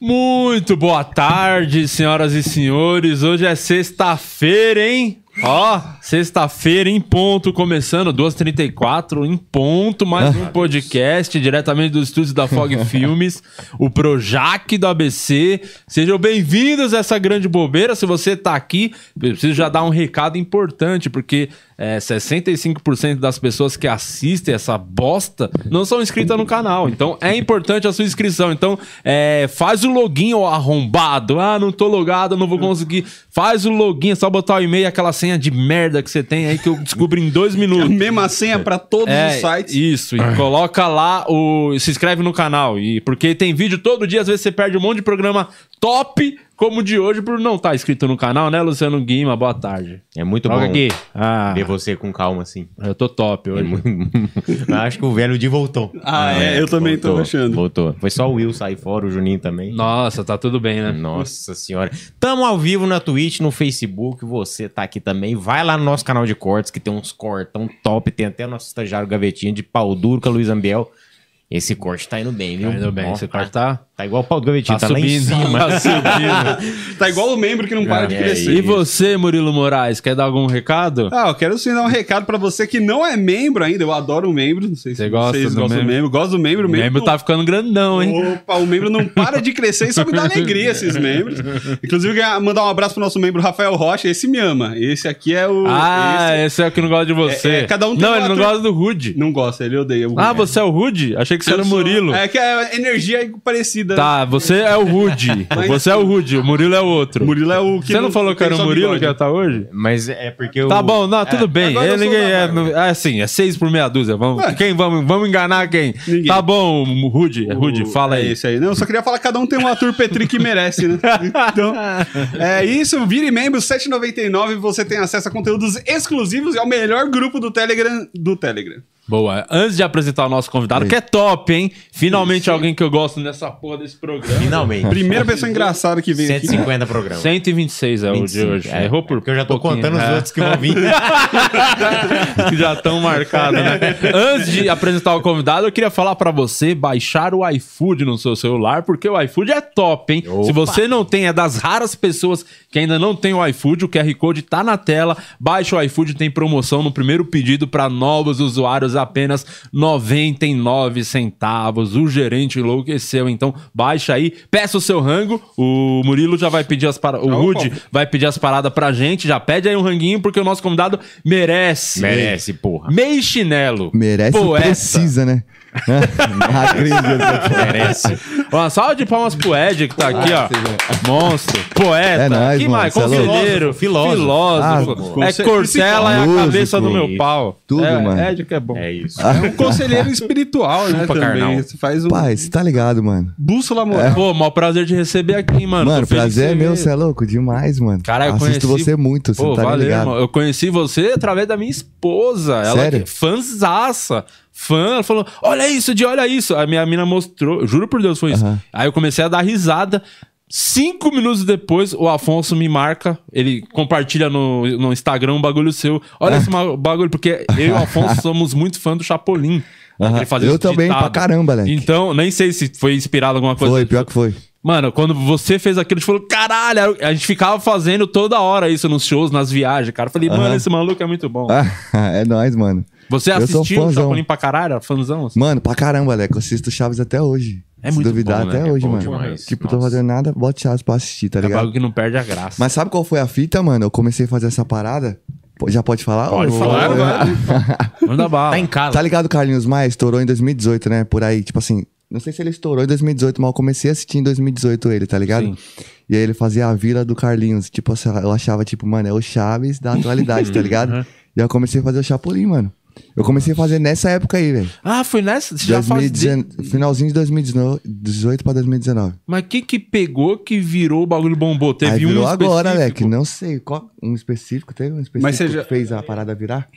Muito boa tarde, senhoras e senhores. Hoje é sexta-feira, hein? Ó, sexta-feira em ponto, começando, 2h34 em ponto, mais um podcast diretamente dos estúdios da Fog Filmes, o Projac do ABC. Sejam bem-vindos a essa grande bobeira. Se você tá aqui, eu preciso já dar um recado importante, porque é, 65% das pessoas que assistem essa bosta não são inscritas no canal. Então é importante a sua inscrição. Então é, faz o login, ó, arrombado. Ah, não tô logado, não vou conseguir. Faz o login, é só botar o e-mail, aquela senha de merda que você tem aí que eu descubro em dois minutos. Mesma senha pra todos É, os sites. Isso, e coloca lá o. Se inscreve no canal. E porque tem vídeo todo dia, às vezes você perde um monte de programa top, como o de hoje, por não estar inscrito no canal, né, Luciano Guima? Boa tarde. É muito bom aqui. Ah, ver você com calma assim. eu tô top É hoje. muito... Eu Acho que o velho Di voltou. Ah, é, eu também tô voltou, achando. Voltou. Foi só o Will sair fora, o Juninho também. Nossa, tá tudo bem, né? Nossa senhora. Tamo ao vivo na Twitch, no Facebook. Você tá aqui também. Vai lá no nosso canal de cortes, que tem uns cortão top. Tem até o nosso estagiário gavetinha de pau duro com a Luiz Ambiel. Esse corte tá indo bem, viu? Tá indo bem. Esse corte tá, Tá igual o pau do gavetinho, tá tá, lá em subindo. cima. Tá subindo. Tá igual o membro que não para de É crescer. E você, Murilo Moraes, quer dar algum recado? Ah, eu quero sim dar um recado pra você que não é membro ainda. Eu adoro o membro. Não sei se Você gosta vocês do gostam membro? do membro. Gosto do membro. O membro tá ficando grandão, hein? Opa, o membro não para de crescer. Isso me dá alegria, esses membros. Inclusive, eu queria mandar um abraço pro nosso membro Rafael Rocha. Esse me ama. Esse aqui é o. Ah, esse- esse é o que não gosta de você. É, é, cada um tem não, ele não gosta do Rude. Não gosta, ele odeia o Ah, você é o Rude? Achei que você Eu era o sou- Murilo. É que a energia é parecida. Tá, você é o Rude. Você é o Rude, o Murilo é o outro. O Murilo é o que. Você não falou que tem era o Murilo bigode. que ia estar hoje? Mas é porque o... Tá bom, não, tudo bem. eu Ele, sou ninguém é, é assim, é seis por meia dúzia. Vamos, Ué. quem vamos, vamos enganar quem? Ninguém. Tá bom, Rude, é Rude, fala é aí. Esse aí. Não, eu só queria falar que cada um tem um ator Petri que merece, né? Então, é isso. Vire membro, R$ 7,99. Você tem acesso a conteúdos exclusivos e ao melhor grupo do Telegram. Do Telegram. Boa. Antes de apresentar o nosso convidado, que é top, hein? Finalmente alguém que eu gosto nessa porra desse programa. Finalmente. Primeira pessoa engraçada que vem aqui. 150 programas. 126 é o de 25, hoje. é. Errou por Porque eu já tô pouquinho. contando os É. outros que vão vir. que já estão marcados, né? Antes de apresentar o convidado, eu queria falar pra você baixar o iFood no seu celular, porque o iFood é top, hein? Opa. Se você não tem, é das raras pessoas que ainda não tem o iFood, o QR Code tá na tela. Baixa o iFood, tem promoção no primeiro pedido para novos usuários, apenas 99 centavos. O gerente enlouqueceu, então baixa aí, peça o seu rango. O Murilo já vai pedir as paradas, o. Rude vai pedir as paradas pra gente, já pede aí um ranguinho, porque o nosso convidado merece. Merece, porra. Meio chinelo. Merece Poeta. precisa, né? Acredito. Merece. Uma salva de palmas pro Ed, que tá aqui, ó. Monstro. Poeta. É nóis, que mano, mais? cê é louco. Conselheiro. Filósofo. Filósofo. Ah, é Cortella e a cabeça do meu pau. Tudo, é, mano. Ed que é bom. É isso. É um conselheiro espiritual, né? Chupa, Também. carnal. Você faz um Pai, você tá ligado, mano? bússola moral. Pô, maior prazer de receber aqui, mano. Mano, Tô feliz prazer é meu, você é louco? Demais, mano. Cara, eu Assisto conheci- você muito, você Pô, não tá valeu, ligado. irmão. Eu conheci você através da minha esposa. Ela Sério? que fãzaça. Fã, ela falou: Olha isso, de olha isso. A minha mina mostrou, juro por Deus, foi isso. Aham. Aí eu comecei a dar risada. Cinco minutos depois, o Afonso me marca, ele compartilha no, no Instagram um bagulho seu. Olha esse bagulho, porque eu e o Afonso somos muito fã do Chapolin. Aham. Ele fazia Eu também ditado. pra caramba, Leque. Então, nem sei se foi inspirado alguma coisa. Foi, pior que foi. Mano, quando você fez aquilo, a gente falou, caralho, a gente ficava fazendo toda hora isso nos shows, nas viagens, cara. Eu falei, mano, Aham. esse maluco é muito bom. É nóis, mano. Você eu assistiu o. Chapolin pra caralho? Era fãzão? assim? Mano, pra caramba, Leque. Eu assisto Chaves até hoje. É Se muito duvidar, bom, né? até É hoje, bom mano. demais. Tipo, tô Nossa. fazendo nada, bote Chaves pra assistir, tá É ligado? bagulho que não perde a graça. Mas sabe qual foi a fita, mano? Eu comecei a fazer essa parada. Já pode falar? Pode Ou- falar, ou- Manda bala. Tá em casa. Tá ligado o Carlinhos Maia? Estourou em 2018, né? Por aí, tipo assim. Não sei se ele estourou em 2018, mas eu comecei a assistir em 2018 ele, tá ligado? Sim. E aí ele fazia a vila do Carlinhos. Tipo, assim, eu achava, tipo, mano, é o Chaves da atualidade, tá ligado? Uhum. E aí eu comecei a fazer o Chapolin, mano. Eu comecei a fazer nessa época aí, velho. Ah, foi nessa? Você já faz... de- 2019 Finalzinho de 2018 pra 2019. Mas o que que pegou que virou o bagulho bombou? Teve aí um virou agora, específico? Leque. Não sei. Qual, um específico? Teve um específico Mas você já- que fez a parada virar?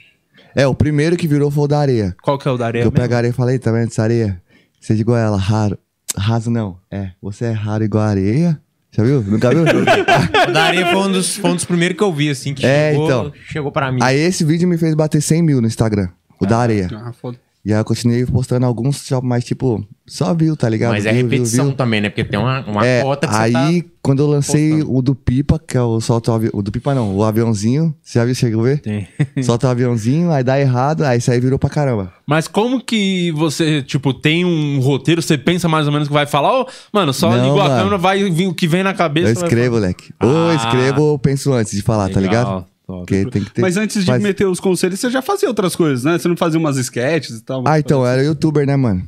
É, o primeiro que virou foi o da areia. Qual que é o da areia eu mesmo? pego a areia e falei, tá vendo essa areia? Seja igual ela, raro. Raso não. É, você é raro igual a areia. Já viu? Nunca viu? O da areia foi um, dos, foi um dos primeiros que eu vi, assim, que É, chegou, então. chegou pra mim. Aí esse vídeo me fez bater 100 mil no Instagram. O da areia. Ah, foda. E aí eu continuei postando alguns mas tipo, só viu, tá ligado? Mas é Viu, viu, repetição viu. também, né? Porque tem uma, uma É, cota que aí você tá... quando eu lancei postando. o do Pipa, que é o solta o avião. O do Pipa não, o aviãozinho. Você já viu, chegou a ver? Tem. Solta o aviãozinho, aí dá errado, aí isso aí virou pra caramba. Mas como que você, tipo, tem um roteiro, você pensa mais ou menos que vai falar, ô, mano, só Não, ligou a câmera, vai vir o que vem na cabeça. Eu escrevo, falar. moleque. Ou eu Ah. escrevo ou eu penso antes de falar, tá Legal, ligado? Top. Porque tem que ter. Mas antes de Faz- meter os conselhos, você já fazia outras coisas, né? Você não fazia umas sketches e tal? Ah, então, eu era youtuber, né, mano?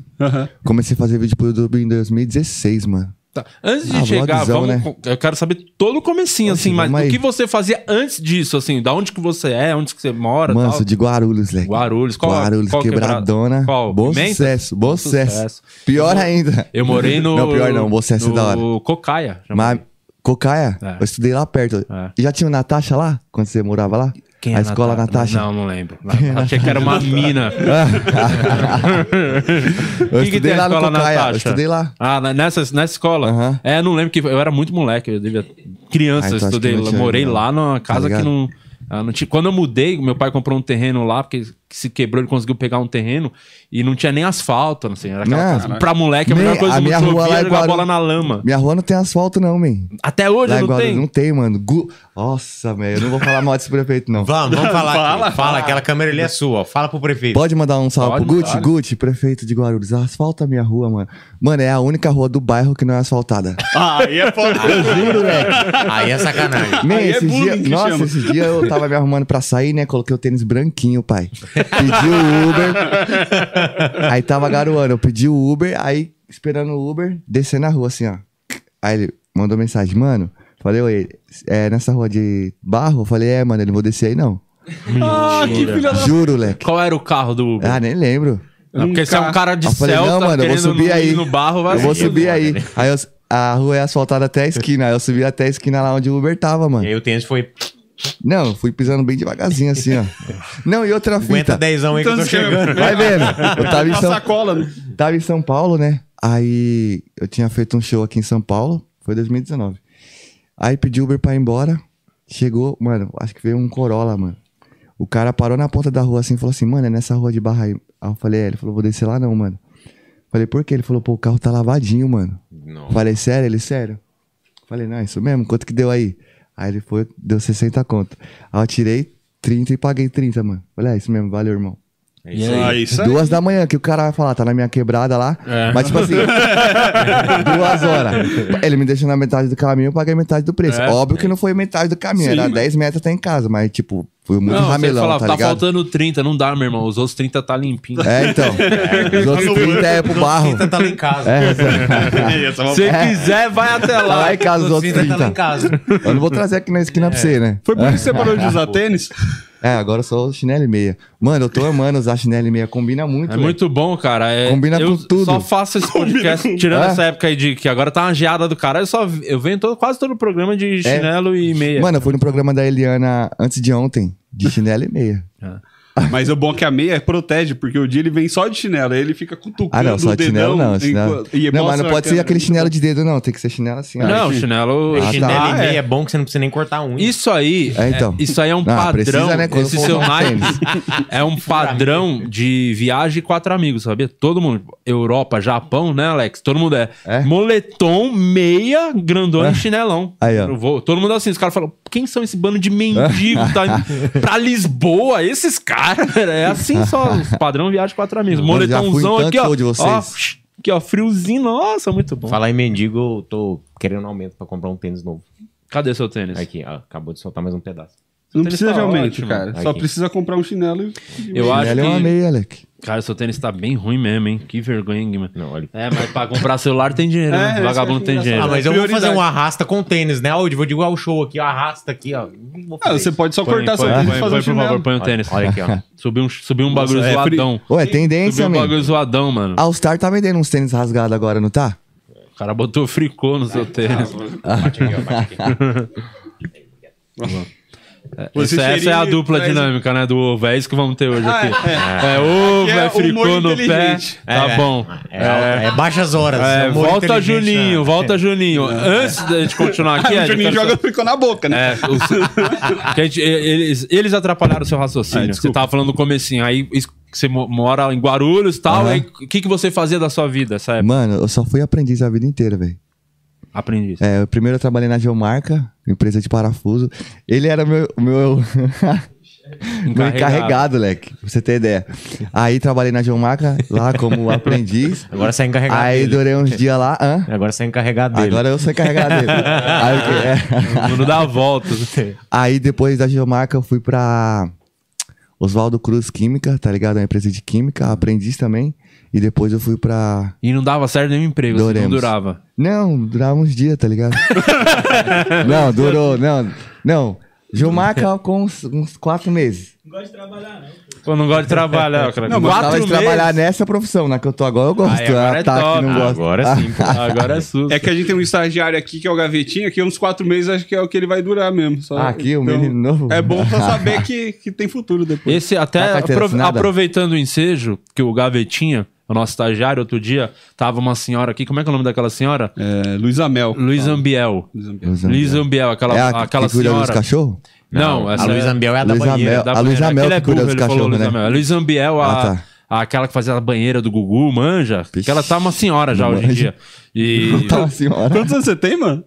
Comecei a fazer vídeo pro YouTube em 2016, mano. Tá. Antes de Ah, chegar, vlogzão, vamos, né? eu quero saber todo o comecinho, assim, mas o que você fazia antes disso, assim, da onde que você é, onde que você mora, Mano, tal. de Guarulhos, leque. Guarulhos, qual Guarulhos, qual quebradona. Qual? Bom Pimenta? sucesso, bom sucesso. sucesso. Pior ainda. Eu morei no... Não, pior não, bom sucesso é no da hora. Cocaia. já Mas. Cocaia, É. eu estudei lá perto. É. Já tinha o Natasha lá, quando você morava lá? Quem a é escola Natasha? Não, não lembro. Achei que era uma mina. Eu Que que estudei a lá no Cocaia, eu Natasha? estudei lá. Ah, nessa, nessa escola? É, não lembro que eu era muito moleque, eu devia criança, Ah, eu então estudei, que tinha morei lá numa casa que ligado? não, ah, não tinha. Quando eu mudei, meu pai comprou um terreno lá porque que se quebrou, ele conseguiu pegar um terreno e não tinha nem asfalto, assim, era aquela pra moleque a Nem- melhor coisa a do minha mundo rua é jogar Guaru- bola na lama. Minha rua não tem asfalto, não, man. Até hoje não tem. não tem, mano. Gu... Nossa, velho, eu não vou falar mal desse prefeito, não. Vamos, vamos falar Fala, aqui. Fala, aquela câmera ali é sua, ó. Fala pro prefeito. Pode mandar um salve Pode, pro Gucci? claro. Gucci, prefeito de Guarulhos. Asfalta a minha rua, mano. Mano, é a única rua do bairro que não é asfaltada. Ah, aí é foda. Juro, velho. Aí é sacanagem. Man, Aí é bullying dias, que nossa, chama. esses dias eu tava me arrumando pra sair, né? Coloquei o tênis branquinho, pai. Pedi o Uber. aí tava garoando. Eu pedi o Uber, aí esperando o Uber, descendo a rua assim, ó. Aí ele mandou mensagem, mano. Falei, oi, é nessa rua de barro? Eu falei, é, mano, ele não vou descer aí não. Ah, que filha da... Juro, leque. Qual era o carro do Uber? Ah, nem lembro. Não, porque você é um cara de Eu falei, Celta não, mano, eu vou subir no- aí. no barro, vai eu vou subir aí. Aí eu- a rua é asfaltada até a esquina. Aí eu subi até a esquina lá onde o Uber tava, mano. E aí o tênis foi. Não, fui pisando bem devagarzinho assim, ó. Não, e outra Aguenta fita. dezão aí que eu tô Então, chegando. Vai vendo. Eu tava em, São, sacola. né? tava em São Paulo, né? Aí eu tinha feito um show aqui em São Paulo. Foi 2019. Aí pedi Uber pra ir embora. Chegou, mano, acho que veio um Corolla, mano. O cara parou na ponta da rua assim e falou assim, mano, é nessa rua de barra aí. Aí eu falei, é, ele falou, vou descer lá não, mano. Falei, por quê? Ele falou, pô, o carro tá lavadinho, mano. Não. Falei, sério? Ele, sério? Falei, não, é isso mesmo? Quanto que deu aí? Aí ele foi, deu 60 conto. Aí eu tirei 30 e paguei 30, mano. Falei, é isso mesmo, valeu, irmão. É isso aí. Ah, isso aí. Duas da manhã, que o cara vai falar, tá na minha quebrada lá. É. Mas, tipo assim, duas horas. Ele me deixou na metade do caminho, eu paguei metade do preço. É. Óbvio que não foi metade do caminho, Sim, era mas- 10 metros até em casa, mas, tipo, foi muito Não, você ramelão, falava, tá tá ligado? faltando 30, não dá, meu irmão. Os outros 30 tá limpinho. É, então. Os outros 30 é pro barro. Tá lá em casa. É, é Se quiser, vai até tá lá. lá em casa os outros Tá lá em 30. casa. Eu não vou trazer aqui na esquina pra você, né? Foi por isso que você parou de usar tênis? É, agora eu sou chinelo e meia. Mano, eu tô amando usar chinelo e meia. Combina muito, É velho. muito bom, cara. É, Combina eu com tudo. só faço esse podcast, tirando É. essa época aí de que agora tá uma geada do cara. Eu só eu venho todo, quase todo o programa de chinelo e meia. Mano, eu fui no programa da Eliana antes de ontem, de chinelo e meia. Mas o bom é que a meia protege, porque o dia ele vem só de chinelo, aí ele fica cutucando Ah, não, só o de dedão. chinelo não. Chinelo... enquanto- e Não, mas não pode ser aquele chinelo de dedo, não. Tem que ser chinelo assim, ó. não, chinelo. Ah, tá. Chinelo e Ah, meia é. é bom que você não precisa nem cortar unha. Isso aí, É, então. é, isso aí é um Ah, padrão. precisa, né, quando Esse seu um naipe é um padrão de viagem e quatro amigos, sabia? Todo mundo. Europa, Japão, né, Alex? Todo mundo é. É? Moletom, meia, grandona e chinelão. Aí, ó. Eu vou- todo mundo assim. Os caras falam: quem são esse bando de mendigo? tá pra Lisboa? Esses caras. É assim só. Padrão viagem quatro amigos. Moletãozão aqui, ó. de vocês. ó. Aqui, ó, friozinho. Nossa, muito bom. Falar em mendigo, eu tô querendo um aumento pra comprar um tênis novo. Cadê seu tênis? Aqui, ó, acabou de soltar mais um pedaço. Não tênis precisa tá de aumento, ótimo. cara. Só Aqui. precisa comprar um chinelo e... Eu acho Chinelo é uma que. meia, Alec. Cara, seu tênis tá bem ruim mesmo, hein? Que vergonha, hein, Guima. Não, olha. É, mas pra comprar celular tem dinheiro, É, né? Vagabundo eu tem dinheiro. Ah, mas eu Prioridade. vou fazer um arrasta com tênis, né? Hoje vou igual o show aqui, ó, arrasta aqui, ó. Ah, você pode só Põe, cortar põe, seu tênis põe, e fazer põe, um por favor, põe o tênis. Olha aqui, ó. Subiu um, subiu um bagulho Nossa, é zoadão. É tendência, Subiu um bagulho zoadão, mano. All Star tá vendendo uns tênis rasgados agora, não tá? O cara botou fricô no seu tênis. Bate aqui, ó, bate aqui. Esse Essa, essa é a dupla dinâmica, né? Do ovo. É isso que vamos ter hoje Ah, aqui. é. É, ovo, Aqui é é, fricô no pé. Tá É, bom. É, é baixas horas. É, volta Juninho, né? volta Juninho. Antes da gente continuar aqui, o Ed, eu Juninho joga ficou na boca, né? É, os- que a gente- eles, eles atrapalharam o seu Ah, raciocínio. desculpa. você tava falando no comecinho. Aí você mo- mora em Guarulhos e tal. O que, que você fazia da sua vida essa época? Mano, eu só fui aprendiz a vida inteira, velho. Aprendi isso. É, primeiro eu trabalhei na Geomarca, empresa de parafuso. Ele era meu, meu, meu encarregado, leque, pra você ter ideia. Aí trabalhei na Geomarca, lá como aprendiz. Agora você é encarregado Aí dele. durei uns dias lá. Hã? Agora você é encarregado dele. Agora eu sou encarregado dele. Aí? É. O mundo dá voltas. Aí depois da Geomarca eu fui pra Oswaldo Cruz Química, tá ligado? Uma empresa de química, aprendiz também. E depois eu fui pra. E não dava certo nenhum emprego, assim, não durava. Não, durava uns dias, tá ligado? não, durou, não. Não. Geomarca com uns, uns quatro meses. Pô, não gosto de trabalhar, cara. Não, Quatro gostava de meses. trabalhar nessa profissão, na que eu tô agora, eu gosto. Aí, agora é tá, top. que não gosto. Agora sim. pô. Agora é susto. É que a gente tem um estagiário aqui que é o Gavetinha, que uns quatro meses acho que é o que ele vai durar mesmo. Só- Ah, aqui, o menino novo? É bom pra saber que, que tem futuro depois. Esse até assinada? aproveitando o ensejo, que o Gavetinha, o nosso estagiário, outro dia, tava uma senhora aqui, como é que é o nome daquela senhora? É, Luiz Amel. Luiz Ambiel. Luiz Ambiel, aquela, É a aquela que cuida senhora. dos cachorros? Não, a essa Luiz é- Ambiel é a da Luiz banheira. Amel. da a banheira. Amel Aquele que cuida dos cachorros, né? Amel. A Luiz Ambiel, a, Ah, tá. a- aquela que fazia a banheira do Gugu, manja. Vixe. Que ela tá uma senhora já hoje em dia. E. Tá senhora. Quantos anos você tem, mano?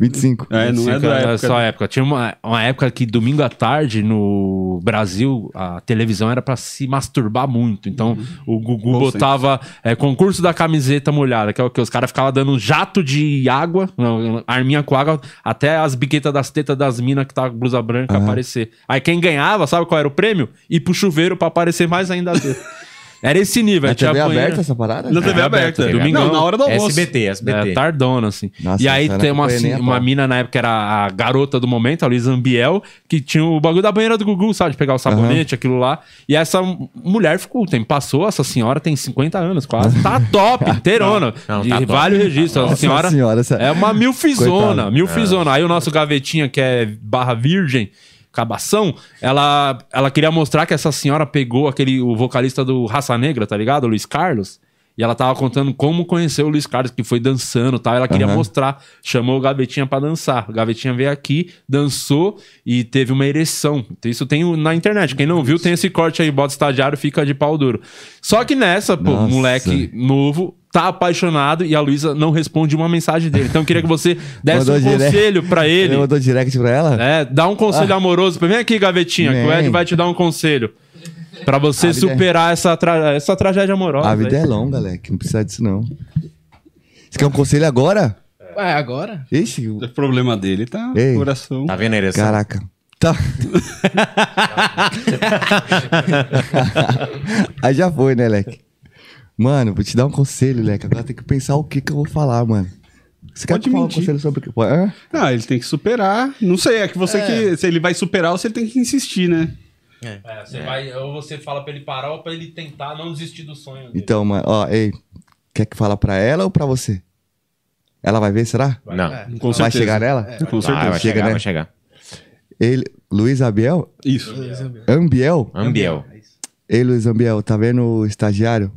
25. É, não é Sim, da cara, época. só época. Tinha uma, uma época que domingo à tarde no Brasil a televisão era pra se masturbar muito. Então o Gugu Bom botava é, concurso da camiseta molhada, que é o que os caras ficavam dando um jato de água, não, arminha com água, até as biquetas das tetas das minas que tava com blusa branca aparecer. Aí quem ganhava, sabe qual era o prêmio? Ir pro chuveiro pra aparecer mais ainda. a teta. Era esse nível. Na TV banheiro- aberta essa parada? Na TV É, aberta. aberta, domingão. Não, na hora do almoço. SBT, SBT. É, tardona, assim. Nossa, e aí tem uma, assim, a uma mina na época que era a garota do momento, a Luísa Ambiel, que tinha o bagulho da banheira do Gugu, sabe? De pegar o sabonete, aquilo lá. E essa mulher ficou, tem, passou, essa senhora tem 50 anos quase. Tá top, inteirona. Não, tá top. vários registros. A Nossa senhora, senhora, essa- é uma milfizona, Coitada. milfizona. Aí o nosso gavetinha, que é barra virgem, Cabação, ela, ela queria mostrar que essa senhora pegou aquele, o vocalista do Raça Negra, tá ligado? O Luiz Carlos. E ela tava contando como conheceu o Luiz Carlos, que foi dançando e tal. Ela queria Aham. mostrar, chamou o Gavetinha pra dançar. O Gavetinha veio aqui, dançou e teve uma ereção. Então, Isso tem na internet. Quem não viu, tem esse corte aí, bota estagiário, fica de pau duro. Só que nessa, pô, Nossa. moleque novo, tá apaixonado e a Luísa não responde uma mensagem dele. Então eu queria que você desse Mandou um direct. conselho pra ele. Ele mandou direct pra ela? É, dá um conselho amoroso. pra- Vem aqui, gavetinha, que o Ed vai te dar um conselho. Pra você é- superar essa, tra- essa tragédia amorosa. A vida aí. é longa, Leque. Não precisa disso, não. Você quer um conselho agora? Ué, agora? Ixi, O problema dele tá Ei. no coração. Tá vendo a ereção? caraca. Tá. Aí já foi, né, Leque? Mano, vou te dar um conselho, Leque. Agora tem que pensar o que que eu vou falar, mano. Você quer Pode que eu fale um mentir. conselho sobre o que? Hã? Ah, ele tem que superar. Não sei, é que você que. Se ele vai superar ou se ele tem que insistir, né? É, você vai, ou você fala pra ele parar ou pra ele tentar não desistir do sonho dele. Então, mano, ó, ei. Quer que fala pra ela ou pra você? Ela vai ver, será? Não. Com Vai certeza. chegar nela? Com Vai, certeza. vai Chega, chegar, né? vai chegar. Ele, Luiz Abiel? Isso. Ambiel? Ambiel. Ei, Luiz Ambiel, tá vendo o estagiário?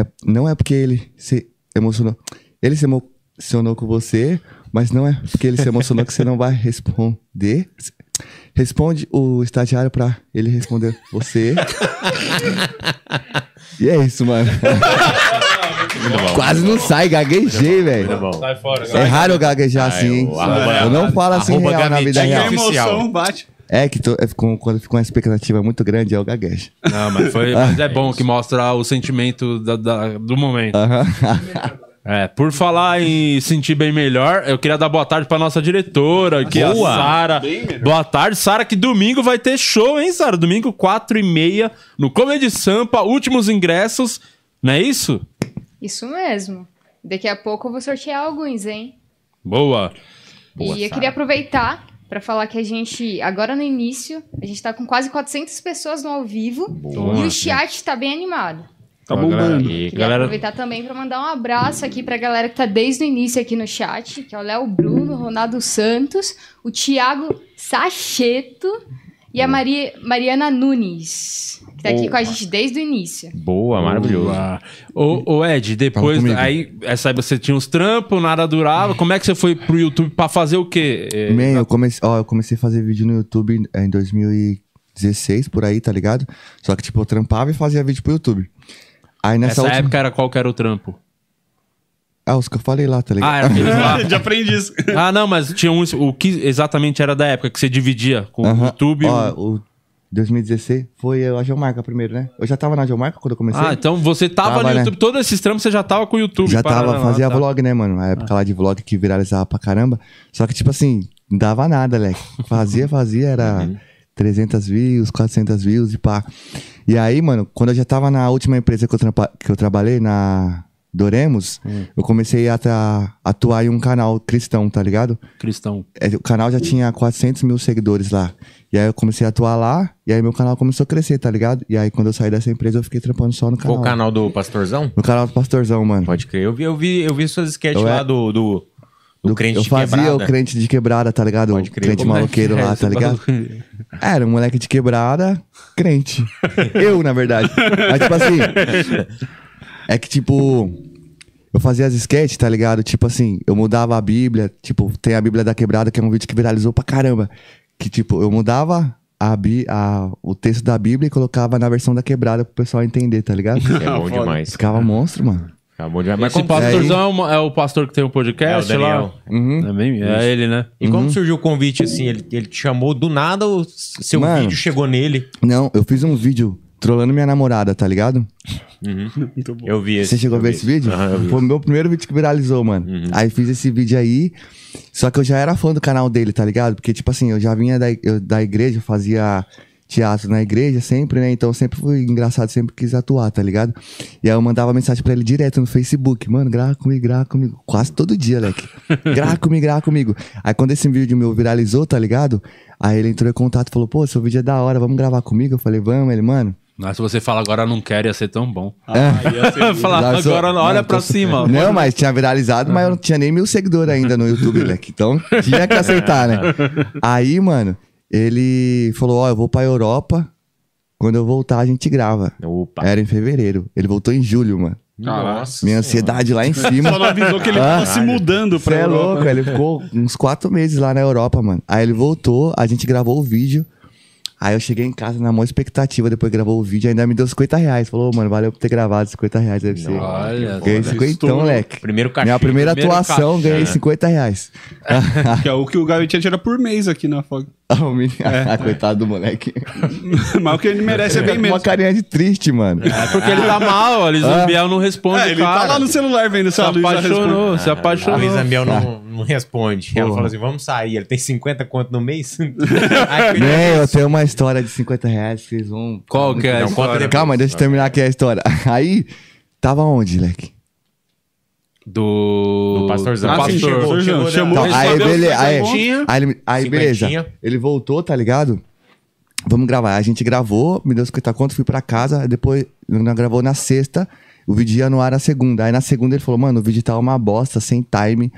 É, não é porque ele se emocionou. Ele se emocionou com você, mas não é porque ele se emocionou que você não vai responder. Responde o estagiário pra ele responder você. e é isso, mano. Quase não sai, gaguejei, velho. Sai fora, É raro eu gaguejar assim, hein? Eu não falo assim real na vida É real. oficial. emoção bate. É que tô- é com- quando fica uma expectativa muito grande, é o gaguejo. Não, mas, foi, mas é bom que mostra o sentimento da- da- do momento. Aham. É, por falar em sentir bem melhor, eu queria dar boa tarde pra nossa diretora, que é a Boa. Sara. Boa tarde, Sara, que domingo vai ter show, hein, Sara? Domingo, 4 e meia, no Comedy Sampa, últimos ingressos, não é isso? Isso mesmo. Daqui a pouco eu vou sortear alguns, hein? Boa. Boa, e eu Sara. queria aproveitar para falar que a gente, agora no início, a gente tá com quase 400 pessoas no ao vivo Boa. e o chat tá bem animado. Tá Ó, galera. bombando. E Queria Galera- aproveitar também para mandar um abraço aqui pra galera que tá desde o início aqui no chat, que é o Léo Bruno, o Ronaldo Santos, o Thiago Sacheto e a Maria, Mariana Nunes, que tá aqui com a gente desde o início. Boa, maravilhoso. Ô, ô, Ed, depois, comigo. aí, essa aí você tinha uns trampos, nada durava. Como é que você foi pro YouTube pra fazer o quê? É, Man, eu comecei, ó, eu comecei a fazer vídeo no YouTube em 2016, por aí, tá ligado? Só que, tipo, eu trampava e fazia vídeo pro YouTube. Aí nessa Essa última... época era qual que era o trampo? Ah, os que eu falei lá, tá ligado? Ah, era aqueles lá. De aprendiz. Ah, não, mas tinha uns. O que exatamente era da época que você dividia com o Aham. YouTube? o- Ó, o 2016 foi a Geomarca primeiro, né? Eu já tava na Geomarca quando eu comecei. Ah, então você tava, Tava, no né? YouTube. Todos esses trampos você já tava com o YouTube. já tava, lá, fazia tá. vlog, né, mano? A época lá de vlog que viralizava pra caramba. Só que, tipo assim, não dava nada, leque. Fazia, fazia, era 300 views, 400 views e pá. E aí, mano, quando eu já tava na última empresa que eu, que eu trabalhei, na Doremos, eu comecei a atuar em um canal cristão, tá ligado? Cristão. É, O canal já tinha 400 mil seguidores lá. E aí eu comecei a atuar lá, e aí meu canal começou a crescer, tá ligado? E aí quando eu saí dessa empresa, eu fiquei trampando só no canal. o canal do Pastorzão? No canal do Pastorzão, mano. Pode crer. Eu vi, eu vi, eu vi suas sketches Eu é- lá do, do, do crente eu de fazia quebrada. o crente de quebrada, tá ligado? Pode o crer. crente Como é maloqueiro que é lá, tá ligado? Era um moleque de quebrada, crente. eu, na verdade. Mas, tipo assim. É que, tipo. Eu fazia as sketches, tá ligado? Tipo assim, eu mudava a Bíblia. Tipo, tem a Bíblia da Quebrada, que é um vídeo que viralizou pra caramba. Que, tipo, eu mudava a, a- o texto da Bíblia e colocava na versão da Quebrada pro pessoal entender, tá ligado? É bom demais. Ficava monstro, mano. Ficava bom demais. Mas Esse como, pastorzão é, é o pastor que tem um podcast É, o lá? Uhum. É, bem- é ele, né? e como surgiu o convite, assim? Ele, ele te chamou do nada ou seu Mano. vídeo chegou nele? Não, eu fiz um vídeo trolando minha namorada, tá ligado? Muito bom. Eu vi esse. Você chegou a ver vi esse vídeo? Vi. Foi o meu primeiro vídeo que viralizou, mano. Aí fiz esse vídeo aí. Só que eu já era fã do canal dele, tá ligado? Porque, tipo assim, eu já vinha da, eu- da igreja, eu fazia teatro na igreja sempre, né? Então eu sempre fui engraçado, sempre quis atuar, tá ligado? E aí eu mandava mensagem pra ele direto no Facebook. Mano, grava comigo, grava comigo. Quase todo dia, Leque. grava comigo, grava comigo. Aí quando esse vídeo meu viralizou, tá ligado? Aí ele entrou em contato e falou, pô, seu vídeo é da hora, vamos gravar comigo? Eu falei, vamos. Ele, mano, Mas se você fala agora não quero, ia ser tão bom. ia ser Falar agora, olha pra tô- cima. Não, mas tinha viralizado, mas eu não tinha nem mil seguidores ainda no YouTube, moleque. Então tinha que aceitar, né? Aí, mano, ele falou: Ó, eu vou pra Europa. Quando eu voltar, a gente grava. Opa. Era em fevereiro. Ele voltou em julho, mano. Nossa. Minha ansiedade lá em cima. Só não avisou que ele tava se mudando Você pra é Europa. louco, ele ficou uns quatro meses lá na Europa, mano. Aí ele voltou, a gente gravou o vídeo. Aí eu cheguei em casa na maior expectativa, depois gravou o vídeo, ainda me deu 50 reais. Falou, "Ô, mano, valeu por ter gravado 50 reais, deve ser. Olha, Ganhei foda. 50, Estourou. moleque. Primeiro cachê. Minha primeira primeiro atuação, cachê. ganhei 50 reais. Que é o que o Gavetinha tira por mês aqui na Fog. Ah, o menino- Ah, Coitado do moleque. Mas o que ele merece é bem Uma menos. carinha de triste, mano. É porque ele tá mal, a Liz Ah. Biel não responde, É, ele cara. tá lá no celular vendo se a apaixonou, se A apaixonou. Luísa Mel não, não responde. Ela falou assim: vamos sair. Ele tem 50 conto no mês? Aí, Nem, eu tenho uma história de 50 reais que vocês vão. Qual que é a Não, história? depois. Calma, deixa eu terminar aqui a história. Aí, tava onde, leque? Do... Do pastorzão. Ah, sim, pastor. chegou, Chegou da- chamou. Então, Ele aí, beleza. Aí, beleza. Ele voltou, tá ligado? Vamos gravar. A gente gravou, me deu 50 conto, fui pra casa. Depois, nós gravou na sexta. O vídeo ia no ar na segunda. Aí na segunda ele falou, mano, o vídeo tá uma bosta, sem time.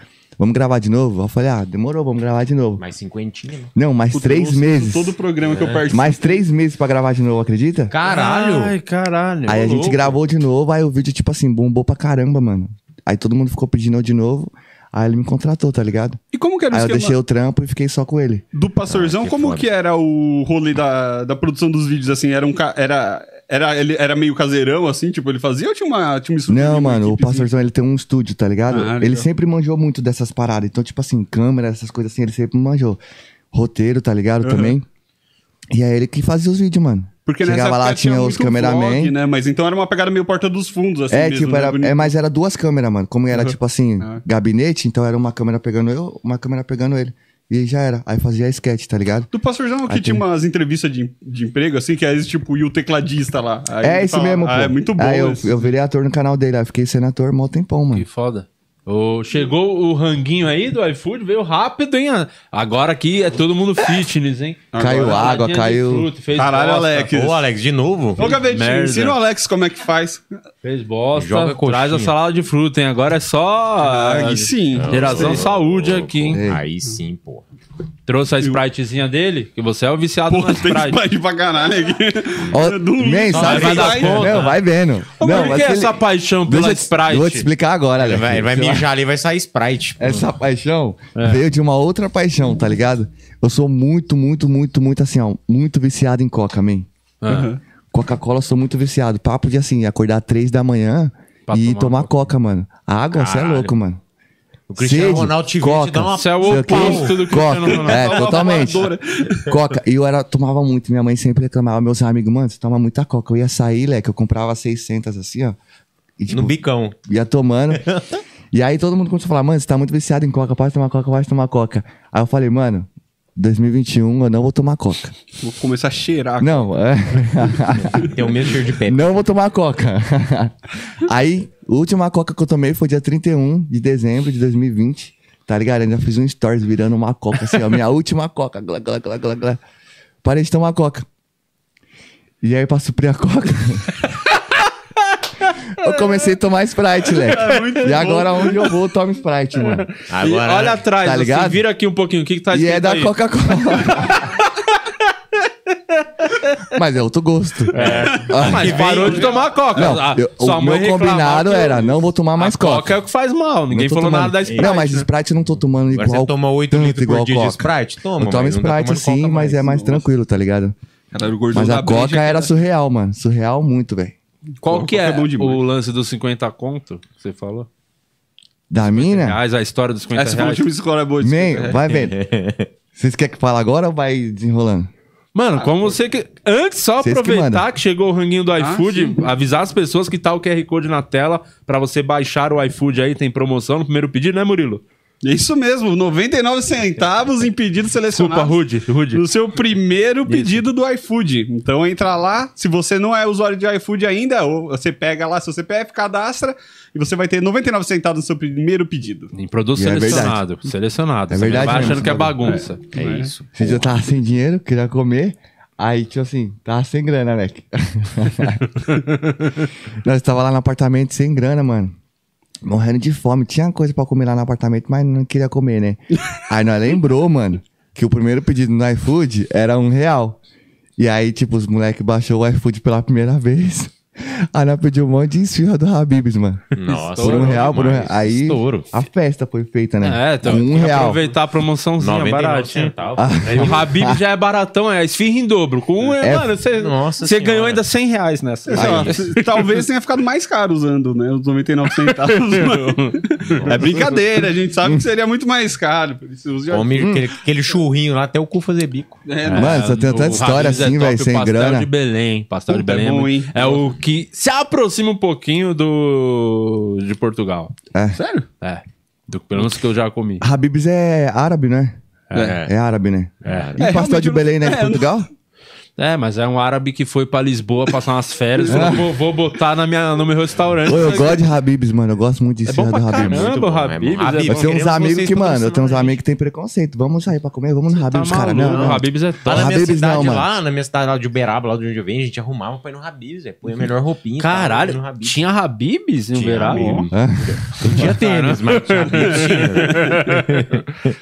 Vamos gravar de novo? Eu falei, ah, demorou, vamos gravar de novo. Mais cinquentinha. né? Não, mais Puta, três eu ouço meses. Todo o programa que eu participo. Mais três meses pra gravar de novo, acredita? Caralho! Ai, caralho. Aí a gente gravou de novo, aí o vídeo, tipo assim, bombou pra caramba, mano. Aí todo mundo ficou pedindo eu de novo. Aí ele me contratou, tá ligado? E como que era o Aí eu esquema deixei o trampo e fiquei só com ele. do pastorzão? Ah, que como foda. que era o rolê da, da produção dos vídeos, assim? Era um... ca- Era, era, ele era meio caseirão, assim? Tipo, ele fazia ou tinha uma, tinha uma Não, mano, o? Pastorzão, ele tem um estúdio, tá ligado? Ah, legal. ele sempre manjou muito dessas paradas. Então, tipo assim, câmera, essas coisas assim, ele sempre manjou. Roteiro, tá ligado? Também. E é ele que fazia os vídeos, mano. Porque nessa Chegava época lá, tinha os muito cameraman. vlog, né? Mas então era uma pegada meio porta dos fundos, assim É, mesmo, tipo, né? era, é, mas era duas câmeras, mano. Como era, tipo assim, Ah. gabinete, então era uma câmera pegando eu, uma câmera pegando ele. E já era. Aí fazia sketch, tá ligado? Do pastorzão que Aí tinha tem- umas entrevistas de, de emprego, assim, que é esse tipo, e o tecladista lá. Aí é esse fala- mesmo, pô. Ah, é muito bom Aí eu, eu virei ator no canal dele, aí fiquei sendo ator mó tempão, mano. Que foda. Ô, chegou o ranguinho aí do iFood, veio rápido, hein? Agora aqui é todo mundo fitness, hein? Caiu Agora, água, caiu- fruta, fez Caralho, bosta, Alex. Ô, Alex, de novo? Ô, Gavetinho, merda. ensina o Alex como é que faz. Fez bosta, Joga coxinha. traz a salada de fruta, hein? Agora é só... Ah, aí sim. Geração saúde aqui, hein? Ei. Aí sim, pô. Trouxe a Spritezinha dele, que você é o viciado Pô, na tem Sprite. Sprite pra caralho aqui. Ó, nem, Só sabe? vai dar conta. Não, vai vendo. Ô, não, Por mas que ele- essa paixão pela Deixa eu te- Sprite? vou te explicar agora, Ele vai, ele vai Sei lá. mijar ali vai sair Sprite. pô. Essa paixão É. veio de uma outra paixão, tá ligado? Eu sou muito, muito, muito, muito assim, ó. Muito viciado em coca, man. Ah, Coca-Cola, eu sou muito viciado. Papo de assim, acordar três da manhã Pra e tomar tomar, coca, mano. Água, você é louco, mano. O Cristiano Sede, Ronaldo te vê, coca. te dá uma... Você é o Sei o quê. oposto do Coca. Cristiano Ronaldo. É, Uma totalmente. Coca. E eu era, tomava muito. Minha mãe sempre reclamava. Meus amigos, mano, você toma muita coca. Eu ia sair, leque, eu comprava 600 assim, ó. E, tipo, No bicão. ia tomando. e aí todo mundo começou a falar, mano, você tá muito viciado em coca, pode tomar coca, pode tomar coca. Aí eu falei, mano, 2021 eu não vou tomar coca. Vou começar a cheirar. Não, é. Tem o mesmo cheiro de pé. não vou tomar coca. aí, a última coca que eu tomei foi dia 31 de dezembro de 2020. Tá ligado? Ainda fiz um stories virando uma coca, assim, ó. Minha última coca. Glá, glá, glá, glá, glá. Parei de tomar coca. E aí, pra suprir a coca. eu comecei a tomar Sprite, Leque. e agora, onde eu vou, eu tomo Sprite, mano. E Agora, olha atrás, Tá você ligado? vira aqui um pouquinho, o que que tá E é da aí? Coca-Cola. Mas é outro gosto. Ah, Mas parou de tomar Coca. Não, Ah, eu- o meu combinado era, não vou tomar mais a Coca. Coca. é o que faz mal, ninguém falou tomando- nada da Sprite. Não, mas né? Sprite eu não tô tomando agora igual você toma 8 tanto litros por igual dia de Coca. Sprite? Toma, Eu tomo mas tá Sprite sim, mas é mais tranquilo, tá ligado? Mas a Coca era que- surreal, mano. Surreal muito, velho. Qual que é, é o lance dos 50 conto que você falou? Da mina? Reais, a história dos 50 Essa reais. última escola boa de Man, vai vendo. Vocês querem que fale agora ou vai desenrolando? Mano, como você que... Antes, só que aproveitar mandam. que, chegou o ranguinho do Ah, iFood, avisar as pessoas que tá o QR Code na tela pra você baixar o iFood aí, tem promoção no primeiro pedido, né, Murilo? Isso mesmo, 99 centavos em pedido Desculpa, selecionado. Rude, Rude. No seu primeiro pedido do iFood. Então entra lá. Se você não é usuário de iFood ainda, ou você pega lá seu CPF, cadastra e você vai ter 99 centavos no seu primeiro pedido. Em produto E é selecionado. selecionado. É Você verdade vai achando mesmo, que é bagunça. É isso. Esse dia eu tava sem dinheiro, queria comer. Aí, tipo assim, tava sem grana, né? Nós tava lá no apartamento sem grana, mano. Morrendo de fome. Tinha coisa pra comer lá no apartamento, mas não queria comer, né? Aí nós lembrou, mano, que o primeiro pedido no iFood era um real. E aí, tipo, os moleques baixou o iFood pela primeira vez. Aí nós pedimos um monte de esfirra do Habibs, mano. Nossa. Por um real, por um real. Aí Estouro. a festa foi feita, né? É, então, tem um real. aproveitar a promoçãozinha 99 baratinha. Aí o Habib já é baratão, é esfirra em dobro. Com um, É, mano, você, você ganhou ainda 100 reais nessa. Ó, Talvez tenha ficado mais caro usando, né? Os 99 centavos. é brincadeira, a gente sabe que seria muito mais caro. Come aquele, aquele churrinho lá até o cu fazer bico. É, Mano, só tem o tanta história Habib's é assim, velho, sem pastel grana. de Belém. Pastel de Puta, Belém é é o que se aproxima um pouquinho do de Portugal. É. Sério? É. Do, pelo menos que eu já comi. Habibs é árabe, né? É. É árabe, né? É. E É, pastel de Belém, né? De não- Portugal? É, mas é um árabe que foi pra Lisboa passar umas férias e falou, vou, vou botar na minha, no meu restaurante. Ô, eu gosto de Habibs, mano. Eu gosto muito de É bom esfirra pra do Habibs. caramba, Muito o bom, Habib's. é bom. é Habib's. Eu tenho uns amigos que, mano, eu tenho uns amigos que tem preconceito. Vamos sair pra comer? Vamos no Tá Habibs, cara. Não, não. O Habib's é Lá top. na minha Habib's cidade, não, mano. lá na minha cidade lá de Uberaba, lá de onde eu venho, a gente arrumava pra ir no Habib's, é. Põe a melhor roupinha. Caralho, no Habib's. tinha Habib's verão? Habib's. Hã? Não tinha tênis, mas tinha Habib's.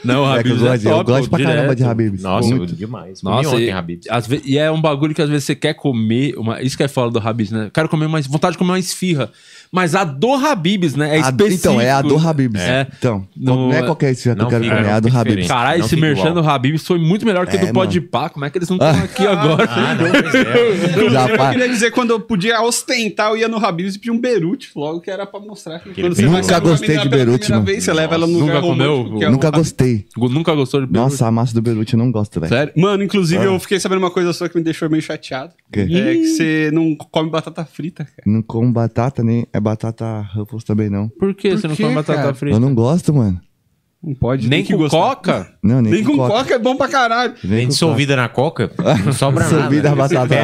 Não, o É Habib's gosto, é de- eu top, gosto pra caramba de. Habibs. Nossa, demais. Nossa, ontem Habib's. e é um bagulho que às vezes você quer comer, uma, isso que é foda do Habib's, né? Quero comer mais, vontade de comer uma esfirra. Mas a do Habib's, né? É específico. então, é a do Habibs. É. Então, No- não é qualquer esfirra que eu quero comer, é a do Habibs. Caralho, esse merchan do Habib's foi muito melhor que o É, do Pode Pá. Como é que eles não estão aqui agora? Ah, não, pois é. Já Eu queria dizer, quando eu podia ostentar, eu ia no Habib's e pedia um berute logo, que era pra mostrar que quando você Nunca gostei de berute, primeira mano. vez, você leva ela no Nunca lugar comeu? é o Nunca gostei. Nunca gostou de Beirute? Nossa, a massa do Beirute eu não gosto, velho. Sério? Mano, inclusive Ah. eu fiquei sabendo uma coisa só que me deixou meio chateado. É que você não come batata frita, cara. Não como batata, nem é batata Ruffles também, não. Por que você não quê, come batata cara? frita? Eu não gosto, mano. Não pode. Nem com gostar. coca? Não, nem, Nem com coca. é bom pra caralho. Nem dissolvida na coca, não sobra nada. Sorvida a né? batata.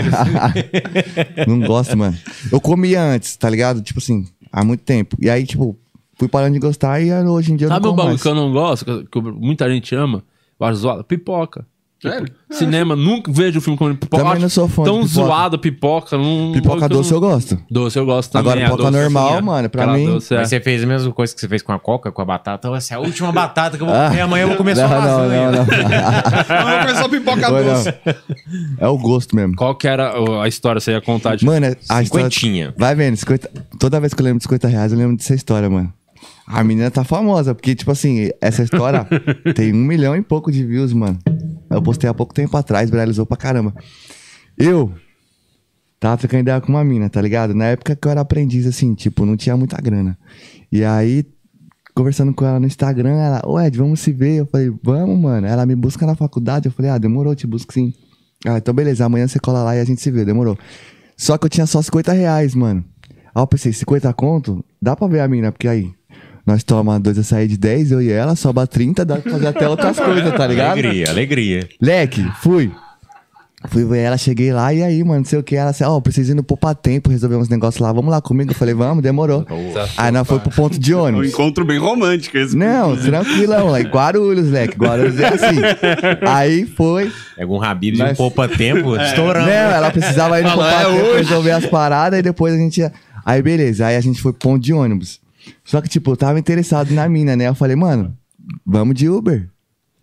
não gosto, mano. Eu comia antes, tá ligado? Tipo assim, há muito tempo. E aí, tipo, fui parando de gostar e hoje em dia Sabe eu não como bagulho mais. que eu não gosto, que, muita gente ama? Zoado? Pipoca. Sério? Cinema, nunca vejo filme comendo pipoca. Também não sou fã de Tão pipoca. zoado pipoca. Não, Pipoca eu doce não- eu gosto. Doce eu gosto também. Agora, a pipoca normal, assim, é. mano, pra mim- doce, é. Mas você fez a mesma coisa que você fez com a coca, com a batata. Essa é a última batata que eu vou Ah. comer. Amanhã eu vou comer só não, não, não, não. Vamos começar a pipoca Foi, doce. não. É o gosto mesmo. Qual que era a história? Você ia contar de... Mano, é- a história... Cinquentinha. Vai vendo, 50... toda vez que eu lembro de 50 reais, eu lembro dessa história, mano. A menina tá famosa, porque, tipo assim, essa história tem um milhão e pouco de views, mano. Eu postei há pouco tempo atrás, viralizou pra caramba. Eu tava trocando ideia com uma mina, tá ligado? Na época que eu era aprendiz, assim, tipo, não tinha muita grana. E aí, conversando com ela no Instagram, ela, ô Ed, vamos se ver. Eu falei, vamos, mano. Ela me busca na faculdade. Eu falei, ah, demorou, te busco sim. Ah, então beleza, amanhã você cola lá e a gente se vê, demorou. Só que eu tinha só 50 reais, mano. Aí eu pensei, 50 conto? Dá pra ver a mina, porque aí. Nós toma dois açaí de 10, eu e ela, sobra 30, dá pra fazer até outras coisas, tá ligado? Alegria, alegria. Leque, fui. Fui ver ela, cheguei lá, e aí, mano, não sei o que. Ela disse, ó, preciso ir no Poupa Tempo, resolver uns negócios lá, vamos lá comigo? Eu falei, vamos, demorou. Aí nós foi pro ponto de É um ônibus. encontro bem romântico esse. Não, tranquilão, lá em Guarulhos, Leque. Guarulhos é assim. Aí foi. Pega um Habib de um Nós- poupa-tempo, estourando. Não, ela precisava ir no Poupa é Tempo resolver as paradas e depois a gente ia. Aí beleza, aí a gente foi pro ponto de ônibus. Só que, tipo, eu tava interessado na mina, né? Eu falei, mano, vamos de Uber.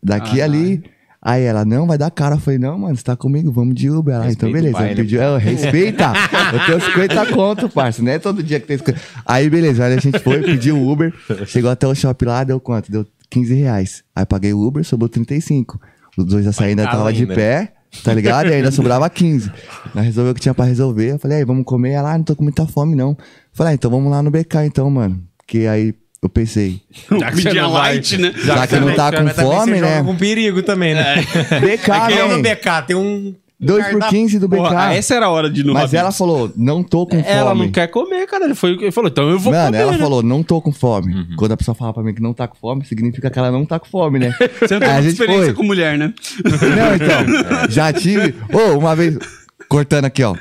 Daqui Ah, ali. Aí ela, não, vai dar cara. Eu falei, não, mano, você tá comigo, vamos de Uber. Ela, então Respeita o beleza. pai, né? pediu, eu, respeita. eu tenho 50 conto, parça. Não é todo dia que tem 50. Aí beleza, aí a gente foi, pediu o Uber. Chegou até o shopping lá, deu quanto? Deu 15 reais. Aí paguei o Uber, sobrou 35. Os dois açaí ainda tava de ainda. pé, tá ligado? E ainda sobrava 15. Nós resolveu o que tinha pra resolver. Eu falei, aí, vamos comer? Ela, ah, não tô com muita fome, não. Eu falei, ah, então vamos lá no BK, então, mano. Porque aí eu pensei, Já que você Comidinha não vai- light, né? já que não tá com fome, você né? joga com perigo também, né? BK, Aqui é no né? BK, tem um... 2 por 15 do BK. Porra, essa era a hora de no Mas ela falou, não tô com Ela fome. não quer comer, cara. Ele, foi, ele falou, então eu vou Mano, comer. ela né? falou, não tô com fome. Quando a pessoa fala pra mim que não tá com fome, significa que ela não tá com fome, né? Você não tem muita experiência foi. com mulher, né? Não, então, já tive. Ô, uma vez, cortando aqui, ó.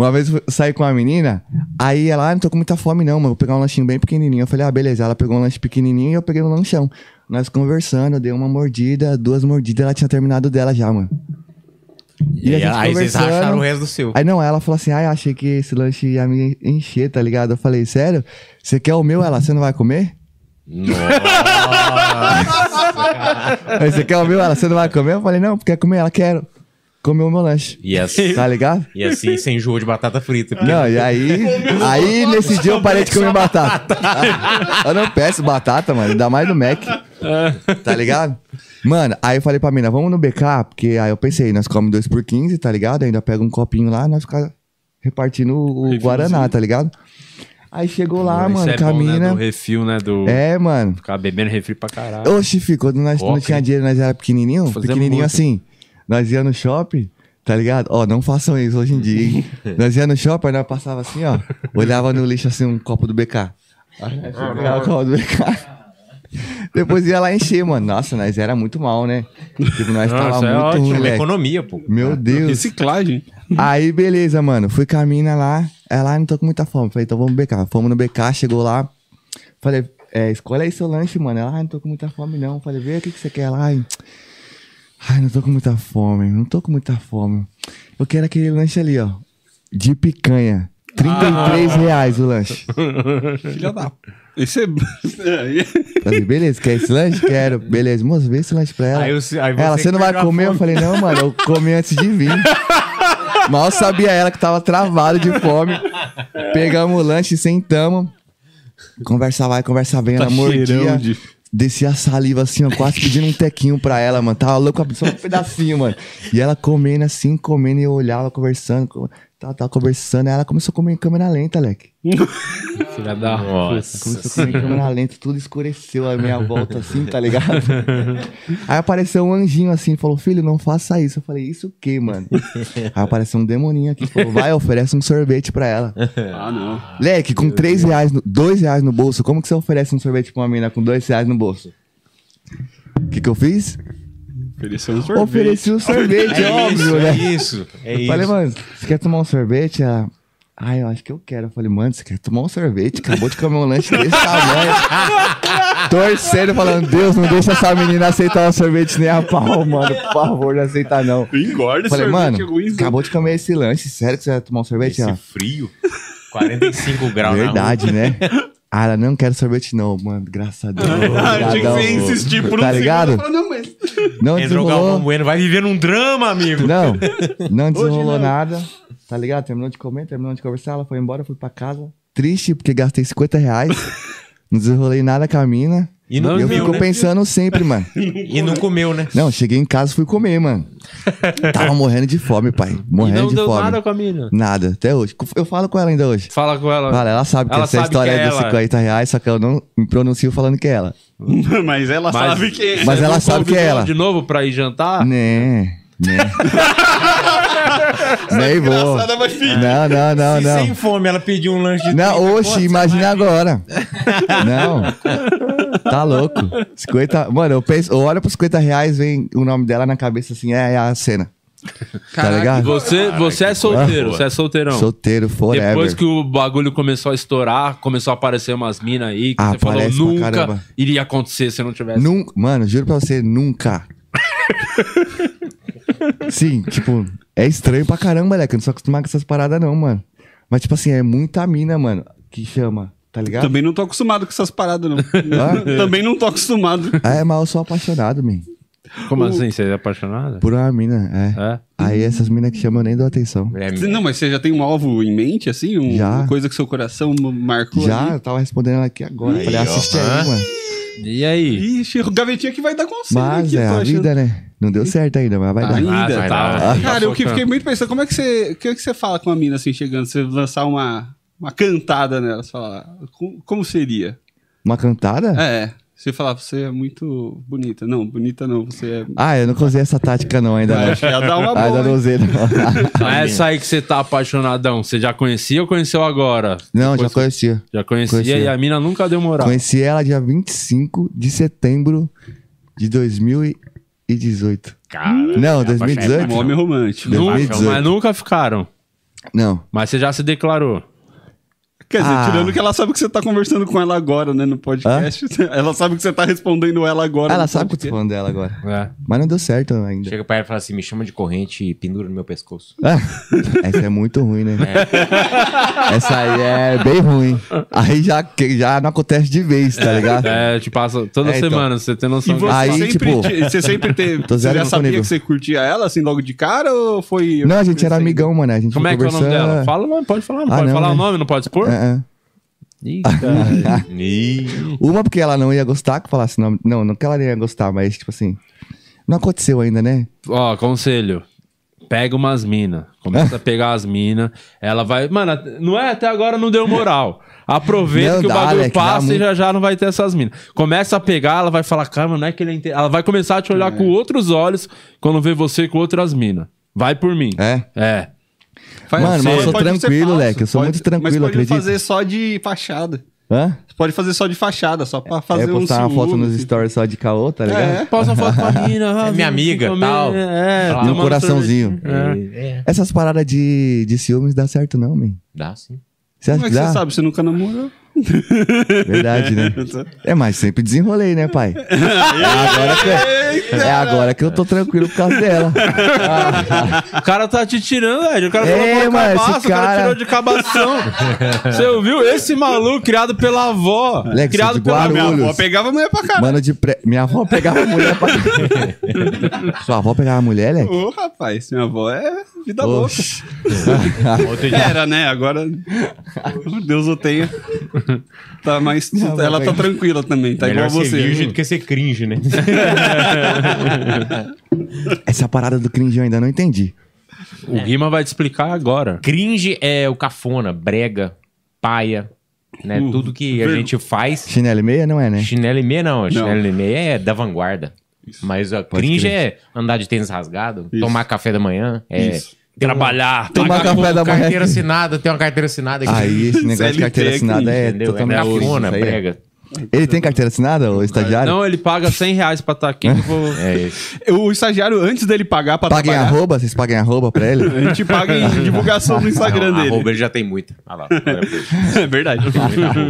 Uma vez eu saí com uma menina, aí ela, ah, não tô com muita fome não, mano, vou pegar um lanchinho bem pequenininho. Eu falei, ah, beleza. Ela pegou um lanche pequenininho e eu peguei um lanchão. Nós conversando, eu dei uma mordida, duas mordidas, ela tinha terminado dela já, mano. E aí, aí vocês acharam o resto do seu. Aí não, ela falou assim, ah, achei que esse lanche ia me encher, tá ligado? Eu falei, sério? Você quer o meu? Ela, você não vai comer? Aí, você quer o meu? Ela, você não vai comer? Eu falei, não, quer comer? Ela, quero. Comeu o meu lanche. E assim, Tá ligado? e assim sem enjoo de batata frita. porque- Não, e aí, aí nesse dia eu parei de comer batata. eu não peço batata, mano, ainda mais no Mac. Tá ligado? Mano, aí eu falei pra mina, vamos no BK, porque aí eu pensei, nós comemos 2 por 15, tá ligado? Ainda pega um copinho lá, nós ficamos repartindo o, o Guaraná, tá ligado? Aí chegou lá, Isso mano, é bom, né? Do refil, né? Do... É, mano. Ficar bebendo refri pra caralho. Oxi, fi, quando nós não Coca, tinha dinheiro, nós era pequenininho, Fazer pequenininho muito. assim. Nós ia no shopping, tá ligado? Ó, não façam isso hoje em dia, hein? nós ia no shopping, aí nós passava assim, ó. Olhava no lixo assim, um copo do BK. O copo do BK. Depois ia lá encher, mano. Nossa, nós era muito mal, né? Tipo, nós Nossa, tava é muito ótimo. ruim, É moleque. economia, pô. Meu Deus. Reciclagem. Aí, beleza, mano. Fui com a mina lá. Ela, ah, não tô com muita fome. Falei, então vamos no BK. Fomos no BK, chegou lá. Falei, é, escolhe aí seu lanche, mano. Ela, ah, não tô com muita fome, não. Falei, vê o que, que você quer lá. Ai, não tô com muita fome. Não tô com muita fome. Eu quero aquele lanche ali, ó. De picanha. 33 reais o lanche. Filha da... Esse é... Falei, beleza, quer esse lanche? Quero. Beleza, moço, vê esse lanche pra ela. Aí você- aí você ela, você não vai comer? Eu falei, não, mano, eu comi antes de vir. Mal sabia ela que tava travado de fome. Pegamos o lanche, sentamos. Conversa vai, conversa vem, ela Tá cheirão mordia. de- Descia a saliva assim, ó, quase pedindo um tequinho pra ela, mano. Tava louco, só um pedacinho, mano. E ela comendo assim, comendo, e eu olhava, conversando. Tava, tava conversando, aí ela começou a comer em câmera lenta, Leque. Filha da Nossa. Começou a comer em câmera lenta, tudo escureceu a minha volta assim, tá ligado? Aí apareceu um anjinho assim, falou, filho, não faça isso. Eu falei, isso o quê, mano? Aí apareceu um demoninho aqui, falou, vai, oferece um sorvete pra ela. Ah, não. Leque, com 3 reais, no, 2 reais no bolso, como que você oferece um sorvete pra uma mina com 2 reais no bolso? O que que eu fiz? Ofereceu um sorvete. Ofereci o sorvete, É óbvio, isso, né? é isso. É isso. Falei, mano, você quer tomar um sorvete? Ela, Ah, eu acho que eu quero. Eu falei, mano, você quer tomar um sorvete? Acabou de comer um lanche desse tamanho. Torcendo, falando, Deus, não deixa essa menina aceitar um sorvete nem a pau, mano. Por favor, não aceita não. Engorda Falei, mano, ruim, acabou de comer esse lanche. Sério que você vai tomar um sorvete? Esse Ela, frio. 45 graus na rua. Verdade, né? Ah, ela não quer sorvete não, mano. Graças a Deus. Ah, tinha que insistir por um Tá ligado? Eu Não, mas... Não Entrou o Galvão desenrolou. Bueno. Vai viver num drama, amigo. Não, não desenrolou não. nada. Tá ligado? Terminou de comer, terminou de conversar, ela foi embora, eu fui pra casa. Triste, porque gastei 50 reais. não desenrolei nada com a mina. E não eu comeu, fico né? pensando sempre, mano. E não comeu, né? Não, cheguei em casa e fui comer, mano. Tava morrendo de fome, pai. E Morrendo não de deu fome. nada com a mina. Nada, até hoje. Eu falo com ela ainda hoje. Fala com ela. Fala, ela sabe que Ela essa sabe história que é é dos ela. 50 reais, só que eu não me pronuncio falando que é ela. mas ela Mas- sabe que... é. Mas ela Não sabe que é ela. De novo pra ir jantar? Né, né. Nem vou. Engraçada, mas filho. Não, não, não, Se não. sem fome ela pediu um lanche de Não, 30 oxe, imagina agora. Não. Tá louco. 50. Mano, eu penso, eu olho pros 50 reais, vem o nome dela na cabeça assim, é, é a cena. tá ligado? Você, você é solteiro, você é solteirão. Solteiro, forever. Depois que o bagulho começou a estourar, começou a aparecer umas minas aí que Ah, você falou nunca caramba. iria acontecer se não tivesse. Nun- Mano, juro pra você, nunca. Sim, tipo, é estranho pra caramba, moleque. Eu não sou acostumado com essas paradas, não, mano. Mas, tipo assim, é muita mina, mano, que chama, tá ligado? Também não tô acostumado com essas paradas, não. Ah? Também não tô acostumado. É, mas eu sou apaixonado, man. Como assim? Você é apaixonado? Por uma mina, é. É? Aí essas minas que chamam eu nem dou atenção. É, Não, mas você já tem um alvo em mente, assim? Um- Já. Uma coisa que seu coração marcou Já, ali? eu tava respondendo ela aqui agora. Falei, assiste aí, mano. E aí? Ixi, o gavetinha que vai dar conselho Mas aqui, é tô a achando. vida, né? Não deu certo ainda, mas vai dar. Ainda. Ah, tá- Cara, eu fiquei muito pensando, como é que você, o que, é que você fala com a mina assim chegando? Você lançar uma, uma cantada nela, você fala, como, como seria? Uma cantada? É, você falar, você é muito bonita. Não, bonita não, você é... Ah, eu não usei essa tática não, ainda não. Acho que ia dar uma Ainda boa, não hein? usei, não. Mas essa aí que você tá apaixonadão, você já conhecia ou conheceu agora? Não, já Depois- conhecia. Já conhecia, Conhecia. e a mina nunca deu moral. Conheci ela dia 25 de setembro de 2018. Cara, Não, é 2018? Um homem romântico. Nunca, 2018. mas nunca ficaram. Não. Mas você já se declarou. Quer dizer, Ah. tirando que ela sabe que você tá conversando com ela agora, né, no podcast. Ela sabe que você tá respondendo ela agora. Ela sabe que eu tô falando dela agora. É. Mas não deu certo ainda. Chega pra ela e fala assim: me chama de corrente e pendura no meu pescoço. Ah, essa é muito ruim, né? Essa aí é bem ruim. Aí já, já não acontece de vez, tá ligado? É, te passa toda É, então. semana, você tem E noção você Aí, sempre, tipo, te- você sempre teve. tô Você já sabia comigo. que você curtia ela assim logo de cara ou foi. Não, a gente era amigão, mano. A gente Como é que é o nome dela? Fala, não pode falar, não Ah, pode não, falar né? o nome, não pode expor? É, é. Ih, cara. Uma porque ela não ia gostar que eu falasse nome. Não, não que ela ia gostar, mas tipo assim. Não aconteceu ainda, né? Ó, conselho. Pega umas minas. Começa a pegar as minas. Ela vai. Mano, não é? Até agora não deu moral. Aproveita Não que o bagulho Alec, dá passa e muito. já já não vai ter essas minas. Começa a pegar, ela vai falar, cara, não é que ele é inte-" Ela vai começar a te olhar com outros olhos quando vê você com outras minas. Vai por mim. É. É. Faz- Mano, mas eu sou pode tranquilo, Leque, eu sou muito tranquilo, Mas pode acredita? fazer só de fachada. Hã? Você pode fazer só de fachada, só pra fazer é um postar uma foto nos assim. stories só de caô, tá ligado? É. Posta uma foto com a mina. É minha amiga, tal. É, um tomando coraçãozinho. É. É, Essas paradas de, de ciúmes dá certo, não, man. dá sim. Você acha Como é que que dá? você sabe? Você nunca namorou? Verdade, né? É, mas sempre desenrolei, né, pai? É agora, que, é agora que eu tô tranquilo por causa dela. O cara tá te tirando, velho. O cara É, falou mano, cabaço, esse o cara cara- tirou de cabação. Você ouviu? Esse maluco criado pela avó. Criado pela Minha avó pegava a mulher pra caralho. Mano de. Minha avó pegava mulher pra... Sua avó pegava mulher, Leque? Ô, rapaz, minha avó é vida louca. Oxi. Dia, Era, né? Agora, Deus o tenha. Tá mais, Não, ela tá pegar. tranquila também, tá melhor igual ser você. virgem do que ser cringe, né? Essa parada do cringe eu ainda não entendi. O Guima vai te explicar agora. cringe é o cafona, brega, paia, né? Uh, Tudo que a gente faz. Chinelo e meia não é, né? Chinelo e meia não, chinelo e meia é da vanguarda. Mas a cringe crer. é andar de tênis rasgado, Isso. tomar café da manhã, é Isso. Trabalhar. Pagar café com da manhã. Carteira assinada, tem uma carteira assinada aqui. Aí esse negócio de CLT carteira é assinada é? É totalmente cafona, cringe, aí é. Ele tem carteira assinada, o estagiário? Não, ele paga 100 reais pra estar aqui. eu vou- É isso. O estagiário, antes dele pagar pra Paguem trabalhar, arroba? Vocês paguem arroba pra ele? a gente paga em divulgação no Instagram Não, dele. arroba ele já tem muito. Olha lá. ele. É verdade.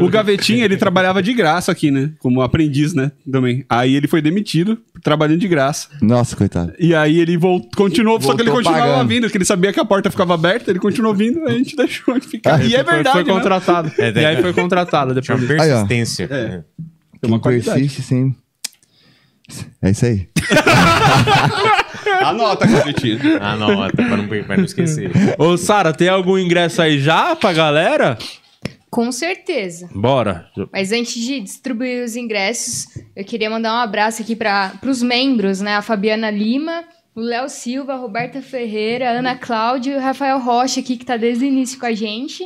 o Gavetinha, ele trabalhava de graça aqui, né? Como aprendiz, né? Também. Aí ele foi demitido, trabalhando de graça. Nossa, coitado. E aí ele volt... continuou, só que ele Voltou continuava pagando. vindo, porque ele sabia que a porta ficava aberta, ele continuou vindo, a gente deixou ele ficar. e é Foi- verdade, Foi né? contratado. É, e aí foi contratado depois. Chama disso. persistência. É. Tem uma qualidade. persiste, sim. É isso aí. Anota, Gavetinha. Anota, pra não, pra não esquecer. Ô, Sara, tem algum ingresso aí já pra galera? Com certeza. Bora. Mas antes de distribuir os ingressos, eu queria mandar um abraço aqui para os membros, né? A Fabiana Lima, o Léo Silva, a Roberta Ferreira, a Ana Cláudia e o Rafael Rocha aqui, que tá desde o início com a gente.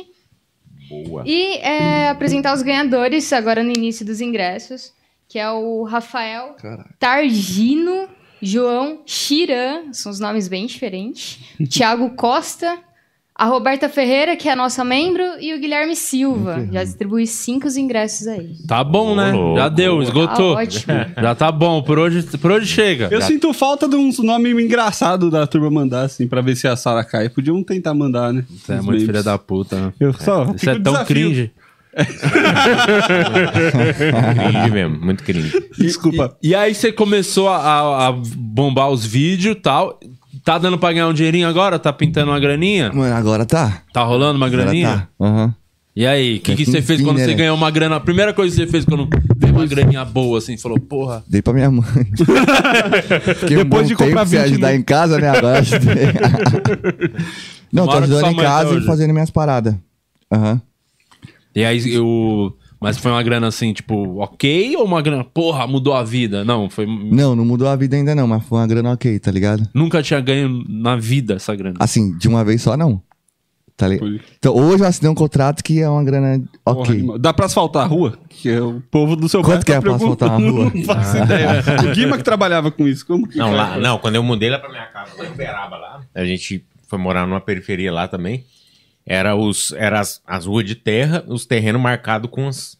Boa. E é, apresentar os ganhadores agora no início dos ingressos, que é o Rafael Targino, João Chiran, são os nomes bem diferentes, Tiago Costa, a Roberta Ferreira, que é a nossa membro, e o Guilherme Silva. Já distribui cinco os ingressos aí. Tá bom, né? louco. Já deu, esgotou. Tá ótimo. Já tá bom, por hoje, por hoje chega. Eu Já- sinto falta de uns nomes engraçados da turma mandar, assim, pra ver se a Sara cai. Podiam tentar mandar, né? Você é muito filha da puta, né? Eu só Isso fica é tão desafio. cringe. Cringe mesmo, muito cringe. Desculpa. E aí você começou a, a- a bombar os vídeos e tal. Tá dando pra ganhar um dinheirinho agora? Tá pintando uma graninha? Mano, agora tá. Tá rolando uma Agora graninha? tá. Aham. E aí, o que, que você fez quando você ganhou uma grana? A primeira coisa que você fez quando veio uma graninha boa, assim, falou, porra. Dei pra minha mãe. Fiquei um Depois bom de comprar tempo sem 20 ajudar no- em casa, né? Agora ajudei. Não, tô ajudando em casa e fazendo minhas paradas. Aham. E aí eu. Mas foi uma grana assim, tipo, ok? Ou uma grana, porra, mudou a vida? Não, foi. Não, não mudou a vida ainda não, mas foi uma grana ok, tá ligado? Nunca tinha ganho na vida essa grana. Assim, de uma vez só não. Tá ligado? Foi. Então, hoje eu assinei um contrato que é uma grana Porra, ok. animal. Dá pra asfaltar a rua? Que é o povo do seu Quanto bairro que é tá pra asfaltar perguntando. rua? Não faço ideia. O Guima que trabalhava com isso. Como que Não, lá, não, quando eu mudei lá pra minha casa, lá em Uberaba, lá, a gente foi morar numa periferia lá também. Era, os, era as, as ruas de terra, os terrenos marcados com as.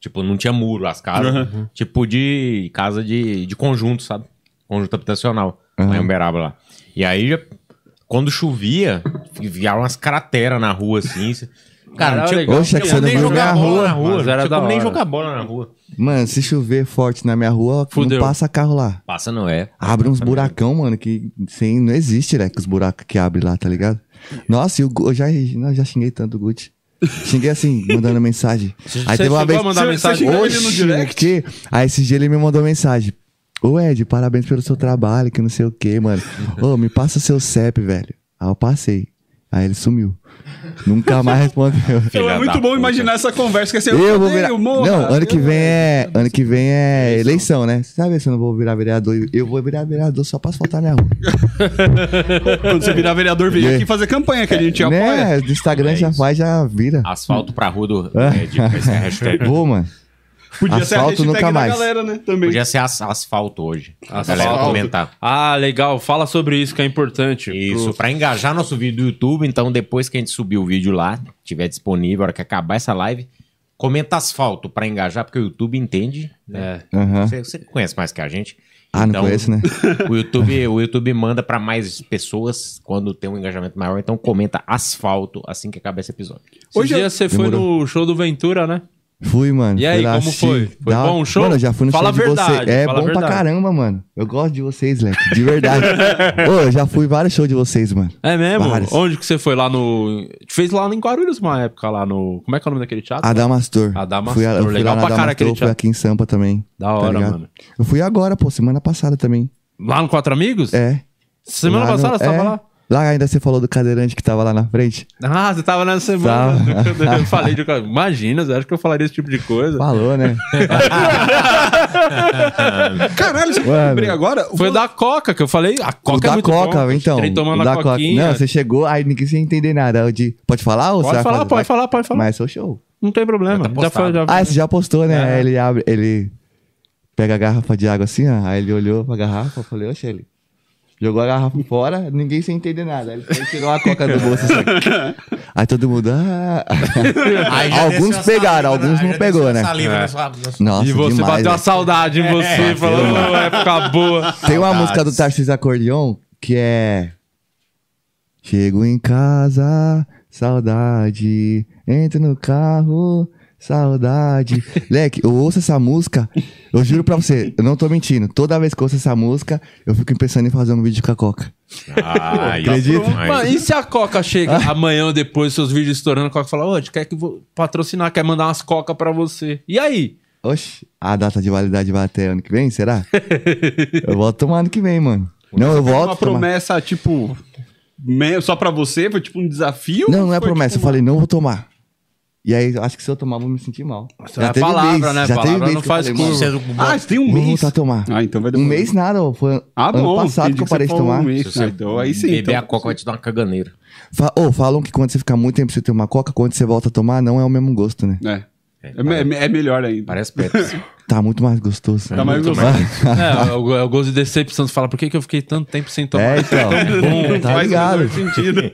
Tipo, não tinha muro, as casas. Tipo de casa de, de conjunto, sabe? Conjunto habitacional. Lá em Uberaba lá. E aí, já, quando chovia, via umas crateras na rua assim. Cara, não tinha, legal. Oxe, é que tinha você nem jogar bola rua. na rua. Mas era Não tinha como nem jogar bola na rua. Mano, se chover forte na minha rua, Fudeu. não passa carro lá. Passa não é. Abre uns buracão, mano, que sem, não existe, né? Que os buracos que abre lá, tá ligado? Nossa, e o Gu- eu já, eu já xinguei tanto o Gucci. Xinguei assim, mandando mensagem. Aí teve uma vez. mandar mensagem? Oxi, no direct? Aí esse dia ele me mandou mensagem. Ô Ed, parabéns pelo seu trabalho, que não sei o que, mano. Ô, me passa seu CEP, velho. Aí eu passei. Aí ele sumiu. Nunca mais respondeu. Então Filha é muito bom puta. imaginar essa conversa que assim, Eu vou virar. morra, Não, ano que eu- vem é. Ano que vem é eleição, né? Você sabe se eu não vou virar vereador? Eu vou virar vereador só pra asfaltar minha rua. Quando você virar vereador, vem É. aqui fazer campanha, que a gente apoia. Né? Do Instagram É já faz, já vira. Asfalto pra rua do. É. É, de, hashtag. Vou, mano. Podia ser a Asfalto nunca da mais. galera, né? Também. Podia ser as- asfalto hoje. A Asfalto. galera comentar. Ah, legal. Fala sobre isso que é importante. Isso, Pro- pra engajar nosso vídeo do YouTube, então depois que a gente subir o vídeo lá, tiver disponível, a hora que acabar essa live, comenta asfalto pra engajar, porque o YouTube entende. né? É. Aham. Você, você conhece mais que a gente. Ah, não Então, conheço, né? O YouTube, o YouTube manda pra mais pessoas quando tem um engajamento maior, então comenta asfalto assim que acabar esse episódio. Esses Hoje eu- dias você foi Demorou. no show do Ventura, né? Fui, mano. E aí, como foi? Foi Da- bom o show? Mano, eu já fui no Fala show de vocês. É fala bom pra verdade. caramba, mano. Eu gosto de vocês, Leque. De verdade. Ô, eu já fui vários shows de vocês, mano. É mesmo? Vários. Onde que você foi lá no. Fez lá em Guarulhos uma época lá no. Como é que é o nome daquele teatro? Adamastor. Adamastor, Fui, eu fui legal lá pra cara aquele Adamastor, fui teatro. aqui em Sampa também. Da tá hora, ligado? mano. Eu fui agora, pô, semana passada também. Lá no Quatro Amigos? É. Semana Lá no- passada você tava é. lá? Lá ainda você falou do cadeirante que tava lá na frente. Ah, você tava nessa semana. Tava. eu falei de. Imagina, você acha que eu falaria esse tipo de coisa? Falou, né? Caralho, você Mano. lembrei agora? Foi da Coca que eu falei. A O Coca é da muito Coca, bom. então. Tomando o a da Coca. Não, você chegou, aí ninguém sem entender nada. De, pode falar ou Pode falar, fazer? pode falar, pode falar. Mas é o show. Não tem problema. Já tá Já foi, já Ah, você já postou, né? É. Aí ele abre, ele pega a garrafa de água assim, ó. Aí ele olhou pra garrafa, eu falei, oxe, ele. Jogou a garrafa fora, ninguém sem entender nada. Ele foi tirou a coca do bolso assim. Aí todo mundo. Ah. Aí alguns a pegaram, saliva, alguns aí não pegou, a né? saliva É. na sua- na sua- Nossa, e você demais, bateu uma velho. saudade em você, falou, "Ô, época boa. Tem uma Saudades. música do Tarcísio Acordeon que é. Chego em casa, saudade. Entro no carro, saudade. Leque, eu ouço essa música, eu juro pra você, eu não tô mentindo. Toda vez que eu ouço essa música, eu fico pensando em fazer um vídeo com a Coca. Ah, Mano, e se a Coca chega amanhã ou depois, seus vídeos estourando, a Coca fala, ô, a gente quer que vou patrocinar, quer mandar umas Coca pra você. E aí? Oxe, a data de validade vai até ano que vem, será? eu volto tomar ano que vem, mano. Não, eu Foi volto. uma tomar- promessa, tipo, só pra você? Foi tipo um desafio? Não, não é Foi, promessa. tipo, Eu falei, não vou tomar. E aí, acho que se eu tomar, eu vou me sentir mal. é a palavra, né? Já Palavra teve vez não faz falei, Você- Ah, você tem um Vou mês. voltar a tomar. Ah, então vai Um demorar. mês nada, ó, foi Ah, ano bom. passado que eu parei de tomar. Um mês. Ah, então, aí sim. beber então, a coca vai te dar uma caganeira. Fa oh, falam que quando você fica muito tempo sem ter uma coca, quando você volta a tomar, não é o mesmo gosto, né? É. É, me- é melhor ainda. Parece Pepsi. Tá muito mais gostoso. Tá mais gostoso. É, é o, é o gosto de decepção. Você fala, por que, que eu fiquei tanto tempo sem tomar? É, então. bom. tá Faz ligado? sentido.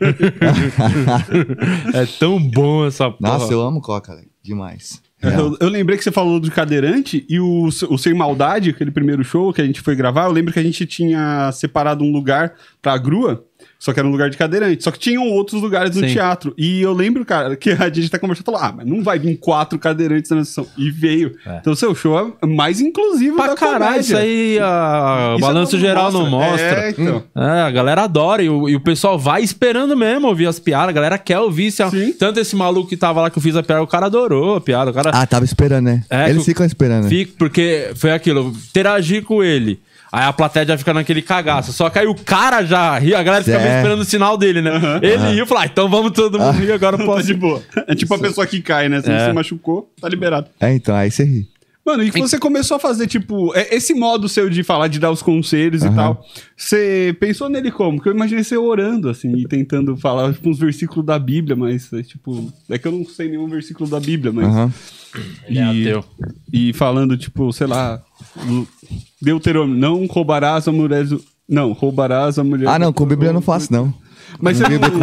É tão bom essa porra. Nossa, eu amo coca, velho. Demais. Eu, eu lembrei que você falou do cadeirante e o, o Sem Maldade, aquele primeiro show que a gente foi gravar, eu lembro que a gente tinha separado um lugar pra grua, só que era um lugar de cadeirante. Só que tinham outros lugares no Sim. teatro. E eu lembro, cara, que a gente tá conversando e falou: ah, mas não vai vir quatro cadeirantes na sessão. E veio. Então o seu show é mais inclusivo Pra da caralho, comédia. isso aí a... o Isso balanço não geral não mostra. É, então. É, a galera adora e o, e o pessoal vai esperando mesmo ouvir as piadas. A galera quer ouvir. Se Sim. Tanto esse maluco que tava lá que eu fiz a piada, o cara adorou a piada. O cara Ah, tava esperando, né? É, Eles ficam esperando. né? fica, porque foi aquilo, interagir com ele. Aí a plateia já fica naquele cagaço. Só que aí o cara já ri, a galera fica meio É. esperando o sinal dele, né? Ele riu e falou: ah, então vamos todo mundo rir, agora eu Tá posso. de boa. É tipo a pessoa que cai, né? Se É. você machucou, tá liberado. É, então, aí você ri. Mano, e que você começou a fazer, tipo, é- esse modo seu de falar, de dar os conselhos e Aham. tal. Você pensou nele como? Porque eu imaginei você orando, assim, e tentando falar tipo, uns versículos da Bíblia, mas, é, tipo, é que eu não sei nenhum versículo da Bíblia, mas. Aham. Ele é. E falando, tipo, sei lá, Deuterônio, não roubarás a mulher. do- Não, roubarás a mulher. Ah, não, do- com Bíblia eu não faço, não. Mas Com. Bíblia, com,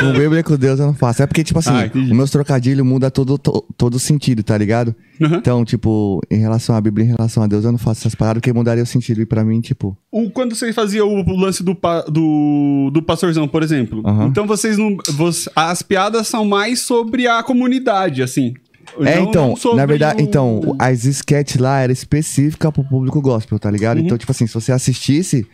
com Bíblia e com Deus eu não faço. É porque, tipo assim, Ah, os meus trocadilhos mudam todo, to- todo sentido, tá ligado? Aham. Então, tipo, em relação à Bíblia, em relação a Deus, eu não faço essas paradas porque mudaria o sentido. E pra mim, tipo, O, quando você fazia o, lance do, pa- do, do pastorzão, por exemplo. Aham. Então vocês não. você- as piadas são mais sobre a comunidade, assim. É, então, sobre na verdade, o- então, as sketch lá era específica pro público gospel, tá ligado? Uhum. Então, tipo assim, se você assistisse,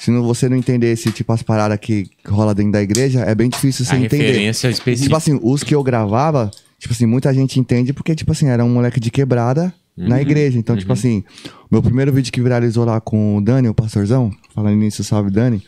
se não, você não entendesse, tipo, as paradas que rola dentro da igreja, é bem difícil você A entender. referência Tipo específica. assim, os que eu gravava, tipo assim, muita gente entende porque, tipo assim, era um moleque de quebrada Uhum. na igreja. Então, tipo assim, meu primeiro vídeo que viralizou lá com o Dani, o pastorzão, falando nisso, salve Dani,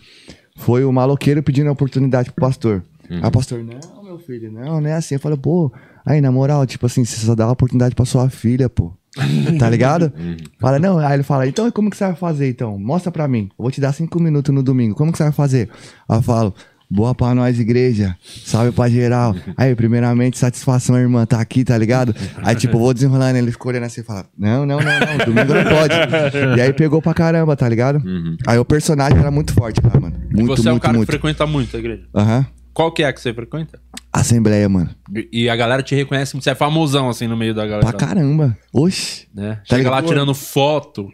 foi o maloqueiro pedindo a oportunidade pro pastor. Uhum. Aí o pastor, não, meu filho, não, não é assim. Eu falei, pô, aí na moral, tipo assim, você só dá a oportunidade pra sua filha, pô. Tá ligado? Uhum. Fala, não, aí ele fala, então como que você vai fazer então? Mostra pra mim. Eu vou te dar cinco minutos no domingo. Como que você vai fazer? Aí eu falo, boa pra nós, igreja. Salve pra geral. Aí, primeiramente, satisfação, irmã, tá aqui, tá ligado? Aí, tipo, eu vou desenrolando, ele ficou olhando assim e fala, não, não, não, não, domingo não pode. E aí pegou pra caramba, tá ligado? Aí o personagem era muito forte lá, mano. Muito, você é um muito, cara muito. que frequenta muito a igreja. Aham. Qual que é que você frequenta? Assembleia, mano. E a galera te reconhece, você é famosão assim no meio da galera. Pra caramba. Oxi. Né? Tá Chega lá tirando foto.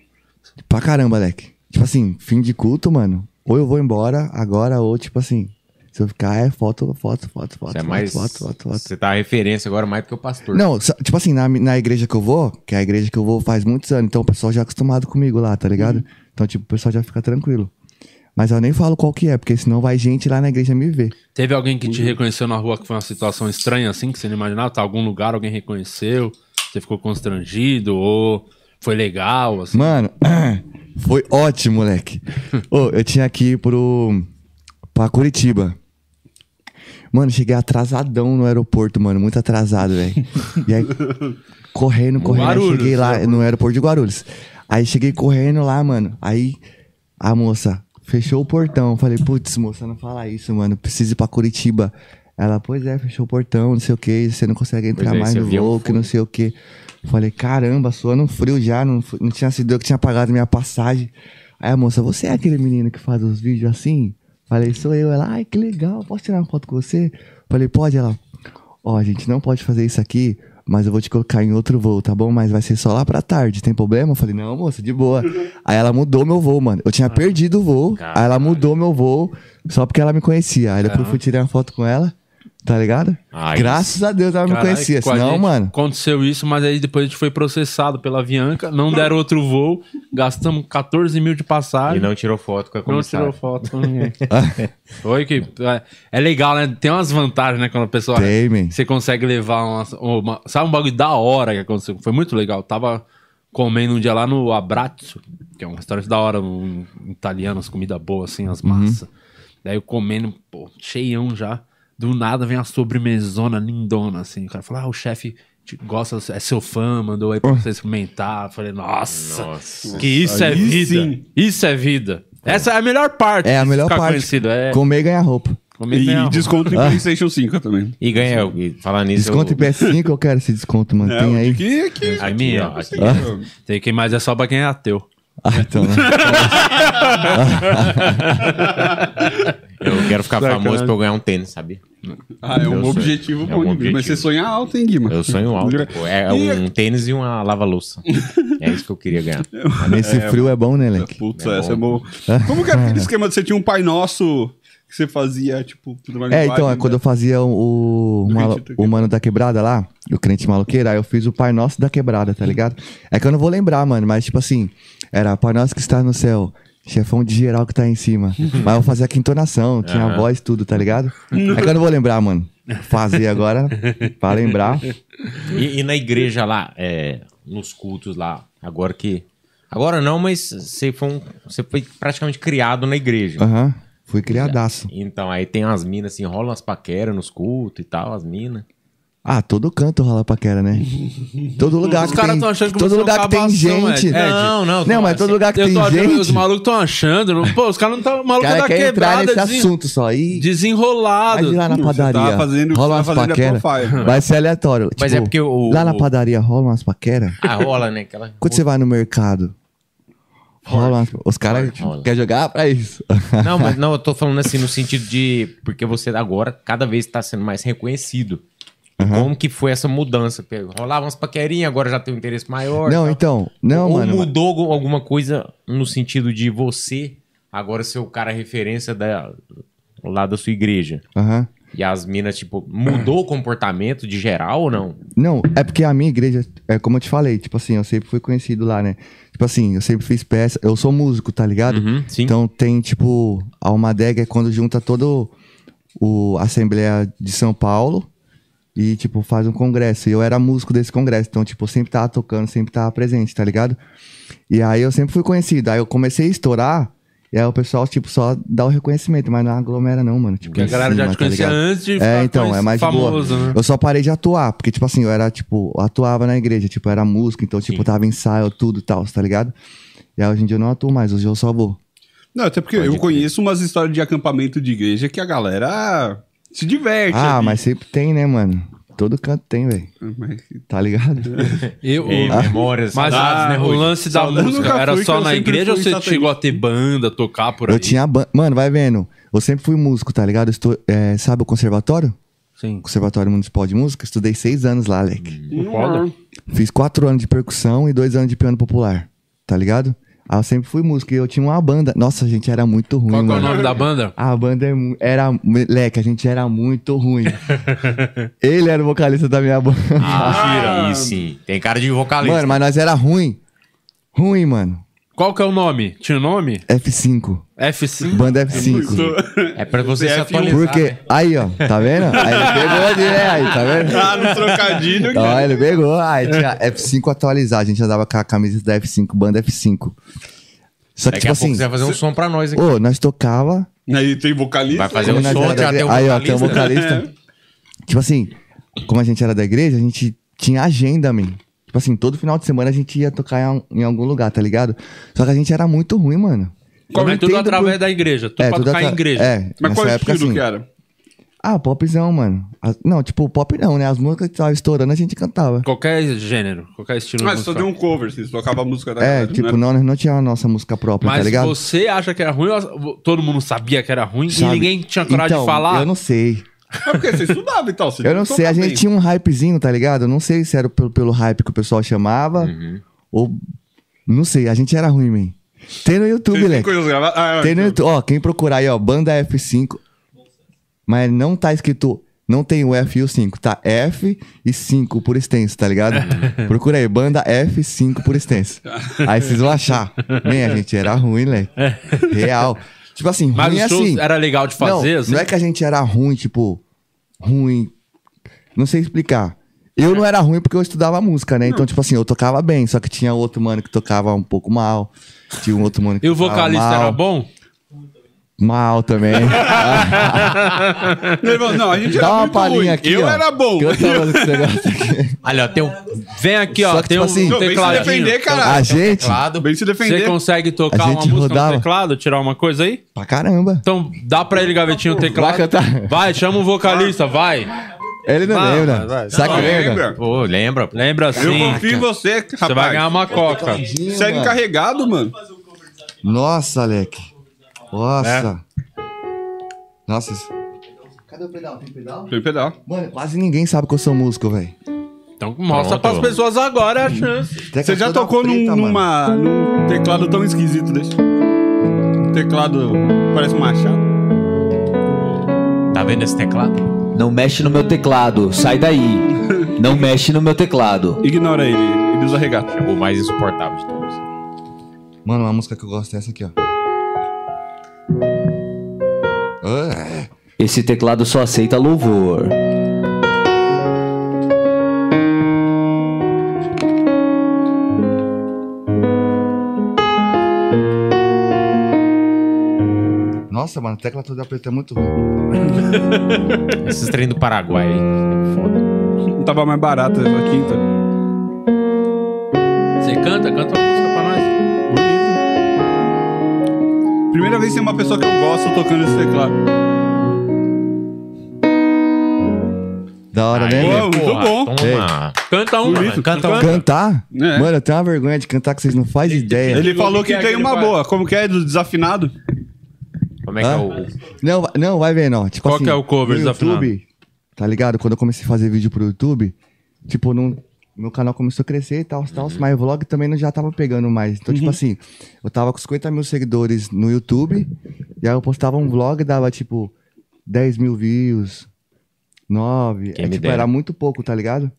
Pra caramba, Leque. Tipo assim, fim de culto, mano. Ou eu vou embora agora, ou tipo assim, se eu ficar, é foto, foto, foto, foto, Você é foto, mais. foto, foto, foto. Você tá a referência agora mais do que o pastor. Não, tipo assim, na, na igreja que eu vou, que é a igreja que eu vou faz muitos anos, então o pessoal já é acostumado comigo lá, tá ligado? Então, tipo, o pessoal já fica tranquilo. Mas eu nem falo qual que é, porque senão vai gente lá na igreja me ver. Teve alguém que te reconheceu na rua que foi uma situação estranha assim, que você não imaginava? Tá algum lugar, alguém reconheceu, você ficou constrangido ou foi legal, assim? Mano, foi ótimo, moleque. Ô, eu tinha que ir pro. pra Curitiba. Mano, cheguei atrasadão no aeroporto, mano. Muito atrasado, velho. E aí, correndo, correndo. Guarulhos, cheguei lá né? no aeroporto de Guarulhos. Aí cheguei correndo lá, mano. Aí a moça fechou o portão. Falei, putz, moça, não fala isso, mano. Preciso ir pra Curitiba. Ela, pois é, fechou o portão, não sei o que. Você não consegue entrar é, mais no voo, que não sei o que. Falei, caramba, suando frio já. Não, não tinha sido eu que tinha pagado minha passagem. Aí a moça, você é aquele menino que faz os vídeos assim? Falei, sou eu. Ela, ai, que legal, posso tirar uma foto com você? Falei, pode? Ela, ó, a gente não pode fazer isso aqui, mas eu vou te colocar em outro voo, tá bom? Mas vai ser só lá pra tarde, tem problema? Eu falei, não, moça, de boa. Aí ela mudou meu voo, mano. Eu tinha perdido o voo, aí ela mudou meu voo, só porque ela me conhecia. Aí depois eu fui tirar uma foto com ela, tá ligado? Ai, Graças a Deus ela me Caralho, conhecia, com a senão, gente mano... Aconteceu isso, mas aí depois a gente foi processado pela Avianca, não deram outro voo, gastamos 14 mil de E passagem. não tirou foto com a Não comissária. tirou foto com ninguém. Foi que. é- É legal, né? Tem umas vantagens, né? Quando a pessoa. Tem, man. Você consegue levar uma, uma- Sabe um bagulho da hora que aconteceu? Foi muito legal. Tava comendo um dia lá no Abrazzo, que é um restaurante da hora, um italiano, as comidas boas, assim, as massas. Daí eu comendo, pô, cheião já. Do nada vem a sobremesona lindona, assim. O cara fala, ah, o chefe gosta, é seu fã, mandou aí pra você experimentar. Eu falei, nossa, Nossa. que isso é Aí vida. sim. Isso é vida. Essa é a melhor parte. É a melhor ficar parte. Conhecido. É Comer e ganhar roupa. comer E bem desconto em PlayStation 5 também. E ganha, e falando nisso. Desconto em eu, PS5, eu quero esse desconto, mano. É, Tem aí. Aqui, aqui. a minha. ó, aqui. Tem que mais é só pra quem é ateu. Ah, então, né? eu quero ficar Sacanagem. famoso pra eu ganhar um tênis, sabe? Ah, é um objetivo É bom um de vida. Mas você objetivo. sonha alto, hein, Guima? Eu sonho alto. pô. É E- um tênis e uma lava-louça. É isso que eu queria ganhar. Nesse frio é bom, né, Leque? Putz, É essa é bom. boa. Como que era aquele esquema de você tinha um Pai Nosso que você fazia, tipo, tudo mais É, então, é quando eu fazia o, o, Do malo- crente da o Mano da Quebrada lá, o crente maloqueiro, aí eu fiz o Pai Nosso da Quebrada, tá ligado? É que eu não vou lembrar, mano, mas tipo assim, era Pai Nosso que está no céu, chefão de geral que tá aí em cima. mas eu fazia aqui entonação, tinha Aham. voz, tudo, tá ligado? É que eu não vou lembrar, mano. Fazer agora, pra lembrar. E, e na igreja lá, é, nos cultos lá, agora que. Agora não, mas você foi, um- você foi praticamente criado na igreja. Aham, fui criadaço. Então, aí tem umas minas assim, rolam as paqueras nos cultos e tal, as minas. Ah, todo canto rola paquera, né? Todo lugar Os que caras tem... tão achando que Todo você é um lugar que tem gente... Ed. Ed. Não, não. Não, mas todo lugar que Eu tem achando, gente... os malucos estão achando. Pô, os caras não estão. O maluco cara da quer entrar quebrada. nesse desen- assunto só. E Desenrolado. Vai lá na Você padaria. tava fazendo o que rola você umas é paquera. profile. Vai ser aleatório. Mas Tipo, é porque o- Lá na padaria rola umas paquera. Ah, rola, né? Aquela... Quando você vai no mercado, rola umas... Os caras querem jogar pra isso. Não, mas não, eu tô falando assim no sentido de. Porque você agora cada vez tá sendo mais reconhecido. E Como que foi essa mudança? Rolava umas paquerinhas, agora já tem um interesse maior. não, tal. então... Não, Ou mano. mudou algum- alguma coisa no sentido de você agora ser o cara referência da, lá da sua igreja. Aham. E as minas, tipo, mudou o comportamento de geral ou não? Não, é porque a minha igreja, é como eu te falei, tipo assim, eu sempre fui conhecido lá, né? Tipo assim, eu sempre fiz peça, eu sou músico, tá ligado? Uhum, sim. Então tem, tipo, a Almadega é quando junta todo o a Assembleia de São Paulo e, tipo, faz um congresso. E eu era músico desse congresso, então, tipo, eu sempre tava tocando, sempre tava presente, tá ligado? E aí eu sempre fui conhecido. Aí eu comecei a estourar, e aí o pessoal, tipo, só dá o reconhecimento, mas não aglomera não, mano. Tipo, Porque a galera já cima, te tá conhecia ligado? antes de É, então, é mais famoso, boa. né? Eu só parei de atuar, porque, tipo assim, eu era, tipo, eu atuava na igreja, tipo, era músico, então, tipo, Sim. tava ensaio, tudo e tal, tá ligado? E aí hoje em dia eu não atuo mais, hoje eu só vou. Não, até porque Pode eu crer. conheço umas histórias de acampamento de igreja que a galera se diverte. Ah, ali. mas sempre tem, né, mano? Todo canto tem, velho. Mas- Tá ligado? Eu, Ei, memórias, mas saudades, ah, né, o lance da Saudades música era só na igreja ou você satanista. chegou a ter banda, tocar por aí? Eu tinha ban... Mano, vai vendo. Eu sempre fui músico, tá ligado? Eu estou, é, sabe o conservatório? Sim. Conservatório Municipal de Música. Estudei seis anos lá, Alec. Foda. Fiz quatro anos de percussão e dois anos de piano popular. Tá ligado? Aí eu sempre fui músico e eu tinha uma banda. Nossa, a gente era muito ruim, Qual que é o mano. nome da banda? A banda era. Moleque, a gente era muito ruim. Ele era o vocalista da minha banda. Ah, aí sim. Tem cara de vocalista. Mano, mas nós era ruim. Ruim, mano. Qual que é o nome? Tinha nome? F5. F5? Banda F5. É pra você se F1. atualizar. Porque. né? Aí, ó. Tá vendo? Aí ele pegou ali, né? Aí, tá vendo? Ah, no trocadilho. Ó, ele pegou. Aí tinha F5 atualizar. A gente andava com a camisa da F5, banda F5. Só que, Daqui tipo a assim. você vai fazer um som pra nós aqui. Ô, nós tocava. Aí tem vocalista. Vai fazer um som, já tem um igreja- Aí, ó, tem um vocalista. vocalista. Tipo assim, como a gente era da igreja, a gente tinha agenda, man. Tipo assim, todo final de semana a gente ia tocar em, em algum lugar, tá ligado? Só que a gente era muito ruim, mano. Como é tudo através por- da igreja. Tudo pra tudo tocar em atra- igreja. É, Mas qual época estilo assim. que era? Ah, popzão, mano. As- não, tipo, pop não, né? As músicas que tava estourando a gente cantava. Qualquer gênero, qualquer estilo Mas só deu um cover, vocês tocavam a música da É, galera, tipo, né? não, não tinha a nossa música própria, Mas tá ligado? você acha que era ruim ou todo mundo sabia que era ruim Sabe? e ninguém tinha coragem Então, de falar? Eu não sei. É porque você estudava e tal. você Eu não sei, a gente tinha um hypezinho, tá ligado? Eu não sei se era pelo, pelo hype que o pessoal chamava Uhum. ou. Não sei, a gente era ruim, man. Tem no YouTube, Leque. coisas gravadas? Ah, Tem no então. YouTube. Ó, quem procurar aí, ó, banda F5. Mas não tá escrito. Não tem o F e o 5, tá F e 5 por extenso, tá ligado? Procura aí, banda F5 por extenso. Aí vocês vão achar. Man, a gente era ruim, Leque. Real. Tipo assim, Mas ruim show assim. era legal de fazer, não, assim? não é que a gente era ruim, tipo, ruim. Não sei explicar. Eu não era ruim porque eu estudava música, né? Então, tipo assim, eu tocava bem, só que tinha outro mano que tocava um pouco mal. Tinha um outro mano que E o tocava vocalista mal, era bom? Mal também. Ele falou, Não, a gente Dá era uma muito palhinha ruim. aqui, Eu ó. era bom. Aqui. Olha, ó, tem um Vem aqui, ó. Só que, tem tipo um assim- Não, vem se tecladinho. defender, caralho. A gente, teclado. Vem se Você defender. consegue tocar A uma gente música rodava. no teclado, tirar uma coisa aí? pra caramba. Então dá pra ele, gavetinho, o teclado. Vai cantar. Vai, chama um vocalista, vai. Ele não Vai, lembra. vai, vai. Que Não, lembra? lembra? Pô, lembra? Lembra Eu confio em você, rapaz. Você vai ganhar uma coca. Segue mano. encarregado, mano. Nossa, Alec. Nossa. É. Nossa. Cadê o pedal? Tem pedal? Tem pedal. Mano, quase ninguém sabe que eu sou músico, velho. Então mostra Pronto. pras pessoas agora a chance. Você já tocou num, numa, num teclado tão esquisito desse? Um teclado parece um machado. Tá vendo esse teclado? Não mexe no meu teclado, sai daí. Não mexe no meu teclado. Ignora ele, ele usa regata. É o mais insuportável de todos. Mano, uma música que eu gosto é essa aqui, ó. Ah, Esse teclado só aceita louvor. Nossa, mano, tecla toda preta é muito ruim. Esses trem do Paraguai. Foda. Não tava mais barato essa quinta. Que tem uma pessoa que eu gosto tocando esse teclado. Da hora, né? Pô, velho? muito porra, bom. Toma. Canta um, Bonito. mano. Canta um. Cantar? É. Mano, eu tenho uma vergonha de cantar que vocês não fazem ideia. Ele falou que que é tem que ele uma boa. Como que é do desafinado? Como é que é Hã? o. Não, vai- não, vai vendo, ó. Tipo Qual assim, que é o cover no desafinado? YouTube, tá ligado? Quando eu comecei a fazer vídeo pro YouTube, tipo, não, meu canal começou a crescer e tal, tal, mas o vlog também não já tava pegando mais. Então, tipo assim, eu tava com 50 mil seguidores no YouTube, e aí eu postava um vlog e dava, tipo, 10 mil views, 9. Quem É, tipo, era muito pouco, tá ligado?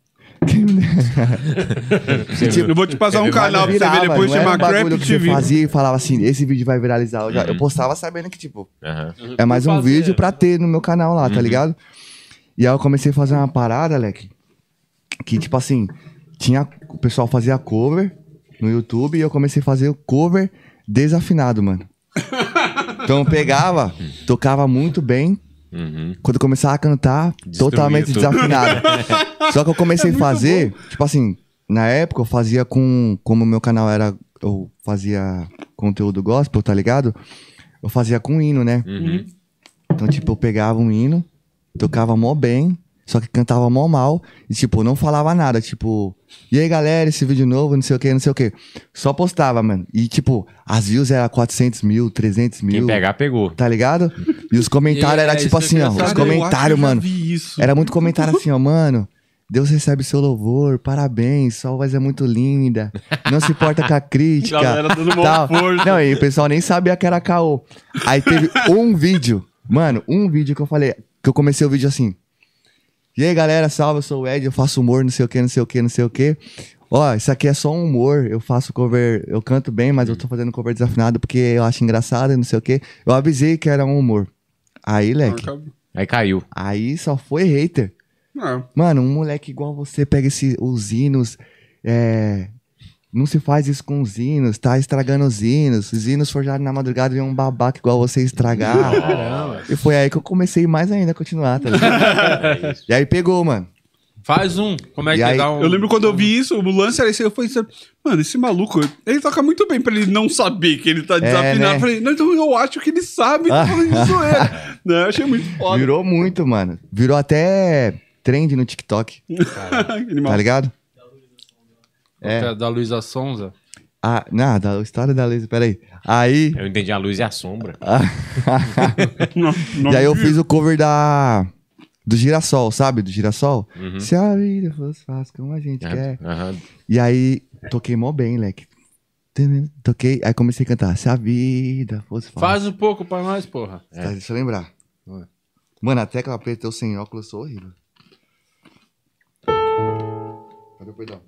Eu vou te passar um canal pra você ver depois, não era chama um bagulho Crap TV. fazia e falava assim, esse vídeo vai viralizar. Eu, já- eu postava sabendo que, tipo, Aham. é mais um fazer. vídeo pra ter no meu canal lá, tá ligado? E aí eu comecei a fazer uma parada, Leque, que tipo assim, tinha, o pessoal fazia cover no YouTube e eu comecei a fazer o cover desafinado, mano. Então eu pegava, tocava muito bem. Uhum. Quando eu começava a cantar, Destruía totalmente tudo. desafinado. Só que eu comecei a fazer, tipo assim, na época eu fazia com. Como o meu canal era. Eu fazia conteúdo gospel, tá ligado? Eu fazia com hino, né? Uhum. Então, tipo, eu pegava um hino, tocava mó bem, só que cantava mó mal, e, tipo, não falava nada, tipo, e aí, galera, esse vídeo novo, não sei o que, não sei o que. Só postava, mano. E, tipo, as views era 400 mil, 300 Quem mil, pegar, pegou. tá ligado? E os comentários É, era tipo assim, ó, os comentários, mano. isso. Era muito comentário assim, ó, mano. Deus recebe seu louvor, parabéns, sua voz é muito linda. Não se importa com a crítica. Galera dando tal. força. Não, e o pessoal nem sabia que era caô. Aí teve um vídeo, mano, um vídeo que eu falei, que eu comecei o vídeo assim. E aí, galera, salve, eu sou o Ed, eu faço humor, não sei o que, não sei o que, não sei o que. Ó, isso aqui é só um humor, eu faço cover, eu canto bem, mas eu tô fazendo cover desafinado porque eu acho engraçado, não sei o que. Eu avisei que era um humor. Aí, leque, Aí caiu. aí só foi hater. Não. Mano, um moleque igual você pega esse, os hinos. É, não se faz isso com os hinos, tá estragando os hinos. Os hinos forjados na madrugada e um babaca igual você estragar. E foi aí que eu comecei mais ainda a continuar, tá ligado? e aí pegou, mano. Faz um. Como é E que aí- dá um. Eu lembro quando eu vi isso, o lance era esse, eu falei, mano, esse maluco, ele toca muito bem pra ele não saber que ele tá desafinado. né? Eu falei, não, então eu acho que ele sabe, Ah. tá zoeira. Não, eu achei muito foda. Virou muito, mano. Virou até trend no TikTok, tá ligado? É. Da Luísa Sonza. Ah, nada, a história da Luísa, peraí. Aí, Eu entendi a luz e a sombra. Não, não e aí eu vi. fiz o cover da... Do Girassol, sabe? Do Girassol. Uhum. Se a vida fosse fácil como a gente quer. Aham. E aí, toquei mó bem, leque. Toquei, aí comecei a cantar. Se a vida fosse fácil. Faz um pouco pra nós, porra. Tá, deixa eu lembrar. Vai. Mano, a tecla preta eu sem óculos eu sou horrível. Cadê o perdão?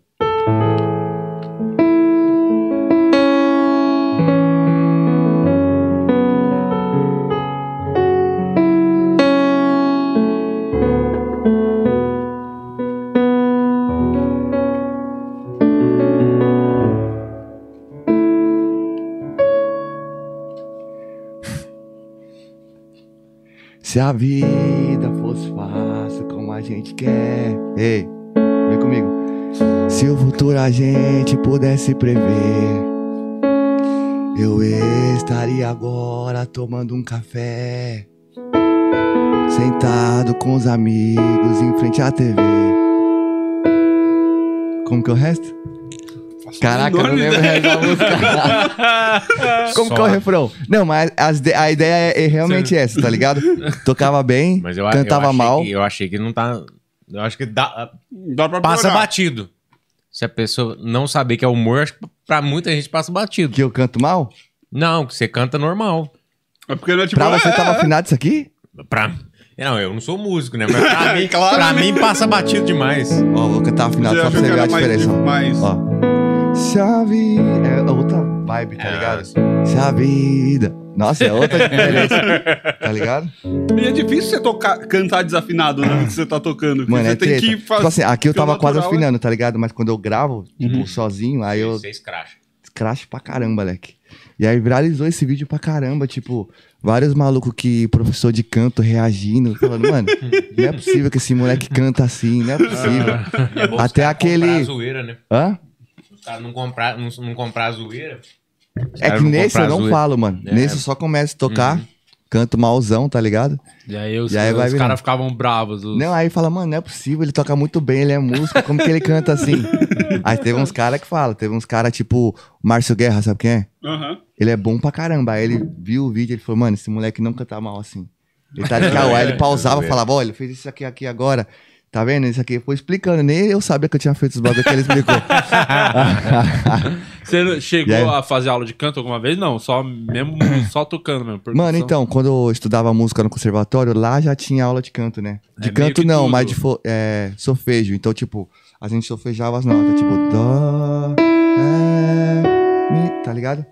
Se a vida fosse fácil como a gente quer. Ei, vem comigo. Se o futuro a gente pudesse prever, eu estaria agora tomando um café, sentado com os amigos em frente à TV. Como que é o resto? Caraca, eu não lembro o resto da música. Como que é o refrão? Não, mas as a ideia é, é realmente essa, tá ligado? Tocava bem, Mas eu, cantava eu achei mal. Que, eu achei que não tá. Eu acho que dá, Dá pra passa batido. Se a pessoa não saber que é humor, acho que pra muita gente passa batido. Que eu canto mal? Não, que você canta normal. É porque não é tipo... Pra você é, tava é. afinado isso aqui? Pra... Não, eu não sou músico, né? Mas pra mim, Claro. pra mim passa batido demais. Ó, vou cantar afinado Você só pra você ver a diferença. mais- Ó. Se a vida. É outra vibe, tá É. ligado? Se a vida. Nossa, é outra diferença. tá ligado? E é difícil você tocar, cantar desafinado na hora que você tá tocando. Mano, você é tem treta. que fazer. Tipo assim, aqui eu tava quase natural é- afinando, tá ligado? Mas quando eu gravo, tipo, sozinho, aí eu Você escracha. crash pra caramba, leque. E aí viralizou esse vídeo pra caramba, tipo, vários malucos que professor de canto reagindo, falando, mano, não é possível que esse moleque canta assim, não é possível. E é Até aquele- zoeira, né? Hã? Os não comprar, não, não comprar a zoeira. os É que nesse eu não zoeira. falo, mano. É. Nesse eu só começo a tocar, canto malzão, tá ligado? E aí os, E aí os virando. caras ficavam bravos. os- Não, aí fala, mano, não é possível, ele toca muito bem, ele é músico, como que ele canta assim? aí teve uns caras que falam, teve uns caras tipo Márcio Guerra, sabe quem é? Aham. Ele é bom pra caramba. Aí ele viu o vídeo, ele falou, mano, esse moleque não canta mal assim. Ele tá de. Aí ele pausava e falava, olha, ele fez isso aqui, aqui agora. Tá vendo? Isso aqui. Foi explicando. Nem eu sabia que eu tinha feito os bagulho que ele explicou. Você chegou a fazer aula de canto alguma vez? Não, só mesmo só tocando mesmo. percussão. Mano, então, quando eu estudava música no conservatório, lá já tinha aula de canto, né? De É, canto não, tudo. mas de fo- é, solfejo. Então, tipo, a gente solfejava as notas, tipo, dó, ré, mi, tá ligado?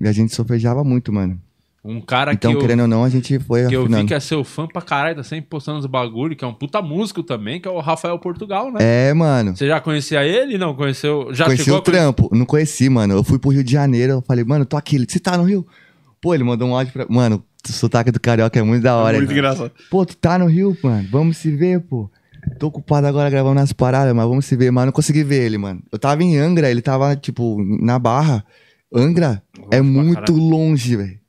E a gente solfejava muito, mano. Um cara Então, que, eu, querendo ou não, a gente foi que eu vi afinando. que é seu fã pra caralho, tá sempre postando os bagulho, que é um puta músico também, que é o Rafael Portugal, né? É, mano. Você já conhecia ele? Não, conheceu? Já conheci chegou o trampo. Não conheci, mano. Eu fui pro Rio de Janeiro. Eu falei, mano, tô aqui. Você tá no Rio? Pô, ele mandou um áudio pra. Mano, o sotaque do carioca é muito da hora. Muito hein? engraçado. Pô, tu tá no Rio, mano? Vamos se ver, pô. Tô ocupado agora gravando as paradas, mas vamos se ver. Mas não consegui ver ele, mano. Eu tava em Angra, ele tava, tipo, na Barra. Angra é muito caralho. longe, velho.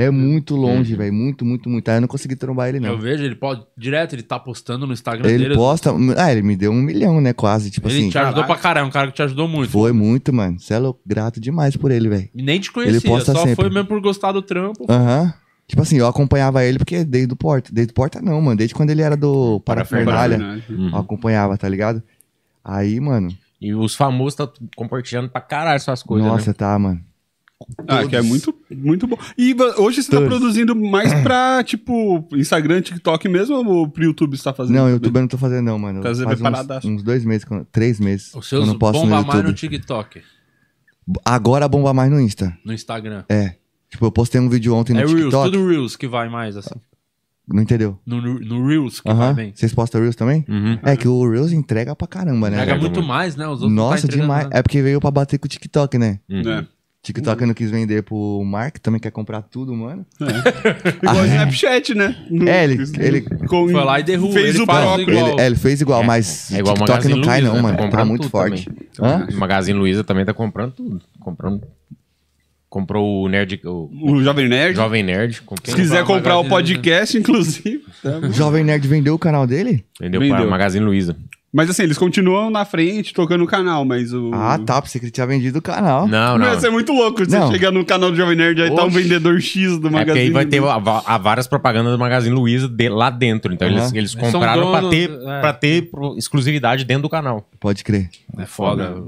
É muito longe, velho. Muito, muito, muito. Aí eu não consegui trombar ele, Eu não. vejo, ele pode. Direto, ele tá postando no Instagram Ele dele. posta. Ah, ele me deu um milhão, né? Quase. Tipo Ele assim. te ajudou pra caralho, é um cara que te ajudou muito. Foi muito, mano. Você é louco. Grato demais por ele, velho. Nem te conhecia, posta só sempre. foi mesmo por gostar do trampo. Aham. Tipo assim, eu acompanhava ele porque desde o Porta. Desde o Porta não, mano. Desde quando ele era do Parafernália. Parafernália. Eu acompanhava, tá ligado? Aí, mano. E os famosos tá compartilhando pra caralho suas coisas, nossa, né? tá, mano. Ah, que é muito, muito bom. E hoje você tá Todos. produzindo mais pra, tipo, Instagram, TikTok mesmo ou pro YouTube você tá fazendo? Não, YouTube eu não tô fazendo, não, mano. Tá Faz preparadaço. uns, uns dois meses, três meses. Os seus eu não posto no bomba mais no. TikTok, Agora bomba mais no Insta. no Instagram. É. Tipo, eu postei um vídeo ontem no É Reels, TikTok. tudo Reels que vai mais, assim. Não entendeu? No, no Reels que vai Aham. bem. Vocês postam Reels também? Uhum. É que o Reels entrega pra caramba, né? Pega velho? muito mais, né? Os outros não Nossa, tá demais. nada. É porque veio pra bater com o TikTok, né? Uhum. É. TikTok não quis vender pro Mark, também quer comprar tudo, mano. Igual o Ah, é. Snapchat, né? É, ele- ele- Foi lá e derrubou, Fez ele o próprio. igual. Ele, é, ele fez igual, É, mas é igual o TikTok Magazine não cai Luiza, não, né? mano. Tá Tá muito forte. também. Hã? O Magazine Luiza também tá comprando tudo. Comprando. Comprou o Nerd. O O Jovem Nerd. Jovem Nerd. Se quiser comprar o podcast, inclusive. tá. O Jovem Nerd vendeu o canal dele? vendeu, Vendeu. pra Magazine Luiza. Mas assim, eles continuam na frente, tocando o canal, mas o... Ah, tá. Pensei que ele tinha vendido o canal. Não, não. Ia ser muito louco você Não. chegar no canal do Jovem Nerd aí tá um Oxe. vendedor X do É porque Magazine. aí vai ter a- a- várias propagandas do Magazine Luiza de- lá dentro. Então eles, Aham. eles São compraram pra donos, ter, é. pra ter pro- exclusividade dentro do canal. Pode crer. É foda.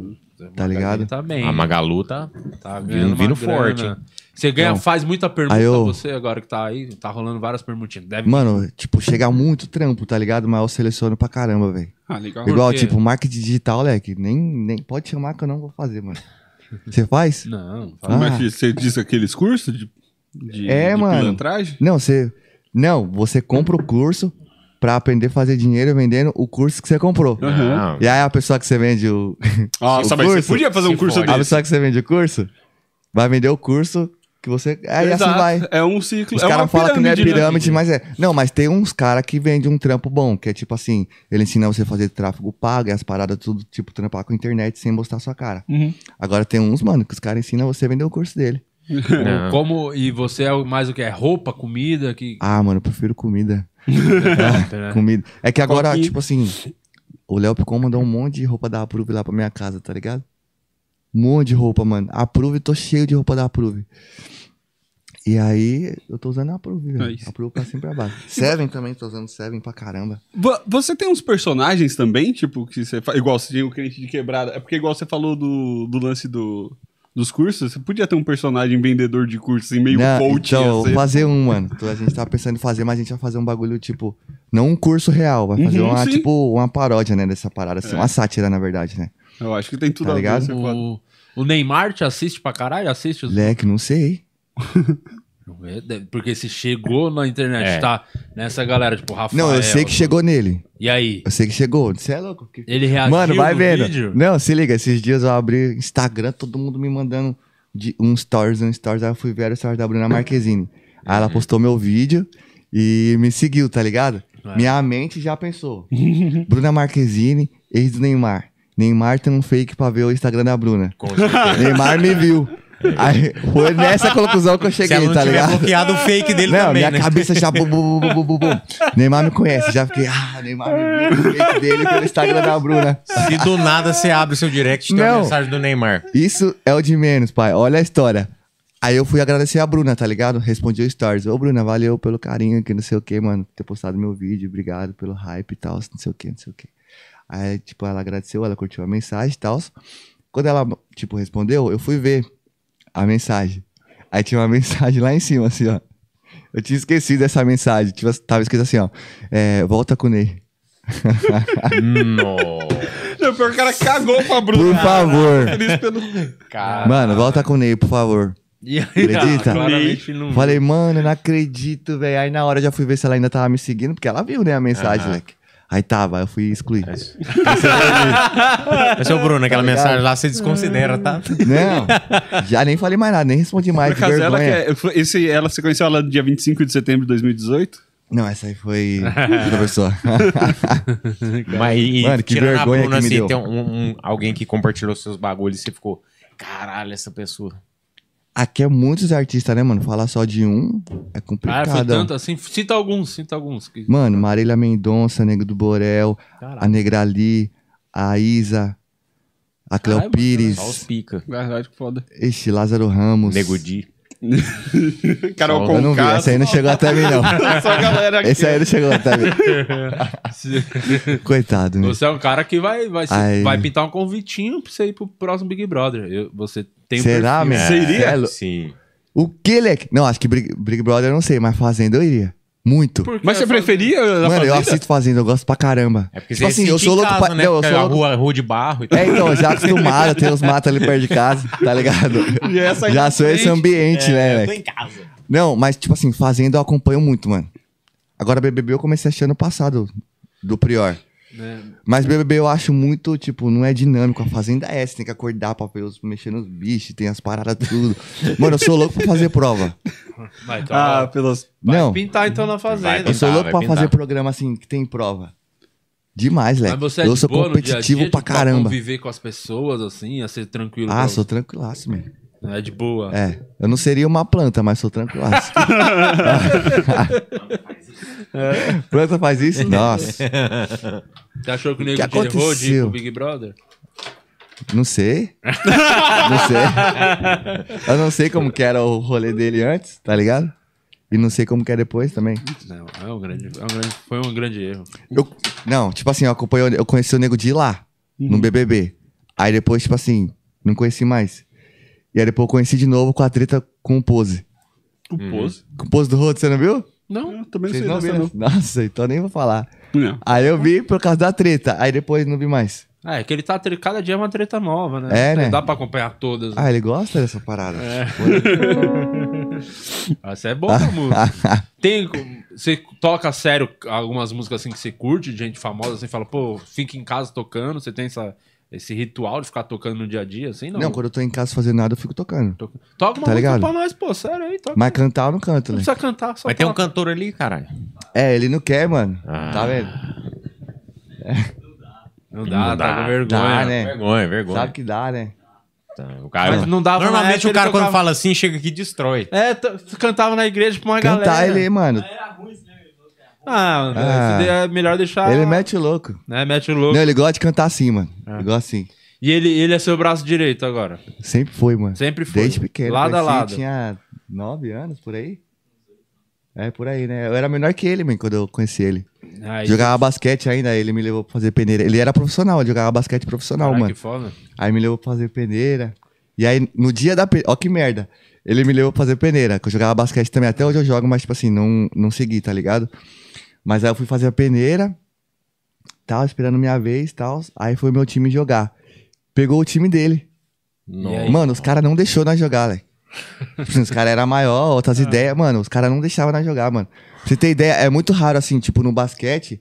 Tá ligado? Tá bem. A Magalu tá. Tá vindo- vindo forte, hein? Você ganha, Não. faz muita pergunta Aí eu- você agora que tá aí, tá rolando várias perguntinhas. Deve Mano, tipo, chega muito trampo, tá ligado? Mas eu seleciono pra caramba, velho. Ah, legal. Igual, tipo, marketing digital, leque. Nem, nem pode chamar que eu não vou fazer, mano. Você faz? Não, Ah. Mas você disse aqueles cursos de, de, É, de mano. pilantragem? Não, você. Não, você compra o curso pra aprender a fazer dinheiro vendendo o curso que você comprou. Não. E aí a pessoa que você vende o. Nossa, o mas você curso, podia fazer um curso fode. A desse. pessoa que você vende o curso vai vender o curso que você. Aí assim Exato. vai. É um ciclo. Os é uma caras falam que não é pirâmide, né? mas é. Não, mas tem uns caras que vendem um trampo bom, que é tipo assim, ele ensina você a fazer tráfego pago e as paradas tudo, tipo, trampar com a internet sem mostrar sua cara. Uhum. Agora tem uns, mano, que os caras ensinam você a vender o curso dele. Não. Como, e você é mais o que? É roupa, comida? Que... Ah, mano, eu prefiro comida. né? Comida. É que agora, tipo assim, o Léo Picon mandou um monte de roupa da Approve lá pra minha casa, tá ligado? Um monte de roupa, mano. Approve, tô cheio de roupa da Approve. E aí, eu tô usando a Approve, É velho. isso. Approve pra cima pra baixo. Seven também, tô usando Seven pra caramba. Vo- Você tem uns personagens também, tipo, que você fa... igual você tem o crente de quebrada. É porque igual você falou do, do lance do, dos cursos, você podia ter um personagem vendedor de cursos, assim, meio Não, coach. então, vou ser. fazer um, mano. Tô- A gente tá pensando em fazer, mas a gente vai fazer um bagulho, tipo... Não um curso real, vai fazer Uhum, uma, sim. tipo, uma paródia, né, dessa parada. Assim, É. Uma sátira, na verdade, né? Eu acho que tem tudo Tá a ver. ligado? pode- O, o Neymar te assiste pra caralho? Assiste os... Leque, não sei. Porque se chegou na internet, É. tá? Nessa galera, tipo, Rafael... Não, eu sei que chegou nele. E aí? Eu sei que chegou. Você é louco? Ele reagiu Mano, vai no vendo. vídeo? Não, se liga, esses dias eu abri Instagram, todo mundo me mandando de, um stories, um stories, aí eu fui ver o stories da Bruna Marquezine. Aí ela postou meu vídeo e me seguiu, tá ligado? É. Minha mente já pensou. Bruna Marquezine, ex do Neymar. Neymar tem um fake pra ver o Instagram da Bruna. Com certeza. Neymar me viu. Aí foi nessa conclusão que eu Se ela cheguei, não tá ligado? bloqueado o fake dele Não, também, minha né? cabeça já. Bu, bu, bu, bu, bu, bu. Neymar me conhece. Já fiquei. Ah, Neymar me viu o fake dele pelo Instagram da Bruna. Se do nada você abre o seu direct e tem uma mensagem do Neymar. Isso é o de menos, pai. Olha a história. Aí eu fui agradecer a Bruna, tá ligado? Respondi o stories. Ô, Bruna, valeu pelo carinho, que não sei o que, mano. Ter postado meu vídeo, obrigado pelo hype e tal, não sei o que, não sei o que. Aí, tipo, ela agradeceu, ela curtiu a mensagem e tal. Quando ela, tipo, respondeu, eu fui ver a mensagem. Aí tinha uma mensagem lá em cima, assim, ó. Eu tinha esquecido dessa mensagem. Tipo, tava escrito assim, ó. É, volta com o Ney. Nossa. Não, pior o cara cagou pra Bruna. Por favor. Cara. Mano, volta com o Ney, por favor. E aí, Acredita? não... Falei, mano, eu não acredito, velho. Aí na hora eu já fui ver se ela ainda tava me seguindo, porque ela viu, né, a mensagem, Aham. leque. Aí tava, aí eu fui excluir. Mas, seu Bruno, aquela Tá mensagem lá você desconsidera, tá? Não, já nem falei mais nada, nem respondi mais, Por acaso, ela, é, esse, ela, você conheceu ela dia 25 de setembro de 2018? Não, essa aí foi outra pessoa. Mas e, Mano, que vergonha a Bruna, que me assim, deu. tem um, um- alguém que compartilhou seus bagulhos e você ficou, caralho, essa pessoa. Aqui é muitos artistas, né, mano? Falar só de um é Ah, complicado. foi ó. tanto assim. Cita alguns, cita alguns. que- Mano, Marília Mendonça, Nego do Borel, a Negra Ali, a Isa, a Cleo Pires, Só os pica. Verdade, que foda. ixi, Lázaro Ramos. Nego Di. Carol Só- Eu não vi, Conká. esse aí não chegou até mim, não. Só a galera aqui. Esse aí não chegou até mim. Coitado, né? Você é um cara que vai, vai, se- vai pintar um convitinho pra você ir pro próximo Big Brother. Eu- você tem Será, meu? Você iria? É, Sim. O que, Leque? Não, acho que Big, Big Brother eu não sei, mas Fazenda eu iria. Muito. Mas você preferia a Mano, eu Fazenda? assisto Fazenda, eu gosto pra caramba. É porque tipo você assim, eu sou louco casa, pra. né? Não, eu Porque sou a louco. rua, rua de barro e tal. É, então, já acostumado, tem os matos ali perto de casa, tá ligado? E essa aí Já na sou esse frente. ambiente, né, É, eu tô Leque? em casa. Não, mas tipo assim, Fazenda eu acompanho muito, mano. Agora BBB eu comecei a assistir ano passado, do Prior. Mas BBB eu acho muito, tipo, não é dinâmico. A Fazenda é, você tem que acordar pra ver os, mexer nos bichos, tem as paradas tudo. Mano, eu sou louco pra fazer prova. Vai, então, Ah, pelos. vai não, pintar então na fazenda. eu pintar, sou louco pra pintar. fazer programa assim, que tem prova. Demais, você é eu de sou boa no dia a competitivo dia, pra tipo, caramba. conviver com as pessoas, assim, a ser tranquilo. Ah, pra sou tranquilaço, man. É de boa. É, eu não seria uma planta, mas sou tranquilaço. planta faz isso? Nossa, Você achou que o nego levou de ir pro Big Brother? não sei. não sei. Eu não sei como que era o rolê dele antes, tá ligado? E não sei como que é depois também. Não, é um grande, é um grande, foi um grande erro. Eu, não, tipo assim, eu acompanhei, eu conheci o nego de lá, no BBB. Aí depois, tipo assim, não conheci mais. E aí depois eu conheci de novo com a treta com o Pose. O pose. Com o Pose do Rodo, você não viu? Não, Eu também não Vocês sei não dessa, viram? não. Nossa, então nem vou falar. Não. Aí eu vi por causa da treta, aí depois não vi mais. Ah, é que ele tá. tre- Cada dia é uma treta nova, né? É, Não né? dá pra acompanhar todas. Ah, ele gosta dessa parada. Ah, Isso é bom pra música. Tem. Você toca sério algumas músicas assim que você curte, de gente famosa, assim, fala, pô, fica em casa tocando. Você tem essa, esse ritual de ficar tocando no dia a dia, assim? Não. Não, quando eu tô em casa fazendo nada, eu fico tocando. Toca, toca uma Tá música ligado? pra nós, pô, sério aí. Toca. Mas cantar eu não canto, Não né? precisa cantar, só Mas tem um toca. cantor ali, caralho. É, ele não quer, mano. Ah. Tá vendo? Não dá, Não tá dá. com vergonha. Dá, né? Vergonha, vergonha. Sabe que dá, né? Tá, o cara, Mas não dava Normalmente o cara ele quando tocava- fala assim, chega aqui e destrói. É, cantava na igreja pra uma Cantar galera. ele, mano. Ah, Ah. é melhor deixar. Ele mete louco. Né, mete louco. Não, ele gosta de cantar assim, mano. Ele gosta assim. E ele, ele é seu braço direito agora. Sempre foi, mano. Sempre foi. Desde pequeno. Lado a lado. tinha nove anos, por aí. É, por aí, né? Eu era menor que ele, mano, quando eu conheci ele. Aí, Jogava basquete ainda, ele me levou pra fazer peneira. Ele era profissional, ele jogava basquete profissional, Caraca, mano. que foda. Aí me levou pra fazer peneira. E aí, no dia da peneira. Ó, que merda. Ele me levou pra fazer peneira, que eu jogava basquete também. Até hoje eu jogo, mas, tipo assim, não, não segui, tá ligado? Mas aí eu fui fazer a peneira, tal, esperando minha vez tal. Aí foi meu time jogar. Pegou o time dele. Aí? Mano, os caras não deixou nós jogar, velho. os caras eram maior, outras ideias, mano. Os caras não deixavam nós jogar, mano. Pra você ter ideia, é muito raro, assim, tipo, no basquete,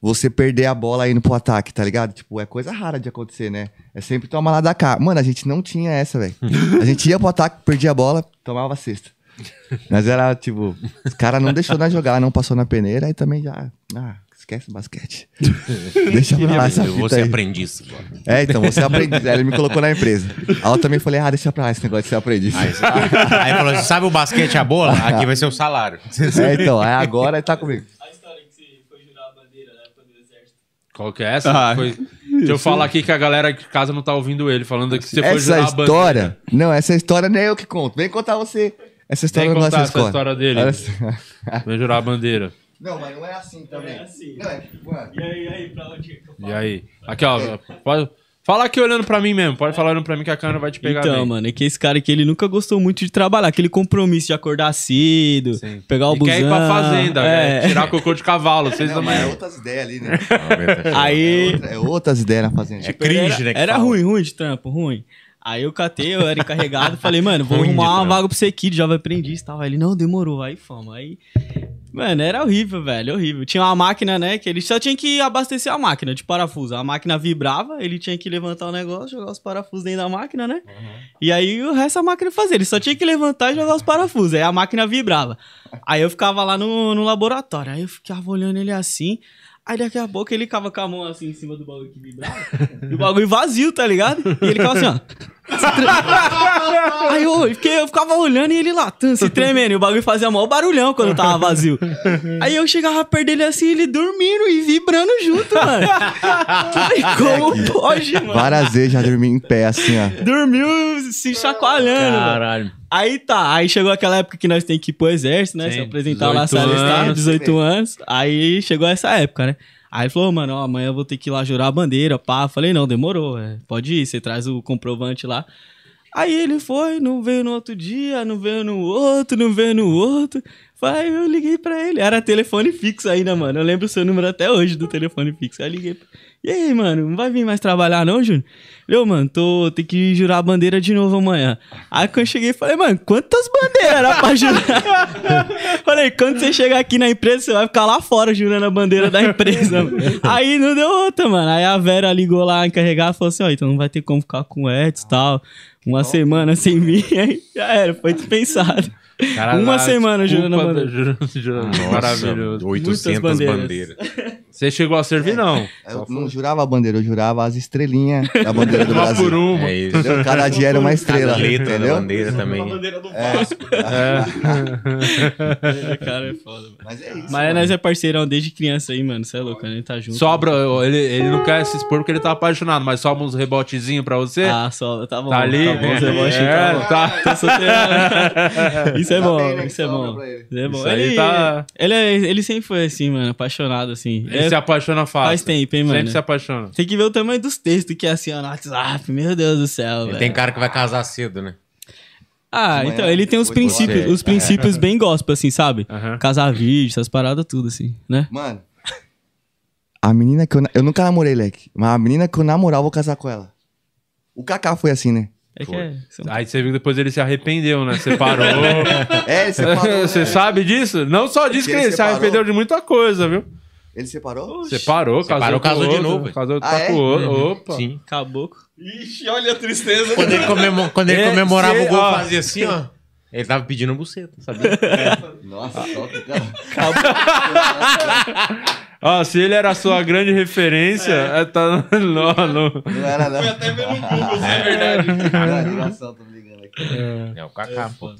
você perder a bola indo pro ataque, tá ligado? Tipo, é coisa rara de acontecer, né? É sempre tomar lá da cá. Mano, a gente não tinha essa, velho. A gente ia pro ataque, perdia a bola, tomava a cesta. Mas era, tipo, os caras não deixou nós jogar, não passou na peneira, aí também já. Ah, esquece o basquete. Deixa pra lá essa Eu vou fita ser aí. aprendiz. agora. É, então, você aprende. Aí ele me colocou na empresa. Aí eu também falei, ah, deixa pra lá esse negócio de ser aprendiz. Aí, você- aí falou sabe o basquete, a bola? Aqui vai ser o salário. É, então, aí agora tá comigo. A história que você foi jurar a bandeira do exército. Qual que é essa? Ah, Foi- Deixa eu falar aqui que a galera de casa não tá ouvindo ele, falando que você foi Essa jurar a bandeira. história. Não, essa história nem eu que conto. Vem contar você. Essa história Vem não contar é essa história dele. Vai jurar a bandeira. Não, mas não é assim também. É assim. Não, é tipo, mano. E aí, e aí, pra onde que eu E aí? Aqui, ó. Pode... Fala aqui olhando pra mim mesmo. Pode falar olhando pra mim que a câmera vai te pegar Então, bem. mano, é que esse cara aqui, ele nunca gostou muito de trabalhar. Aquele compromisso de acordar cedo, Sim. pegar o e busão. quer ir pra fazenda, é. é. tirar cocô de cavalo, seis da Não, mas é outras ideias ali, né? Aí, Outra- é outras ideias na fazenda. É cringe, era, né? era fala. ruim, ruim de trampo, ruim. Aí eu catei, eu era encarregado, falei, mano, vou Ruim arrumar uma vaga pra você aqui de jovem aprendiz e tal. Aí ele, não, demorou. Aí fomos. Aí, mano, era horrível, velho, horrível. Tinha uma máquina, né, que ele só tinha que abastecer a máquina de parafuso. A máquina vibrava, ele tinha que levantar o negócio, jogar os parafusos dentro da máquina, né? E aí o resto a máquina fazia. Ele só tinha que levantar e jogar os parafusos. Aí a máquina vibrava. Aí eu ficava lá no, no laboratório. Aí eu ficava olhando ele assim. Aí daqui a pouco ele ficava com a mão assim em cima do bagulho que vibrava. e o bagulho vazio, tá ligado? E ele ficava assim, ó. Aí eu, fiquei, eu ficava olhando e ele lá, se tremendo. E o bagulho fazia maior barulhão quando tava vazio. Aí eu chegava perto dele assim, ele dormindo e vibrando junto, mano. Falei, como pode, mano? Várias vezes já dormi em pé, assim, ó. Dormiu se chacoalhando, mano. Caralho. Aí tá, aí chegou aquela época que nós tem que ir pro exército, né? Sim, Se apresentar lá, 18 se alistar, anos. 18 anos. Aí chegou essa época, né? Aí ele falou, mano, ó, amanhã eu vou ter que ir lá jurar a bandeira, pá. Falei, não, demorou, é, pode ir, você traz o comprovante lá. Aí ele foi, não veio no outro dia, não veio no outro, não veio no outro. Aí eu liguei pra ele. Era telefone fixo ainda, mano. Eu lembro o seu número até hoje do telefone fixo. Aí eu liguei. pra- E aí, mano, não vai vir mais trabalhar não, Júnior? Eu, mano, tô, tem que jurar a bandeira de novo amanhã. Aí quando eu cheguei, falei, mano, quantas bandeiras era pra jurar? falei, quando você chegar aqui na empresa, você vai ficar lá fora jurando a bandeira da empresa. mano. Aí não deu outra, mano. Aí a Vera ligou lá encarregar e falou assim, ó, então não vai ter como ficar com o Edson e tal. Uma semana sem mim, aí já era, foi dispensado. Cara, Uma a semana jurando bandeira. da- jurando- jurando- Nossa, Maravilhoso. 800 bandeiras. bandeiras. Você chegou a servir, não? Eu não jurava a bandeira, eu jurava as estreilinhas da bandeira do Uma Brasil. por uma. É isso. Entendeu? Cada dia era uma estrela. Cada letra da entendeu? bandeira também. bandeira do É, cara é foda, mano. mas é isso. Mas nós é parceirão desde criança aí, mano. Você é louco, a gente tá junto. Sobra, ele, ele não quer se expor porque ele tá apaixonado, mas sobra uns rebotezinhos pra você. Ah, só, tá bom. tá ali? Tá bom, Bosch, é, tá bom. tá. Tô solteiro. Isso é bom, bem, né, isso é bom. Isso é bom. Isso aí ele, tá- ele, é- ele sempre foi assim, mano, apaixonado, assim. Ele É, se apaixona fácil. faz tempo, hein, mano. Sempre se apaixona. Tem que ver o tamanho dos textos que é assim, ó, no WhatsApp. Meu Deus do céu, E velho. tem cara que vai casar cedo, né? Ah, então, ele tem os princípios, os princípios bem gospel, assim, sabe? Casar vídeo, essas paradas tudo, assim, né? Mano, a menina que eu... Eu nunca namorei, Leque. Mas a menina que eu namorar, eu vou casar com ela. O Kaká foi assim, né? É que é... são- Aí você viu que depois ele se arrependeu, né? Separou. É, ele separou. Você né? sabe disso? Não só disso que Ele ele se arrependeu de muita coisa, viu? Ele separou? Separou, casou, Separou, casou de outro, novo. Casou Ah, tá é? com outro. Opa. Sim. Caboclo. Ixi, olha a tristeza. Quando ele, comemo- quando ele É, comemorava cê- o gol, ó. fazia assim, ó. Ele tava pedindo buceta, sabia? Nossa, solta, cara. Ó, se ele era a sua grande referência, é. tá... não, não. Não era, não. Até vendo no Google, se é verdade. Ligação, tô ligando aqui. É o Kaká, pô.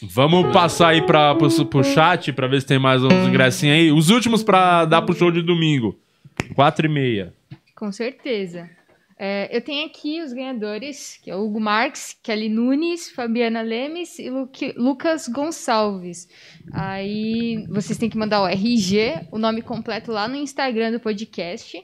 Vamos passar aí pra, pro, pro chat pra ver se tem mais uns ingressinhos aí. Os últimos pra dar pro show de domingo. Quatro e meia. Com certeza. É, eu tenho aqui os ganhadores, que é o Hugo Marques, Kelly Nunes, Fabiana Lemes e Luque- Lucas Gonçalves. Aí vocês têm que mandar o RG, o nome completo lá no Instagram do podcast,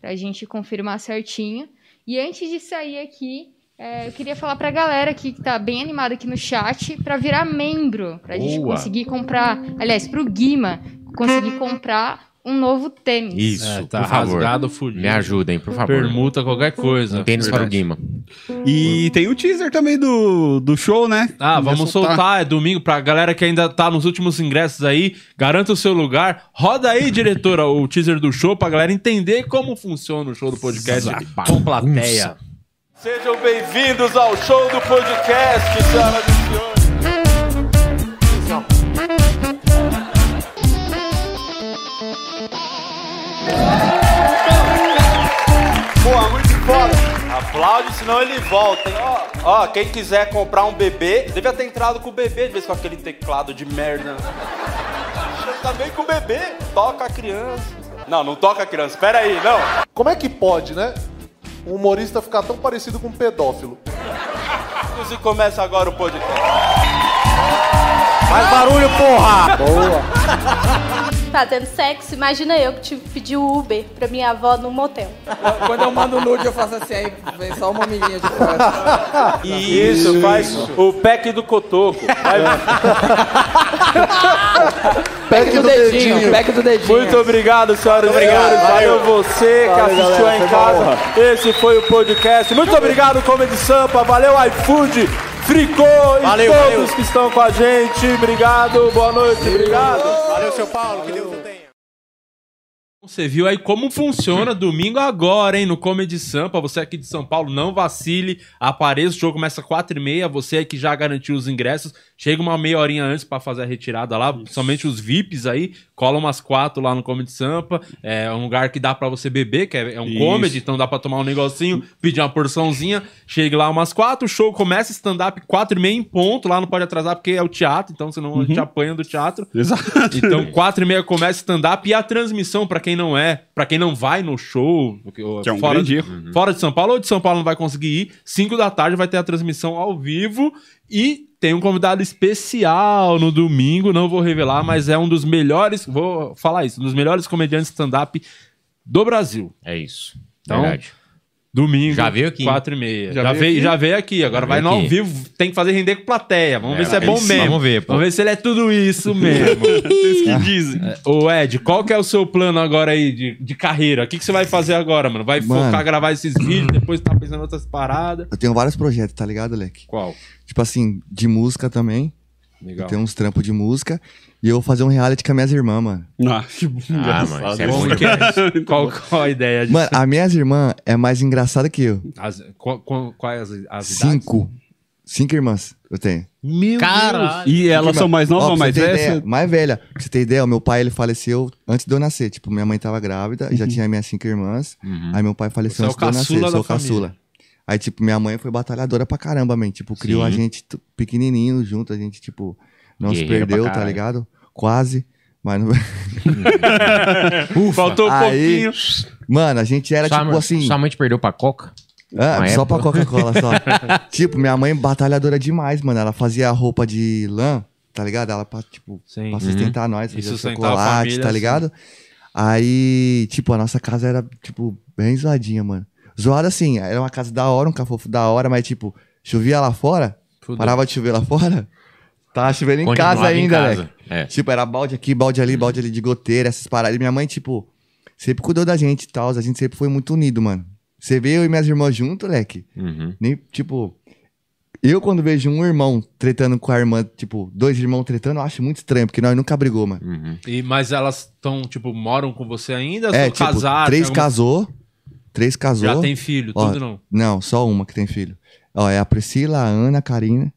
pra gente confirmar certinho. E antes de sair aqui, é, eu queria falar pra galera aqui que tá bem animada aqui no chat pra virar membro, pra gente Boa. conseguir comprar, aliás, pro Guima conseguir comprar um novo tênis. Isso, É, tá por favor. rasgado, fudido. Me ajudem, por favor. Permuta qualquer coisa. Um tênis para o Guima. E tem o teaser também do, do show, né? Ah, vamos soltar. É domingo pra galera que ainda tá nos últimos ingressos aí. Garanta o seu lugar. Roda aí, diretora, o teaser do show pra galera entender como funciona o show do podcast com plateia. Sejam bem-vindos ao show do podcast, senhoras e senhores. Porra, muito foda. Aplaude, senão ele volta, hein? Ó, ó, quem quiser comprar um bebê, devia ter entrado com o bebê, de vez com aquele teclado de merda. Também com o bebê, toca a criança. Não, não toca a criança, pera aí, não. Como é que pode, né? Um humorista ficar tão parecido com um pedófilo? E começa agora o podcast. Faz barulho, porra! Tá tendo sexo? Imagina eu que tive que pedir o Uber pra minha avó no motel. Quando eu mando nude, eu faço assim, aí vem só uma menininha de fora. Isso, faz o pack do cotoco. Pack do dedinho, pack do dedinho. Muito obrigado, senhoras e senhores. Valeu você que assistiu aí em casa. Esse foi o podcast. Muito obrigado, Comedy Sampa. Valeu, iFood, Fricô e Valeu, todos valeu. que estão com a gente. Obrigado, boa noite, obrigado. Valeu, seu Paulo, que Deus. Você viu aí como funciona domingo agora, hein? No Comedy Sampa. Você aqui de São Paulo, não vacile. Apareça, o show começa às 4h30. Você aí que já garantiu os ingressos, chega uma meia horinha antes pra fazer a retirada lá. Somente os VIPs aí. Cola umas quatro lá no Comedy Sampa. É um lugar que dá pra você beber, que é, é um Isso. comedy, então dá pra tomar um negocinho, pedir uma porçãozinha. Chega lá umas quatro, o show começa stand-up quatro e meia em ponto. Lá não pode atrasar porque é o teatro, então senão a gente apanha do teatro. Exato. Então, quatro e meia começa stand-up e a transmissão, pra quem não é, pra quem não vai no show, é um fora, de, erro. fora de São Paulo ou de São Paulo não vai conseguir ir, cinco da tarde vai ter a transmissão ao vivo e tem um convidado especial no domingo, não vou revelar, mas é um dos melhores, vou falar isso, um dos melhores comediantes stand-up do Brasil. É isso. Então, Verdade. Domingo. Já veio aqui. 4 e meia. Já Já, veio veio, aqui? já veio aqui. Agora Já vai no ao vivo. Tem que fazer render com plateia. Vamos É, ver se é bom mesmo. Vamos ver, pô. Vamos ver se ele é tudo isso mesmo. Vocês que dizem. Ô, Ed, qual que é o seu plano agora aí de, de carreira? O que, que você vai fazer agora, mano? Vai Mano. focar, gravar esses vídeos, depois tá pensando em outras paradas? Eu tenho vários projetos, tá ligado, Leque? Qual? Tipo assim, de música também. Legal. Eu tenho uns trampos de música. E eu vou fazer um reality com as minhas irmãs, mano. Ah, que Ah, mano, isso é bom é? qual, qual a ideia disso? Mano, as minhas irmãs é mais engraçada que eu. As, qual, qual, quais as, as idades? Cinco. Cinco irmãs eu tenho. Meu Caralho. E elas são mais novas ou mais velhas? mais velha. Pra você ter ideia, o meu pai ele faleceu antes de eu nascer. Tipo, minha mãe tava grávida, Uhum. já tinha minhas cinco irmãs. Aí meu pai faleceu Você é antes de eu nascer. Eu sou da o caçula. Aí, tipo, minha mãe foi batalhadora pra caramba, man. Tipo, criou Sim. a gente pequenininho junto. A gente, tipo, não se perdeu, tá ligado? Quase. Mas não... Faltou um Aí- pouquinho. Mano, a gente era, sua, tipo mãe- assim... Sua mãe te perdeu pra Coca? Ah, Uma só época. pra Coca-Cola, só. tipo, minha mãe batalhadora demais, mano. Ela fazia roupa de lã, tá ligado? Ela pra, tipo, Sim. pra sustentar nós, E fazer sustentar a chocolate, família, tá assim. ligado? Aí, tipo, a nossa casa era, tipo, bem zoadinha, mano. Zoada assim, era uma casa da hora, um cafofo da hora, mas, tipo, chovia lá fora, Fudeu. parava de chover lá fora, tava chovendo em casa em ainda, casa. né? É. Tipo, era balde aqui, balde ali, balde ali de goteira, essas paradas. E minha mãe, tipo, sempre cuidou da gente e tal. A gente sempre foi muito unido, mano. Você vê eu e minhas irmãs junto, leque. Uhum. Nem, tipo, eu quando vejo um irmão tretando com a irmã, tipo, dois irmãos tretando, eu acho muito estranho, porque nós nunca brigou, mano. Uhum. E, mas elas estão, tipo, moram com você ainda? É, São tipo, casadas? três alguma- casou, três casou. Já tem filho, Ó, tudo não? Não, só uma que tem filho. Ó, é a Priscila, a Ana, a Karina.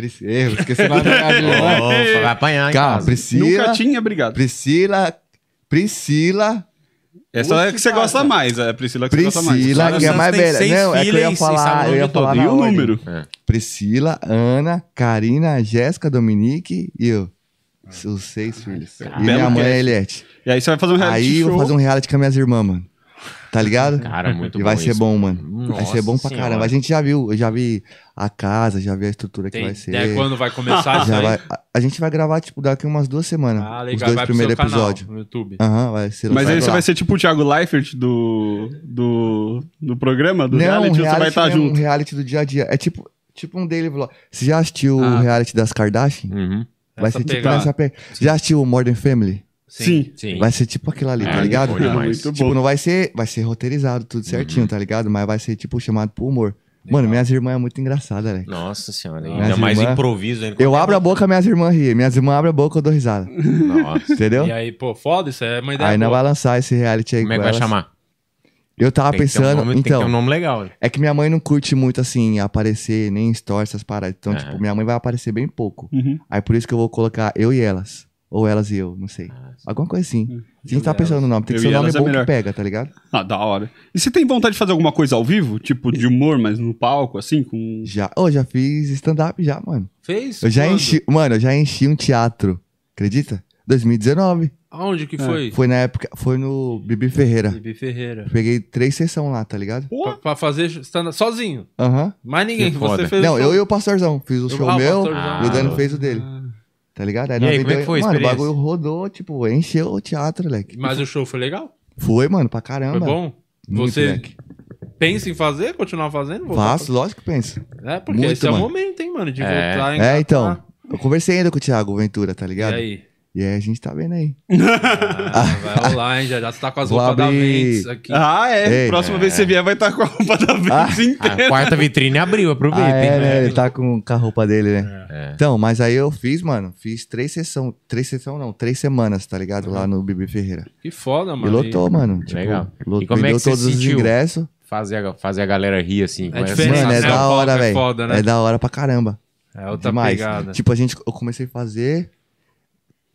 Pris... Eu esqueci o nome da minha vai apanhar Calma. Priscila, Nunca tinha brigado. Priscila, Priscila, Essa é que você gosta mais, é a Priscila que você gosta mais. Priscila, que é mais velha. Não, é que eu ia falar, eu ia falar E o número? Priscila, Ana, Karina, Jéssica, Dominique e eu. Os seis filhos. E minha mãe é Eliette. E aí você vai fazer um reality Aí eu show. vou fazer um reality com as minhas irmãs, mano. Tá ligado? Cara, muito E vai bom ser isso. bom, mano. vai Nossa ser bom pra Senhora. caramba. A gente já viu, eu já vi a casa, já vi a estrutura que Tem vai ser. ideia quando vai começar Já vai- a, a gente vai gravar, tipo, daqui umas duas semanas. Ah, os legal. dois vai pro primeiros episódios. no YouTube. Aham, vai ser Mas aí você vai ser tipo o Thiago Leifert do, do, do programa, do Não, reality, um ou você vai reality, estar mesmo, um junto? reality do dia a dia. É tipo, tipo um daily vlog. Você já assistiu Ah. o reality das Kardashian? Uhum. Vai Essa ser tipo pegada. nessa pe... Já assistiu o Modern Family? Sim. Sim. Vai ser tipo aquilo ali, É, tá ligado? bom demais. Muito Tipo, bom. não vai ser, vai ser roteirizado tudo certinho, tá ligado? Mas vai ser tipo chamado pro humor. Mano, minhas irmãs é muito engraçada, né? Nossa senhora, Minhas ainda mais improviso ainda. Eu abro a boca, minhas irmãs riem. Minhas irmãs abrem a boca, eu dou risada. Nossa. Entendeu? E aí, pô, foda, isso é uma ideia Aí não vai lançar esse reality aí Como é que vai elas. chamar? Eu tava Tem ter um pensando, nome- Tem então, um nome legal. né? é que minha mãe não curte muito assim aparecer nem em stories essas paradas. Então, Aham. tipo, minha mãe vai aparecer bem pouco. Uhum. Aí por isso que eu vou colocar eu e elas. Ou elas e eu, não sei. Alguma coisa assim. A gente tá pensando no nome. Tem que Eu ser um nome é bom que melhor. pega, tá ligado? Ah, da hora. E você tem vontade de fazer alguma coisa ao vivo? Tipo, de humor, mas no palco, assim, com... Já. Ô, já fiz stand-up já, mano. Fez? Eu já Quando? enchi. Mano, eu já enchi um teatro. Acredita? 2019. Aonde que foi? Foi na época. Foi no Bibi Ferreira. Bibi Ferreira. Peguei três sessões lá, tá ligado? Pra, pra fazer stand sozinho. Aham. Mais ninguém. Que Você foda. fez Não, o eu e o pastorzão. Fiz o Eu- show ah, meu e o Dano Ah. fez o dele. Tá ligado? Aí E aí, como é que foi a Mano, o bagulho rodou, tipo, encheu o teatro, moleque. Mas o show foi legal? Foi, mano, pra caramba. Foi bom? Muito, Você moleque. pensa em fazer? Continuar fazendo? Faço, lógico que penso. pra- É, porque Muito, esse é o mano. momento, hein, mano, de É. voltar em É, então. Eu conversei ainda com o Thiago Ventura, tá E ligado? aí? E aí a gente tá vendo aí. Ah, vai rolar, hein? Já, já tá com as Vou roupas da abrir- Ventes aqui. Ah, é. Ei. Próxima vez que você vier vai estar com a roupa da vez A inteira. quarta vitrine abriu, aproveita. Ah, é, hein? né? Ele tá com, com a roupa dele, né? É. Então, mas aí eu fiz, mano, fiz três sessões. Três sessões não, três semanas, tá ligado? Lá no Bibi Ferreira. Que foda, E mano. lotou, mano. Tipo, Legal. lot- E como é que você todos os sentiu? ingressos. Fazer, a, fazer a galera rir assim. com essa diferente, Mano, é né? da O hora, é velho. foda, né? É da hora pra caramba. É outra Demais. pegada. Tipo, a gente, eu comecei a fazer,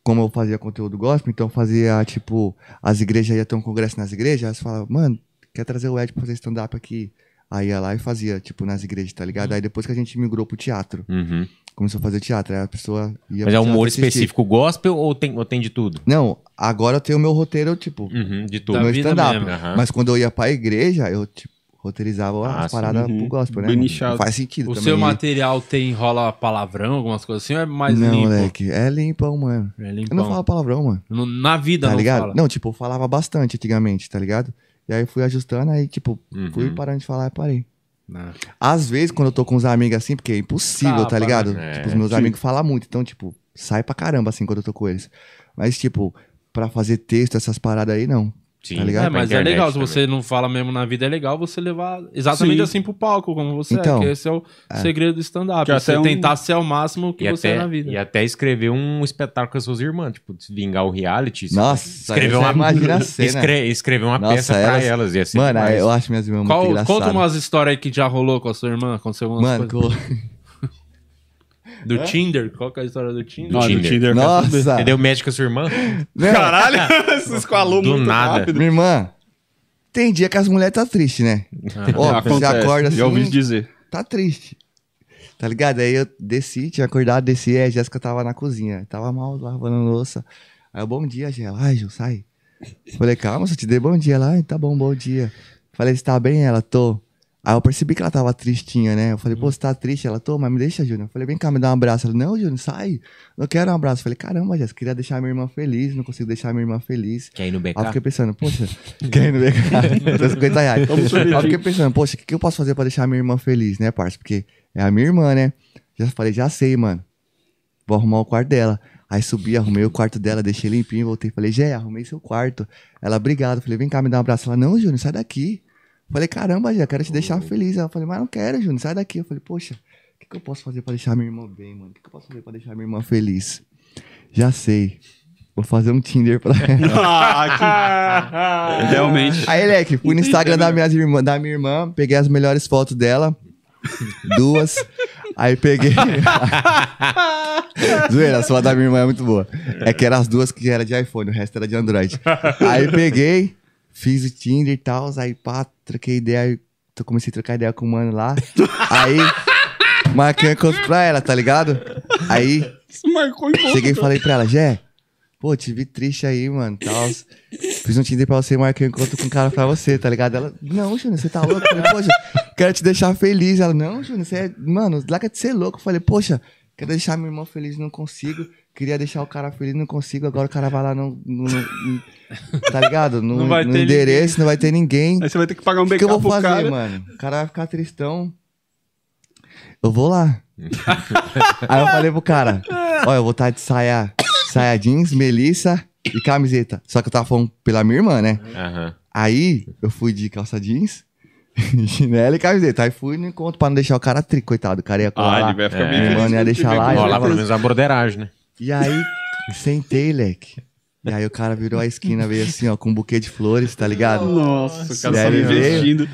como eu fazia conteúdo gospel, então eu fazia, tipo, as igrejas iam ter um congresso nas igrejas, elas falavam, mano, quer trazer o Ed pra fazer stand-up aqui? Aí ia lá e fazia, tipo, nas igrejas, tá ligado? Aí depois que a gente migrou pro teatro, Uhum. começou a fazer teatro, aí a pessoa ia Mas é um humor assistir. específico gospel ou tem, ou tem de tudo? Não, agora eu tenho o meu roteiro, tipo, Uhum, de Da tudo. meu stand-up. Mas quando eu ia pra igreja, eu, tipo, roteirizava Ah, as paradas Uhum. pro gospel, né? Nichado. Faz sentido O também. seu material tem rola palavrão, algumas coisas assim, ou é mais Não, limpo? moleque, é limpão, mano. É Eu limpão. não falo palavrão, mano. No- Na vida Tá não ligado? fala. Não, tipo, eu falava bastante antigamente, tá ligado? E aí fui ajustando, aí, tipo, fui Uhum. parando de falar e parei. Não. Às vezes, quando eu tô com os amigos assim, porque é impossível, Capa, tá ligado? né? Tipo, os meus sim. amigos falam muito, então, tipo, sai pra caramba assim quando eu tô com eles. Mas, tipo, pra fazer texto, essas paradas aí, não. Sim. Tá ligado? É, mas é legal, se também. você não fala mesmo na vida, é legal você levar exatamente Sim. assim pro palco, como você Então, é, que esse é o segredo do stand-up. Que Você até um- tentar ser ao máximo o que E você é até, na vida. e até escrever um espetáculo com as suas irmãs, tipo, se vingar o reality. você Nossa, escrever uma, você imagina a cena. escre- escrever uma Nossa, peça pra elas- elas. Ia ser Mano, demais. eu acho minhas irmãs Qual- muito engraçadas. conta umas histórias aí que já rolou com a sua irmã, aconteceu algumas Mano, coisas. co- Do Tinder, qual que é a história do Tinder? Não, do Tinder. Nossa! Você deu médico com a sua irmã? Não, Caralho, você escalou Do muito nada. rápido. Minha irmã, tem dia que as mulheres tá triste, né? Ó, você Acontece, acorda assim, já ouvi dizer. tá triste. Tá ligado? Aí eu desci, tinha acordado, desci, e a Jéssica tava na cozinha. Tava mal, lavando louça. Aí eu, bom dia, Gela. Ai, Ju, sai. Falei, calma, só te dei bom dia lá. Ai, tá bom, bom dia. Falei, você tá bem? Ela, tô. Aí eu percebi que ela tava tristinha, né? Eu falei, pô, você tá triste? Ela, tô, mas me deixa, Júnior. Eu falei, vem cá, me dá um abraço. Ela, não, Júnior, sai. Não quero um abraço. Eu falei, caramba, Jéssica, queria deixar minha irmã feliz, não consigo deixar minha irmã feliz. Quer ir no BK? Aí eu fiquei pensando, poxa, quem não vê 50 reais. Aí eu fiquei pensando, poxa, o que, que eu posso fazer pra deixar a minha irmã feliz, né, parça? Porque é a minha irmã, né? Já falei, já sei, mano. Vou arrumar o quarto dela. Aí subi, arrumei o quarto dela, deixei limpinho, voltei. Falei, Gé, arrumei seu quarto. Ela, obrigado. Falei, vem cá, me dá um abraço. Ela, não, Júnior, sai daqui. Falei, caramba, Gé, quero te deixar feliz. Ela falei, mas não quero, Júnior, sai daqui. Eu falei, poxa, o que, que eu posso fazer pra deixar minha irmã bem, mano? O que, que eu posso fazer pra deixar minha irmã feliz? Já sei. Vou fazer um Tinder pra ela. Ah, que... Realmente. Aí, Leque, fui no Instagram da minha, irmã, da minha irmã, peguei as melhores fotos dela. Duas. Aí peguei. Zoeira, a sua da minha irmã é muito boa. É que eram as duas que era de iPhone, o resto era de Android. Aí peguei, fiz o Tinder e tal, aí pá, troquei ideia, comecei a trocar ideia com o mano lá. Aí marquei um encontro pra ela, tá ligado? Aí Você marcou em Cheguei e falei pra ela, Jé, pô, te vi triste aí, mano, tal. Fiz um Tinder pra você e marquei um encontro com um cara pra você, tá ligado? Ela, não, Júnior, você tá louco? Eu falei, poxa, quero te deixar feliz. Ela, não, Júnior, você é, mano, larga de ser louco. Eu falei, poxa, quero deixar minha irmã feliz, não consigo. Queria deixar o cara feliz, não consigo. Agora o cara vai lá, não, não- não- tá ligado? No, Não vai no ter endereço, não vai ter ninguém. Aí você vai ter que pagar um O que, eu backup vou fazer, cara. mano? O cara vai ficar tristão. Eu vou lá. Aí eu falei pro cara: Ó, eu vou estar de saia, saia jeans, melissa e camiseta. Só que eu tava falando pela minha irmã, né? Aham. Aí eu fui de calça jeans, chinelo e camiseta. Aí fui no encontro pra não deixar o cara tri, coitado. O cara ia colar Ah, lá. ele vai ficar É, bem feliz. mano, ia deixar lá, certeza. pelo menos a broderagem, né? E aí, sentei, leque. E aí o cara virou a esquina, veio assim, ó, com um buquê de flores, tá ligado? Nossa, o cara só veio. investindo.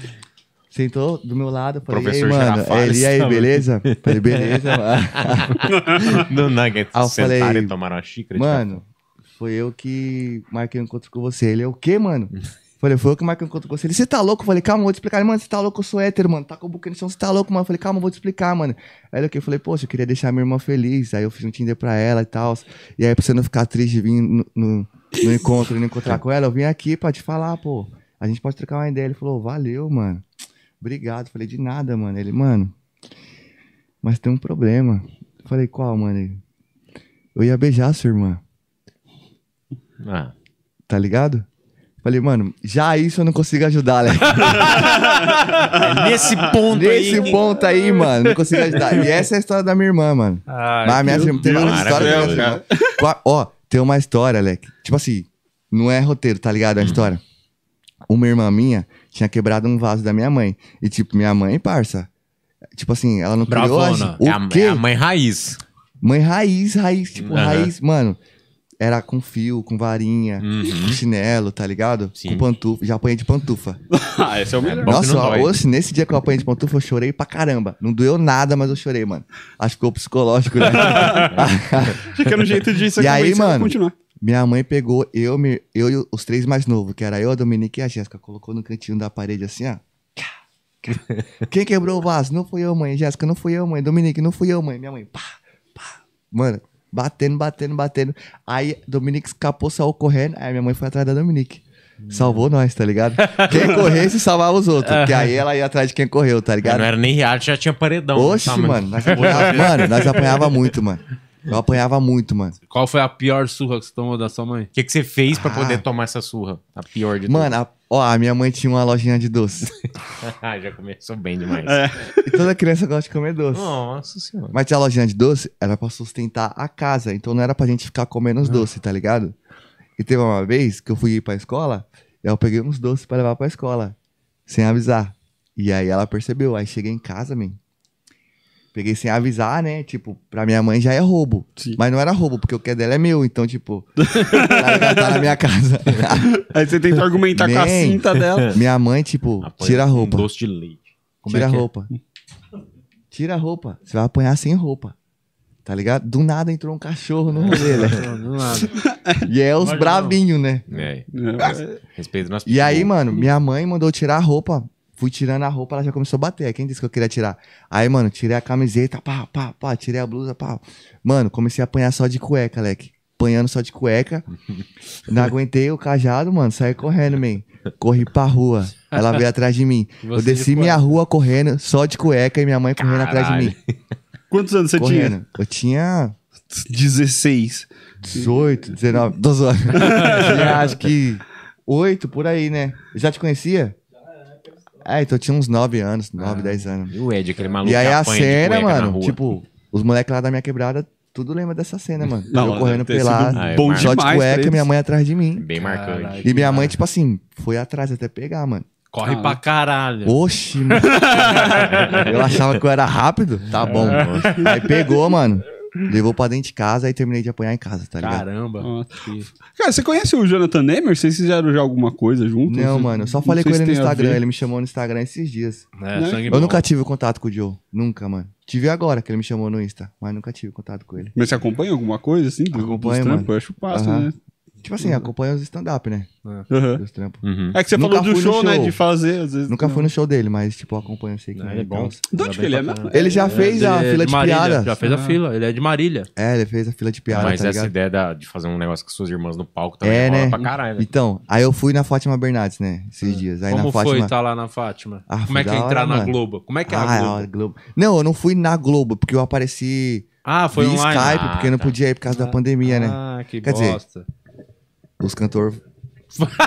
Sentou do meu lado, eu falei, Professor e aí, mano? Ele, e aí, beleza? Falei, beleza, mano. Do Nugget. Aí eu Sentaram falei, e tomaram uma xícara de Mano, foi eu que marquei um encontro com você. Ele é o quê, mano? Falei, foi eu que marquei um encontro com você. Ele, você tá louco? Eu falei, calma, eu vou te explicar. Ele, mano, você tá louco? Eu sou hétero, mano. Tá com o buquê no chão, você tá louco, mano? Eu falei, calma, eu vou te explicar, mano. Aí o? Eu falei, poxa, eu queria deixar minha irmã feliz. Aí eu fiz um Tinder pra ela e tal. E aí, pra você não ficar triste de vir no, no, no encontro e não encontrar com ela, eu vim aqui pra te falar, pô. A gente pode trocar uma ideia. Ele falou, valeu, mano. Obrigado. Eu falei, de nada, mano. Ele, mano, mas tem um problema. Eu falei, qual, mano? Ele, eu ia beijar a sua irmã. Ah. Tá ligado? Falei, mano, já isso eu não consigo ajudar, né? É nesse ponto aí. Nesse ponto aí, mano, não consigo ajudar. E essa é a história da minha irmã, mano. Ai, Mas a minha meu irmã tem Deus uma história. da minha irmã. Ó, tem uma história, Alec. Tipo assim, não é roteiro, tá ligado? É uma história. Uma irmã minha tinha quebrado um vaso da minha mãe. E, tipo, minha mãe, parça. Tipo assim, ela não criou a Bravona. gente. O É a, quê? é a mãe raiz. Mãe raiz, raiz, tipo, Aham. raiz, mano. Era com fio, com varinha, Uhum. com chinelo, tá ligado? Sim. Com pantufa. Já apanhei de pantufa. Ah, esse é o melhor. Nossa, hoje, nesse dia que eu apanhei de pantufa, eu chorei pra caramba. Não doeu nada, mas eu chorei, mano. Acho que ficou psicológico, né? Era um jeito você E aí, mano? continuar. Minha mãe pegou eu, me- eu e os três mais novos, que era eu, a Dominique e a Jéssica. Colocou no cantinho da parede assim, ó. Quem quebrou o vaso? Não fui eu, mãe. Jéssica, não fui eu, mãe. Dominique, não fui eu, mãe. Minha mãe, pá, pá. Mano, batendo, batendo, batendo. Aí, Dominique escapou, saiu correndo. Aí, minha mãe foi atrás da Dominique. Salvou nós, tá ligado? Quem corresse salvava os outros. Porque aí ela ia atrás de quem correu, tá ligado? Não era nem reality, já tinha paredão. Oxe, Tá, mano. Nós apanhava, mano, nós apanhava muito, mano. Eu apanhava muito, mano. Qual foi a pior surra que você tomou da sua mãe? O que, que você fez pra Ah. poder tomar essa surra? A pior de Mano, a Ó, a minha mãe tinha uma lojinha de doce. Ah, Já começou bem demais. É. e toda criança gosta de comer doce. Nossa senhora. Mas tinha a lojinha de doce, era pra sustentar a casa. Então não era pra gente ficar comendo os doces, tá ligado? E teve uma vez que eu fui ir pra escola, e eu peguei uns doces pra levar pra escola, sem avisar. E aí ela percebeu. Aí cheguei em casa, man. Peguei sem avisar, né? Tipo, pra minha mãe já é roubo. Mas não era roubo, porque o que é dela é meu. Então, tipo, tá ligado? tá na minha casa. Aí você tenta argumentar com a Man, cinta dela. Minha mãe, tipo, Apanha tira a roupa. Doce de leite. Como Tira é a que é? roupa. Tira a roupa. Você vai apanhar sem roupa. Tá ligado? Do nada entrou um cachorro no rolê, né? Do nada. E é os Imagina. bravinhos, né? É. Respeito nosso E aí, mano, minha mãe mandou tirar a roupa. Fui tirando a roupa, ela já começou a bater. Quem disse que eu queria tirar? Aí, mano, tirei a camiseta, pá, pá, pá, tirei a blusa, pá. Mano, comecei a apanhar só de cueca, leque. Apanhando só de cueca. Não aguentei o cajado, mano, saí correndo, man. Corri pra rua. Ela veio atrás de mim. Você eu de desci minha rua correndo, só de cueca, e minha mãe correndo atrás de mim. Quantos anos você Correndo. Eu tinha tinha? 16. 18, 19, 12 anos. tinha acho que 8 por aí, né? Já te conhecia? É, então eu tinha uns 9 anos, 9, 10 anos. E o Ed, aquele maluco E aí que a apanha de cena, cueca na mano, rua. tipo, os moleques lá da minha quebrada, tudo lembra dessa cena, mano. Não, eu correndo deve ter pelado, sido Ah, é bom só de demais pra cueca, eles. minha mãe atrás de mim. Bem marcante. Caralho. E minha mãe, tipo assim, foi atrás até pegar, mano. Corre pra caralho. Oxi, mano. eu achava que eu era rápido. Tá bom. Aí pegou, mano. Levou pra dentro de casa, aí terminei de apanhar em casa, tá ligado? Caramba. Cara, você conhece o Jonathan Nemer? Vocês fizeram já alguma coisa juntos? Não, mano, eu só falei sei com se ele no tem a Instagram. ver. Ele me chamou no Instagram esses dias. É, Né? sangue Eu bom. nunca tive contato com o Joe. Nunca, mano. Tive agora que ele me chamou no Insta, mas nunca tive contato com ele. Mas você acompanha alguma coisa, assim? Do, Acompanho, dos trampos? mano. Eu acho fácil, Aham. né? Tipo assim, acompanha os stand-up, né? Aham. Dos trampos. Uhum. É que você Nunca falou do no show, né? show. De fazer, às vezes. Nunca não. fui no show dele, mas, tipo, acompanho, sei que Ah, ele é bom. De onde que ele é mesmo? Ele já fez a é fila de, Marília, piada. Já fez a fila. Ele é de Marília. É, ele fez a fila de piada, Mas tá essa ideia da- de fazer um negócio com suas irmãs no palco também É, rola né? pra caralho. né? Então, aí eu fui na Fátima Bernardes, né? Esses dias. Aí Como na foi Fátima... estar lá na Fátima? Ah, Como é que é entrar na. Globo? Como é que é ah, a a Globo? Não, eu não fui na Globo, porque eu apareci Ah, foi online. Skype, Ah, porque eu não tá. podia ir por causa da pandemia, né? Ah, que Quer dizer, bosta. Os cantores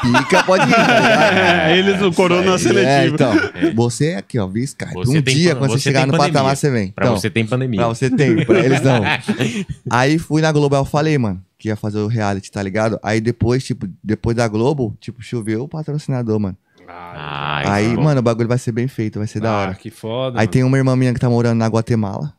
pica pode ir, tá? É, eles, o Corona É, seletivo. então, você é aqui, ó, via Skype. Você um dia, quando você, você chegar no pandemia. patamar, você vem. Pra Então, você tem pandemia. Pra você tem, pra eles não. Aí fui na Globo, eu falei, mano, que ia fazer o reality, tá ligado? Aí depois, tipo, depois da Globo, tipo, choveu o patrocinador, mano. Ai, aí, bom. mano, o bagulho vai ser bem feito, vai ser da Ah, hora. que foda. Aí mano. tem uma irmã minha que tá morando na Guatemala.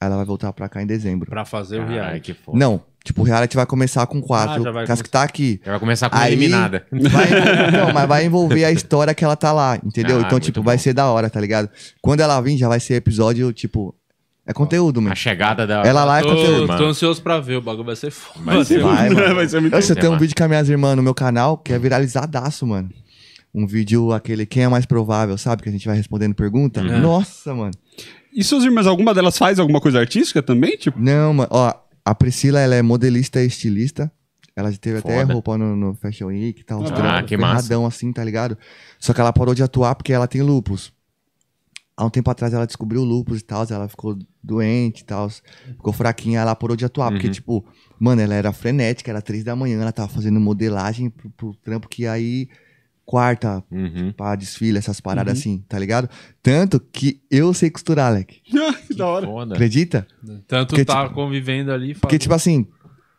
Ela vai voltar pra cá em dezembro. Pra fazer o Ai, reality. que foda. Não, tipo, o reality vai começar com quatro. Ah, vai que as que tá aqui. Já vai começar com Aí, eliminada. Vai, não, mas vai envolver a história que ela tá lá, entendeu? Ah, então, tipo, bom. vai ser da hora, tá ligado? Quando ela vir, já vai ser episódio, tipo. É conteúdo, mano. A chegada da. Ela lá é Tô, conteúdo. tô ansioso pra ver. O bagulho vai ser foda. Vai ser Vai, mano. Vai ser muito Eu, tem um É, vídeo com as minhas irmãs no meu canal que é viralizadaço, mano. Um vídeo, aquele quem é mais provável, sabe? Que a gente vai respondendo pergunta. Uhum. Nossa, mano. E suas irmãs, alguma delas faz alguma coisa artística também? Tipo, Não, mano. Ó, a Priscila, ela é modelista e estilista. Ela já teve até Foda. roupa no, no Fashion Week e tal. uns Ah, que massa. assim, tá ligado? Só que ela parou de atuar porque ela tem lupus. Há um tempo atrás ela descobriu lupus e tal, ela ficou doente e tal, ficou fraquinha, ela parou de atuar, porque, Uhum. tipo, mano, ela era frenética, era três da manhã, ela tava fazendo modelagem pro, pro trampo que aí quarta Uhum. pra desfile, essas paradas assim, tá ligado? Tanto que eu sei costurar, Alec. que da hora. Foda. Acredita? Tanto Porque, tá tipo, convivendo ali. Porque, tipo assim,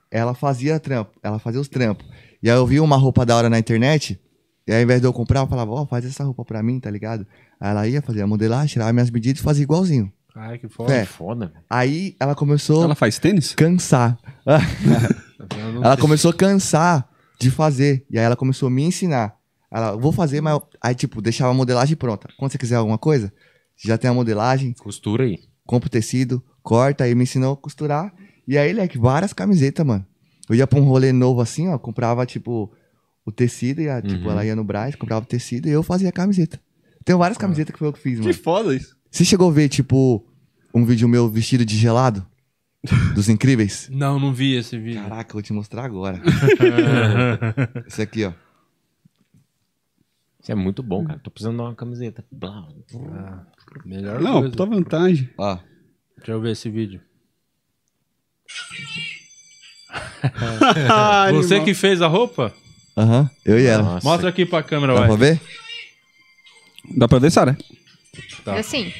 ela fazia trampo, ela fazia os trampos. E aí eu vi uma roupa da hora na internet, e aí ao invés de eu comprar, eu falava, ó, faz essa roupa pra mim, tá ligado? Aí ela ia fazer a modelagem, tirava minhas medidas e fazia igualzinho. Ai, que foda. É. Foda, velho. Aí ela começou Ela faz tênis? cansar. Não ela começou a cansar de fazer. E aí ela começou a me ensinar. Ela, vou fazer, mas. Aí, tipo, deixava a modelagem pronta. Quando você quiser alguma coisa, já tem a modelagem, Costura aí. compra o tecido, corta, aí me ensinou a costurar. E aí, leque, várias camisetas, mano. Eu ia pra um rolê novo assim, ó, comprava, tipo, o tecido, e a, tipo, Uhum. ela ia no Braz, comprava o tecido e eu fazia a camiseta. Tenho várias camisetas que foi eu que fiz, Que mano. foda isso. Você chegou a ver, tipo, um vídeo meu vestido de gelado? Dos incríveis? Não, não vi esse vídeo. Caraca, eu vou te mostrar agora. Esse aqui, ó. Isso é muito bom, cara. Tô precisando de uma camiseta. Blá. Melhor Não, coisa. puta vantagem. Ó. Deixa eu ver esse vídeo. Ah, Você que fez a roupa? Aham, eu e ela. Nossa. Mostra aqui pra câmera, Dá pra vai. ver? Dá pra ver, Sara? Tá. É assim.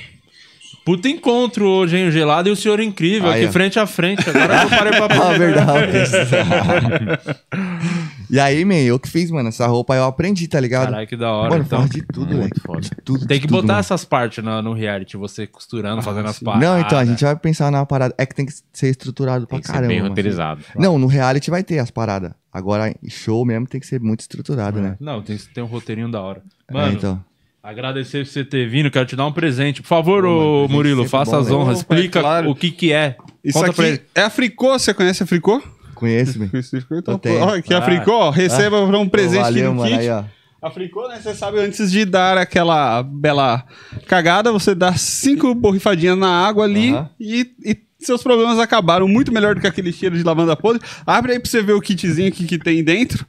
Puta encontro hoje, hein? O gelado e o senhor incrível, aqui ó. frente a frente. Agora eu parei pra Ah, verdade. e aí, man, eu que fiz, mano, essa roupa eu aprendi, tá ligado? Caralho, que da hora. mano, então. de tudo, foda. De tudo, Tem de que tudo, botar mano. essas partes no, no reality, você costurando, fazendo as partes. Não, então, a gente vai pensar na parada. É que tem que ser estruturado Tem pra que ser caramba. bem roteirizado. Não, no reality vai ter as paradas. Agora, show mesmo tem que ser muito estruturado, né? Não, tem, tem um roteirinho da hora. É, Mano, então. agradecer por você ter vindo, quero te dar um presente. Por favor, ô Murilo, sempre faça bom, as né? honras. Opa, Explica é claro. o que que é. Isso Conta pra ele. aqui é a Fricô, você conhece a Fricô? Conheço, man. Então, tenho. ó, a Ah. Fricô, ó, receba pra um presente valeu, aqui no mano. kit. Aí, ó. A Fricô, né, você sabe, antes de dar aquela bela cagada, você dá cinco borrifadinhas na água ali e, e seus problemas acabaram. Muito melhor do que aquele cheiro de lavanda podre. Abre aí pra você ver o kitzinho que, que tem dentro.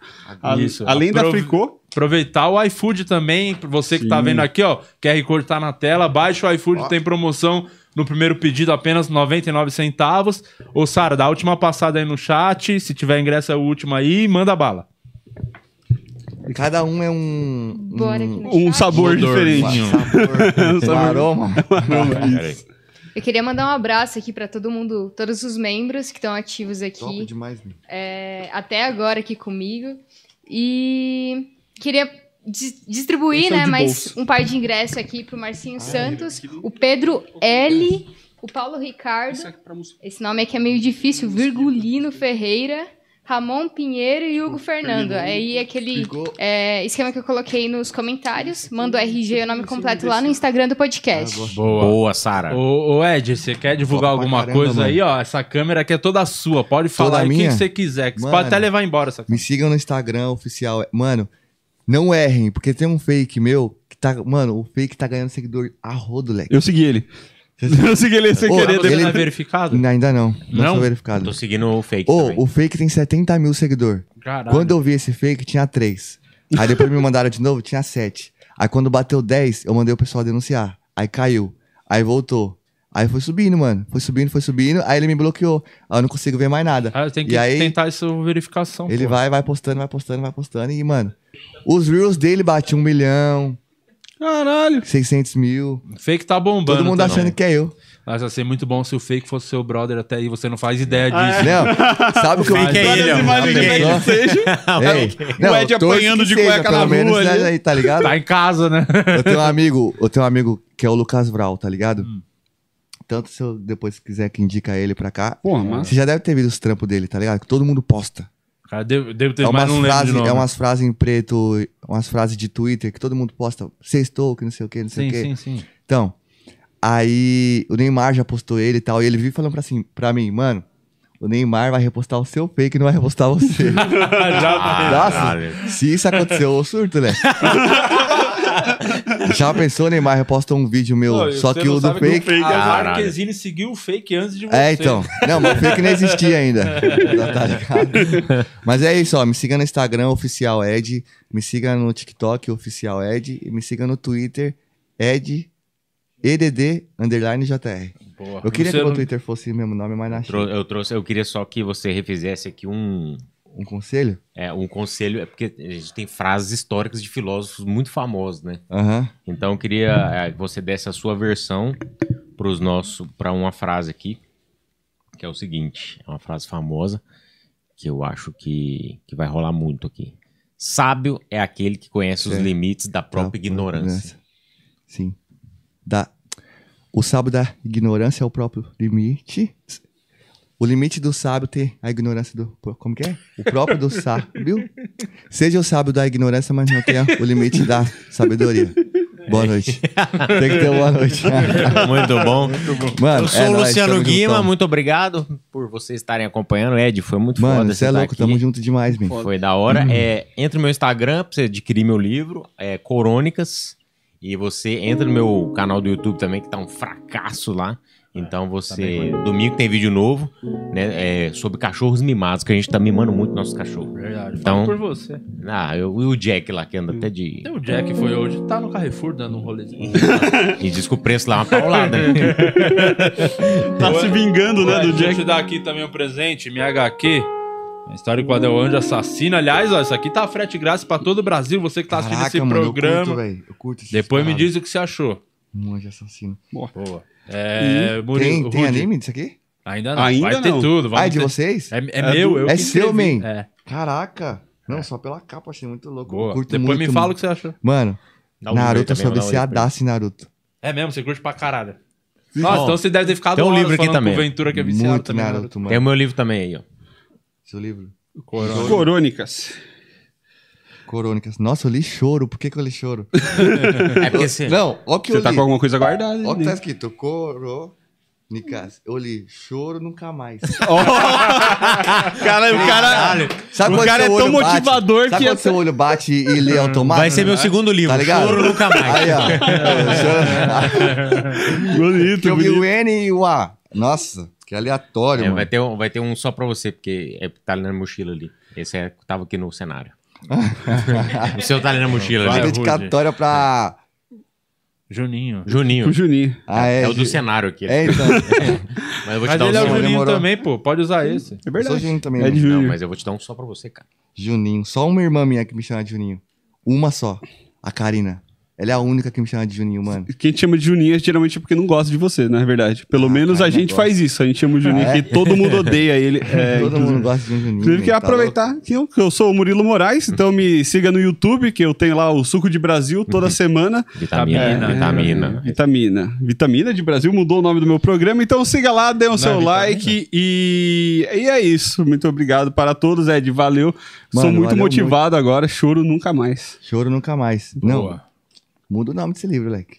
Isso. Além da Aprove- Fricô. Aproveitar o iFood também, pra você que tá Sim. vendo aqui, ó, QR Code tá na tela, baixa o iFood, tem promoção no primeiro pedido apenas 99 centavos. Ô Sara, dá a última passada aí no chat, se tiver ingresso é o último aí, manda bala. Cada um é um. Bora aqui no Um chat. sabor Odorzinho. diferente. Um aroma. Peraí. Eu queria mandar um abraço aqui pra todo mundo, todos os membros que estão ativos Top aqui demais, man. é, até agora aqui comigo. E queria distribuir, é né, bolso. um par de ingressos aqui pro Marcinho Santos, o Pedro L, o Paulo Ricardo, esse nome aqui é meio difícil, Virgulino Ferreira, Ramon Pinheiro e Hugo Fernando. Aí aquele é, esquema que eu coloquei nos comentários, manda o RG o nome completo lá no Instagram do podcast. Boa. Boa, Sara. Ô, ô, Ed, você quer divulgar pra alguma caramba, coisa mano. aí, ó? Essa câmera aqui é toda sua. Pode falar Toda aí quem minha? que você quiser. Que você Mano. pode até levar embora essa Me sigam no Instagram oficial. Mano, não errem, porque tem um fake meu que tá. Mano, o fake tá ganhando seguidor a rodo, leque. Eu segui ele. Eu segui ele sem Ô, querer. Você ele- não é verificado? Ainda não. Não, Não? sou verificado. Tô seguindo o fake Ô, também. o fake tem 70 mil seguidor. Caralho. Quando eu vi esse fake, tinha 3. Aí depois me mandaram de novo, tinha 7. Aí quando bateu 10, eu mandei o pessoal denunciar. Aí caiu. Aí voltou. Aí foi subindo, mano. Foi subindo, foi subindo. Aí ele me bloqueou. Aí eu não consigo ver mais nada. Ah, tem que e aí tentar essa verificação. ele pô. vai, vai postando, vai postando, vai postando. E, mano, os reels dele bate 1 milhão, Caralho. 600 mil. Fake tá bombando. Todo mundo também. achando que é eu. Mas ia ser muito bom se o fake fosse seu brother até aí. Você não faz ideia Ah, disso. Não, sabe o que eu Fake é ele, é. Ei, O Ed apanhando de cueca pelo na menos, rua ali. aí, tá ligado? Tá em casa, né? Eu tenho um amigo, eu tenho um amigo que é o Lucas Vral, tá ligado? Hum. Tanto se eu depois quiser que indica ele pra cá. Porra, mano. Você já deve ter visto os trampos dele, tá ligado? Que todo mundo posta. Cara, devo, devo ter, É mas umas, não lembro de frases, nome. é umas frases em preto, umas frases de Twitter que todo mundo posta. Sextou, que não sei o que, não sei Sim, o quê. sim, sim. Então, aí o Neymar já postou ele e tal. E ele vive falando pra, assim, pra mim, mano, o Neymar vai repostar o seu fake e não vai repostar você. Nossa, Caralho. se isso aconteceu, eu surto, né? já pensou, Neymar reposta um vídeo meu, Pô, só que o do que fake. O Caralho. Marquezine seguiu o fake antes de você. É, então. Não, mas o fake não existia ainda. Já tá ligado? Mas é isso, ó. Me siga no Instagram, oficial Ed. Me siga no TikTok, oficial Ed. E me siga no Twitter, Ed. EDD underline JR. Boa. Eu queria Você que o meu não- Twitter fosse o mesmo nome, mas não achei. Trou- Eu trouxe, eu queria só que você refizesse aqui um, Um conselho? é, um conselho, é porque a gente tem frases históricas de filósofos muito famosos, né? Aham. Então eu queria é, que você desse a sua versão pros nossos para uma frase aqui, que é o seguinte, é uma frase famosa que eu acho que, que vai rolar muito aqui. Sábio é aquele que conhece os limites da própria Tá, ignorância. Sim. Da... O sábio da ignorância é o próprio limite. O limite do sábio tem a ignorância do. Como que é? O próprio do sábio. Seja o sábio da ignorância, mas não tenha o limite da sabedoria. Boa noite. Tem que ter boa noite. Muito bom. Mano, Eu sou é o Luciano Guima, muito obrigado por vocês estarem acompanhando. Ed, foi muito foda Mano, você é louco, aqui. tamo junto demais, man. Foi da hora. É, entra no meu Instagram pra você adquirir meu livro, é Corônicas. E você entra no meu canal do YouTube também, que tá um fracasso lá. Então você. Domingo tem vídeo novo, né? é, sobre cachorros mimados, que a gente tá mimando muito nossos cachorros. Verdade. Então- Fala por você. Ah, eu, e o Jack lá, que anda até de. O Jack foi hoje, tá no Carrefour dando um rolezinho. E diz que o preço lá é uma paulada. né? Tá se vingando, né, do deixa Jack. eu dar aqui também um presente, minha HQ. A história com o Anjo Assassino. Aliás, ó, isso aqui tá frete grátis pra todo o Brasil. Você que tá assistindo Caraca, esse mano, eu programa. curto, velho. Eu curto Depois me diz o que você achou. Um anjo assassino. Boa. É, E Murilo- tem, tem anime disso aqui? Ainda não. Ainda Vai ter não. tudo. Ah, vamos é de ter- vocês? É, é meu, eu É que seu, man? É. Caraca. Não, só pela capa, achei muito louco. Boa. Curto Depois me muito, fala mano. o que você achou. Mano, Dá um Naruto, eu sou viciadaço em Naruto. É mesmo, você curte pra caralho. Nossa, Ó, então você deve ter ficado tem um livro aqui também. com o Ventura que é viciado Muito também. Naruto, mano. Tem o meu livro também aí, ó. Seu livro? Corônicas. Corônicas. Nossa, eu li choro. Por que, que eu li choro? É porque você... Não, ó que Você eu tá li. com alguma coisa guardada? Ó que né? tá escrito. Corônicas. Eu li choro nunca mais. Cara, o cara, Sabe o quando cara é seu tão olho bate? motivador Sabe que quando seu olho bate e lê automático? Vai ser meu segundo livro, Tá ligado? Choro Nunca Mais. Aí, ó. bonito, Que eu vi o. N e o A. Nossa, que aleatório, É, mano. vai, ter um, vai ter um só pra você, porque é, tá ali na mochila ali. Esse é, tava aqui no cenário. o seu tá ali na mochila ali. Rude. Dedicatória pra... Juninho. Juninho. O Juninho. Ah, É, é, o do cenário aqui. É, então. Mas eu vou te Mas dar um ele é o só. Juninho demorou. também, pô. Pode usar esse. É Eu sou verdade. Juninho também. É de Não, Juninho. mas eu vou te dar um só pra você, cara. Juninho. Só uma irmã minha que me chama de Juninho. Uma só. A Karina. Ela é a única que me chama de Juninho, mano. Quem te chama de Juninho é geralmente porque não gosta de você, na verdade. Pelo Ah, menos a cara, gente não faz isso. A gente chama o Juninho Ah, é? que todo mundo odeia ele. É, Todo inclusive. mundo gosta de um Juninho. Inclusive, velho, queria tá aproveitar que eu, que eu sou o Murilo Moraes, então me siga no YouTube, que eu tenho lá o Suco de Brasil toda semana. Vitamina, É, vitamina. Vitamina. Vitamina de Brasil mudou o nome do meu programa, então siga lá, dê o seu vitamina? like e, e é isso. Muito obrigado para todos, Ed. Valeu. Sou Mano, muito valeu motivado agora, choro nunca mais. Choro nunca mais. Boa. Não. Muda o nome desse livro, leque.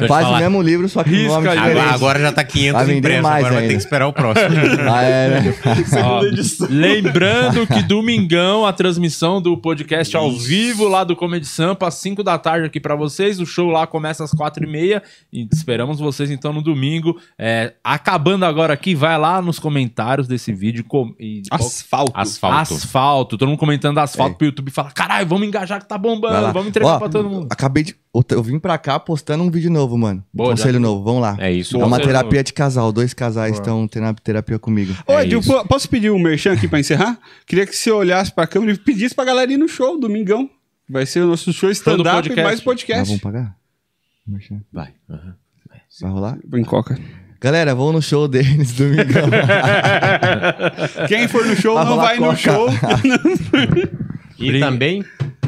Faz Faz o mesmo livro, só que o nome Risca aí. diferente. Agora, agora já tá 500 Vai vender impressos, mais agora vai ainda. ter que esperar o próximo. Ah, é, né? Ó, lembrando que domingão a transmissão do podcast ao vivo lá do Comedy Sampa às 5 da tarde aqui pra vocês. O show lá começa às 4 e meia e esperamos vocês então no domingo. É, acabando agora aqui, vai lá nos comentários desse vídeo com- e Asfalto. Asfalto. asfalto. Todo mundo comentando asfalto pro YouTube e fala: caralho, vamos engajar que tá Vai bombando. Vamos entregar Ó, pra todo mundo. Acabei de. Eu vim pra cá postando um vídeo novo, mano. Boa, Conselho já- novo, vamos lá. É isso. É uma Conselho terapia novo. de casal. Dois casais estão tendo a terapia comigo. Ô, É Ed, eu isso. po- posso pedir um merchan aqui pra encerrar? Queria que você olhasse pra câmera e pedisse pra galera ir no show, domingão. Vai ser o nosso show stand-up e podcast. mais Ah, podcast. vamos pagar? Merchan. Vai. aham. Vai rolar? Em Coca. Galera, vão no show deles domingão. Quem for no show Vai não rolar vai no Coca. show. E também,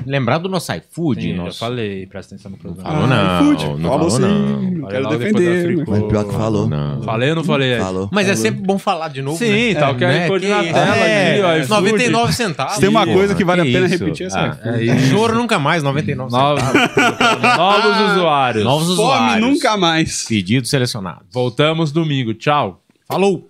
lembrar do nosso iFood. Sim, já nosso... falei, presta atenção no programa. Falou Ah, não, iFood. não Falou falou sim. não. Quero defender. Fricô. mas- pior que falou. Não. Falei ou não falei? Falou. Mas é sempre bom falar de novo, Sim, né? tá o QR né? Code Que na tela É, ali, ó, iFood. 99 centavos. Se tem uma coisa que vale a pena isso? repetir, essa Ah, é. É isso. Choro nunca mais, 99 Novos, centavos. novos usuários. Novos Fome usuários. nunca mais. Pedido selecionado. Voltamos domingo. Tchau. Falou!